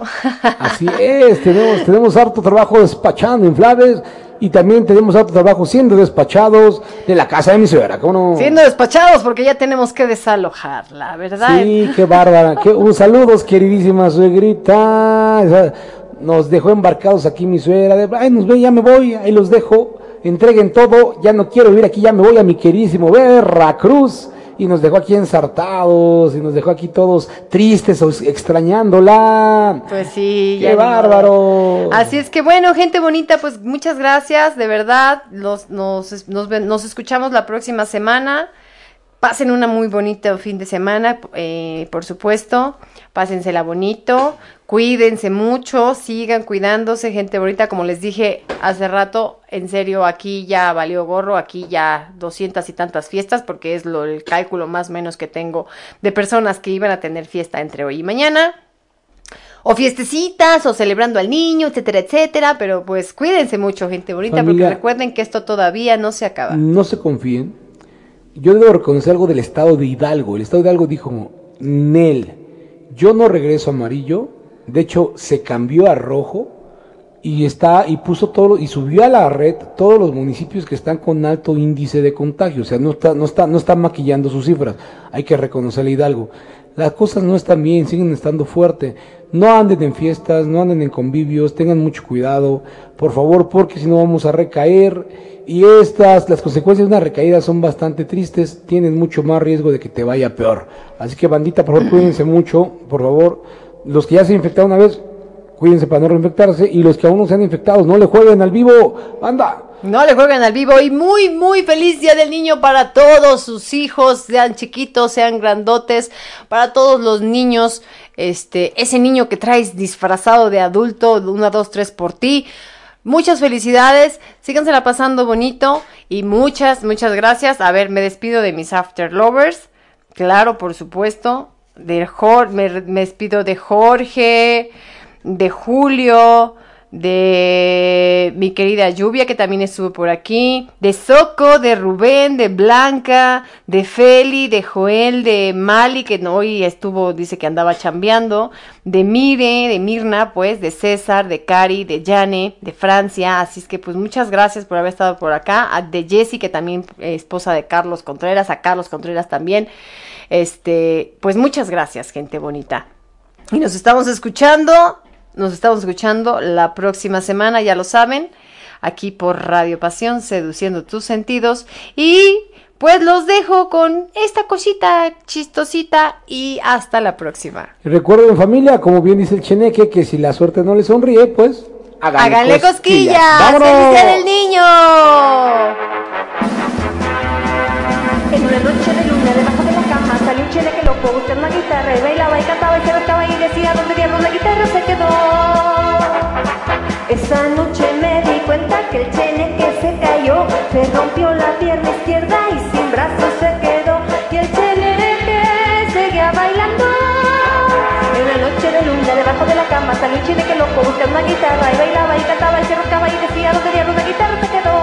Así es, tenemos, tenemos harto trabajo despachando inflables y también tenemos harto trabajo siendo despachados de la casa de mi suegra, ¿cómo no? Siendo despachados porque ya tenemos que desalojarla, ¿verdad? Sí, qué bárbara. Qué, un saludos, queridísima suegrita. Nos dejó embarcados aquí mi suegra. De, Ay, nos ve, ya me voy, ahí los dejo. Entreguen todo, ya no quiero vivir aquí, ya me voy a mi queridísimo Veracruz. Y nos dejó aquí ensartados, y nos dejó aquí todos tristes, o extrañándola. Pues sí, ¡Qué ya bárbaro! Así es que bueno, gente bonita, pues muchas gracias, de verdad. Nos, nos, nos, nos escuchamos la próxima semana. Pasen una muy bonita fin de semana, eh, por supuesto. Pásensela bonito. Cuídense mucho, sigan cuidándose, gente bonita. Como les dije hace rato, en serio, aquí ya valió gorro, aquí ya doscientas y tantas fiestas, porque es lo, el cálculo más o menos que tengo de personas que iban a tener fiesta entre hoy y mañana o fiestecitas, o celebrando al niño, etcétera, etcétera, pero pues cuídense mucho, gente bonita, Familia. porque recuerden que esto todavía no se acaba. No se confíen. Yo debo reconocer algo del estado de Hidalgo. El estado de Hidalgo dijo, Nel, yo no regreso amarillo. De hecho, se cambió a rojo y está y puso todo y subió a la red todos los municipios que están con alto índice de contagio. O sea, no está no está no está maquillando sus cifras. Hay que reconocerle Hidalgo. Las cosas no están bien, siguen estando fuerte. No anden en fiestas, no anden en convivios, tengan mucho cuidado, por favor, porque si no vamos a recaer. Y estas, las consecuencias de una recaída son bastante tristes, tienen mucho más riesgo de que te vaya peor. Así que bandita, por favor, cuídense mucho, por favor. Los que ya se infectaron una vez, cuídense para no reinfectarse. Y los que aún no se han infectado, no le jueguen al vivo, anda. No le jueguen al vivo y muy, muy feliz Día del Niño para todos sus hijos, sean chiquitos, sean grandotes, para todos los niños, este, ese niño que traes disfrazado de adulto, una, dos, tres por ti. Muchas felicidades, sígansela pasando bonito y muchas, muchas gracias. A ver, me despido de mis After Lovers, claro, por supuesto, de Jor me, me despido de Jorge, de Julio, de mi querida Lluvia, que también estuvo por aquí, de Soco, de Rubén, de Blanca, de Feli, de Joel, de Mali, que hoy estuvo, dice que andaba chambeando, de Mire, de Mirna, pues, de César, de Cari, de Jane, de Francia, así es que pues muchas gracias por haber estado por acá, de Jessie, que también es esposa de Carlos Contreras, a Carlos Contreras también, este, pues muchas gracias, gente bonita. Y nos estamos escuchando, nos estamos escuchando la próxima semana, ya lo saben, aquí por Radio Pasión, seduciendo tus sentidos. Y pues los dejo con esta cosita chistosita y hasta la próxima. Recuerden familia, como bien dice el cheneque, que si la suerte no le sonríe, pues háganle, Háganle cosquillas. ¡Vámonos! ¡Feliz del niño! En una noche de luna debajo de la cama salió un chile que lo puso buscar una guitarra y bailaba y cantaba y se decía dónde diablos la guitarra se quedó. Esa noche me di cuenta que el chene que se cayó se rompió la pierna izquierda y sin brazos se quedó y el chene que seguía bailando. En una noche de luna debajo de la cama salió un chile que lo puso buscar una guitarra y bailaba y cantaba y se rascaba y decía dónde diablos la guitarra se quedó.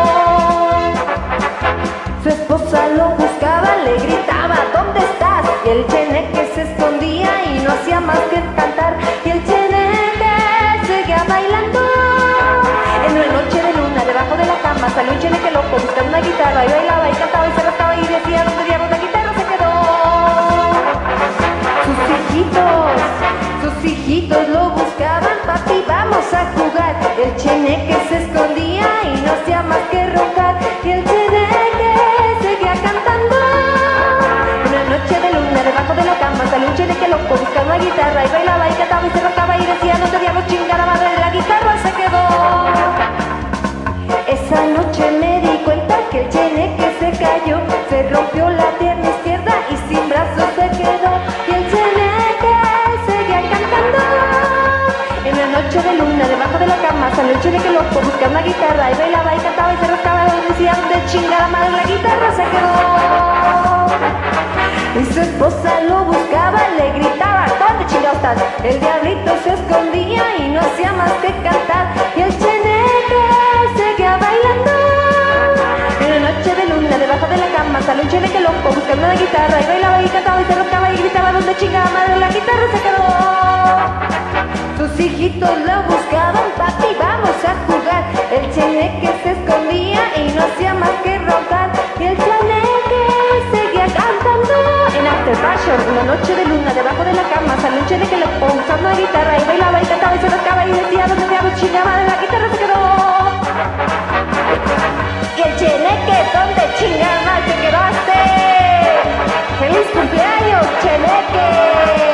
Su esposa lo buscaba, le gritaba, ¿dónde estás? Y el cheneque se escondía una guitarra y bailaba y cantaba y se arrastraba y decía dónde diablos la guitarra se quedó. Sus hijitos, sus hijitos lo buscaban, papi, vamos a jugar. El cheneque se escondía y no hacía más que roncar. Y el cheneque seguía cantando. Una noche de luna debajo de la cama salió un cheneque loco buscando una guitarra y bailaba y cantaba y se arrastraba y decía dónde diablos chingada madre. Se rompió la pierna izquierda y sin brazos se quedó. Y el cheneque seguía cantando. En la noche de luna, debajo de la cama, salió el cheneque loco buscando una guitarra y bailaba y cantaba y se rascaba y decía donde chingada madre la guitarra se quedó. Y su esposa lo buscaba, le gritaba, ¿dónde chingados estás? El diablito se escondía y no hacía más que cantar. Y el Sale un chile que loco buscando la guitarra Y bailaba y cantaba y se roncaba y gritaba Donde chingada madre la guitarra se quedó Sus hijitos lo buscaban Papi, vamos a jugar El chile que se escondía Y no hacía más que roncar. Y el chile que seguía cantando En After Fashion, una noche de luna Debajo de la cama. Sale un chile que loco Usando la guitarra y bailaba y cantaba y se roncaba Y decía, ¿dónde diablos chingada madre la guitarra se quedó? Y el Cheneque, ¿dónde chingada te quedaste? ¡Feliz cumpleaños, Cheneque!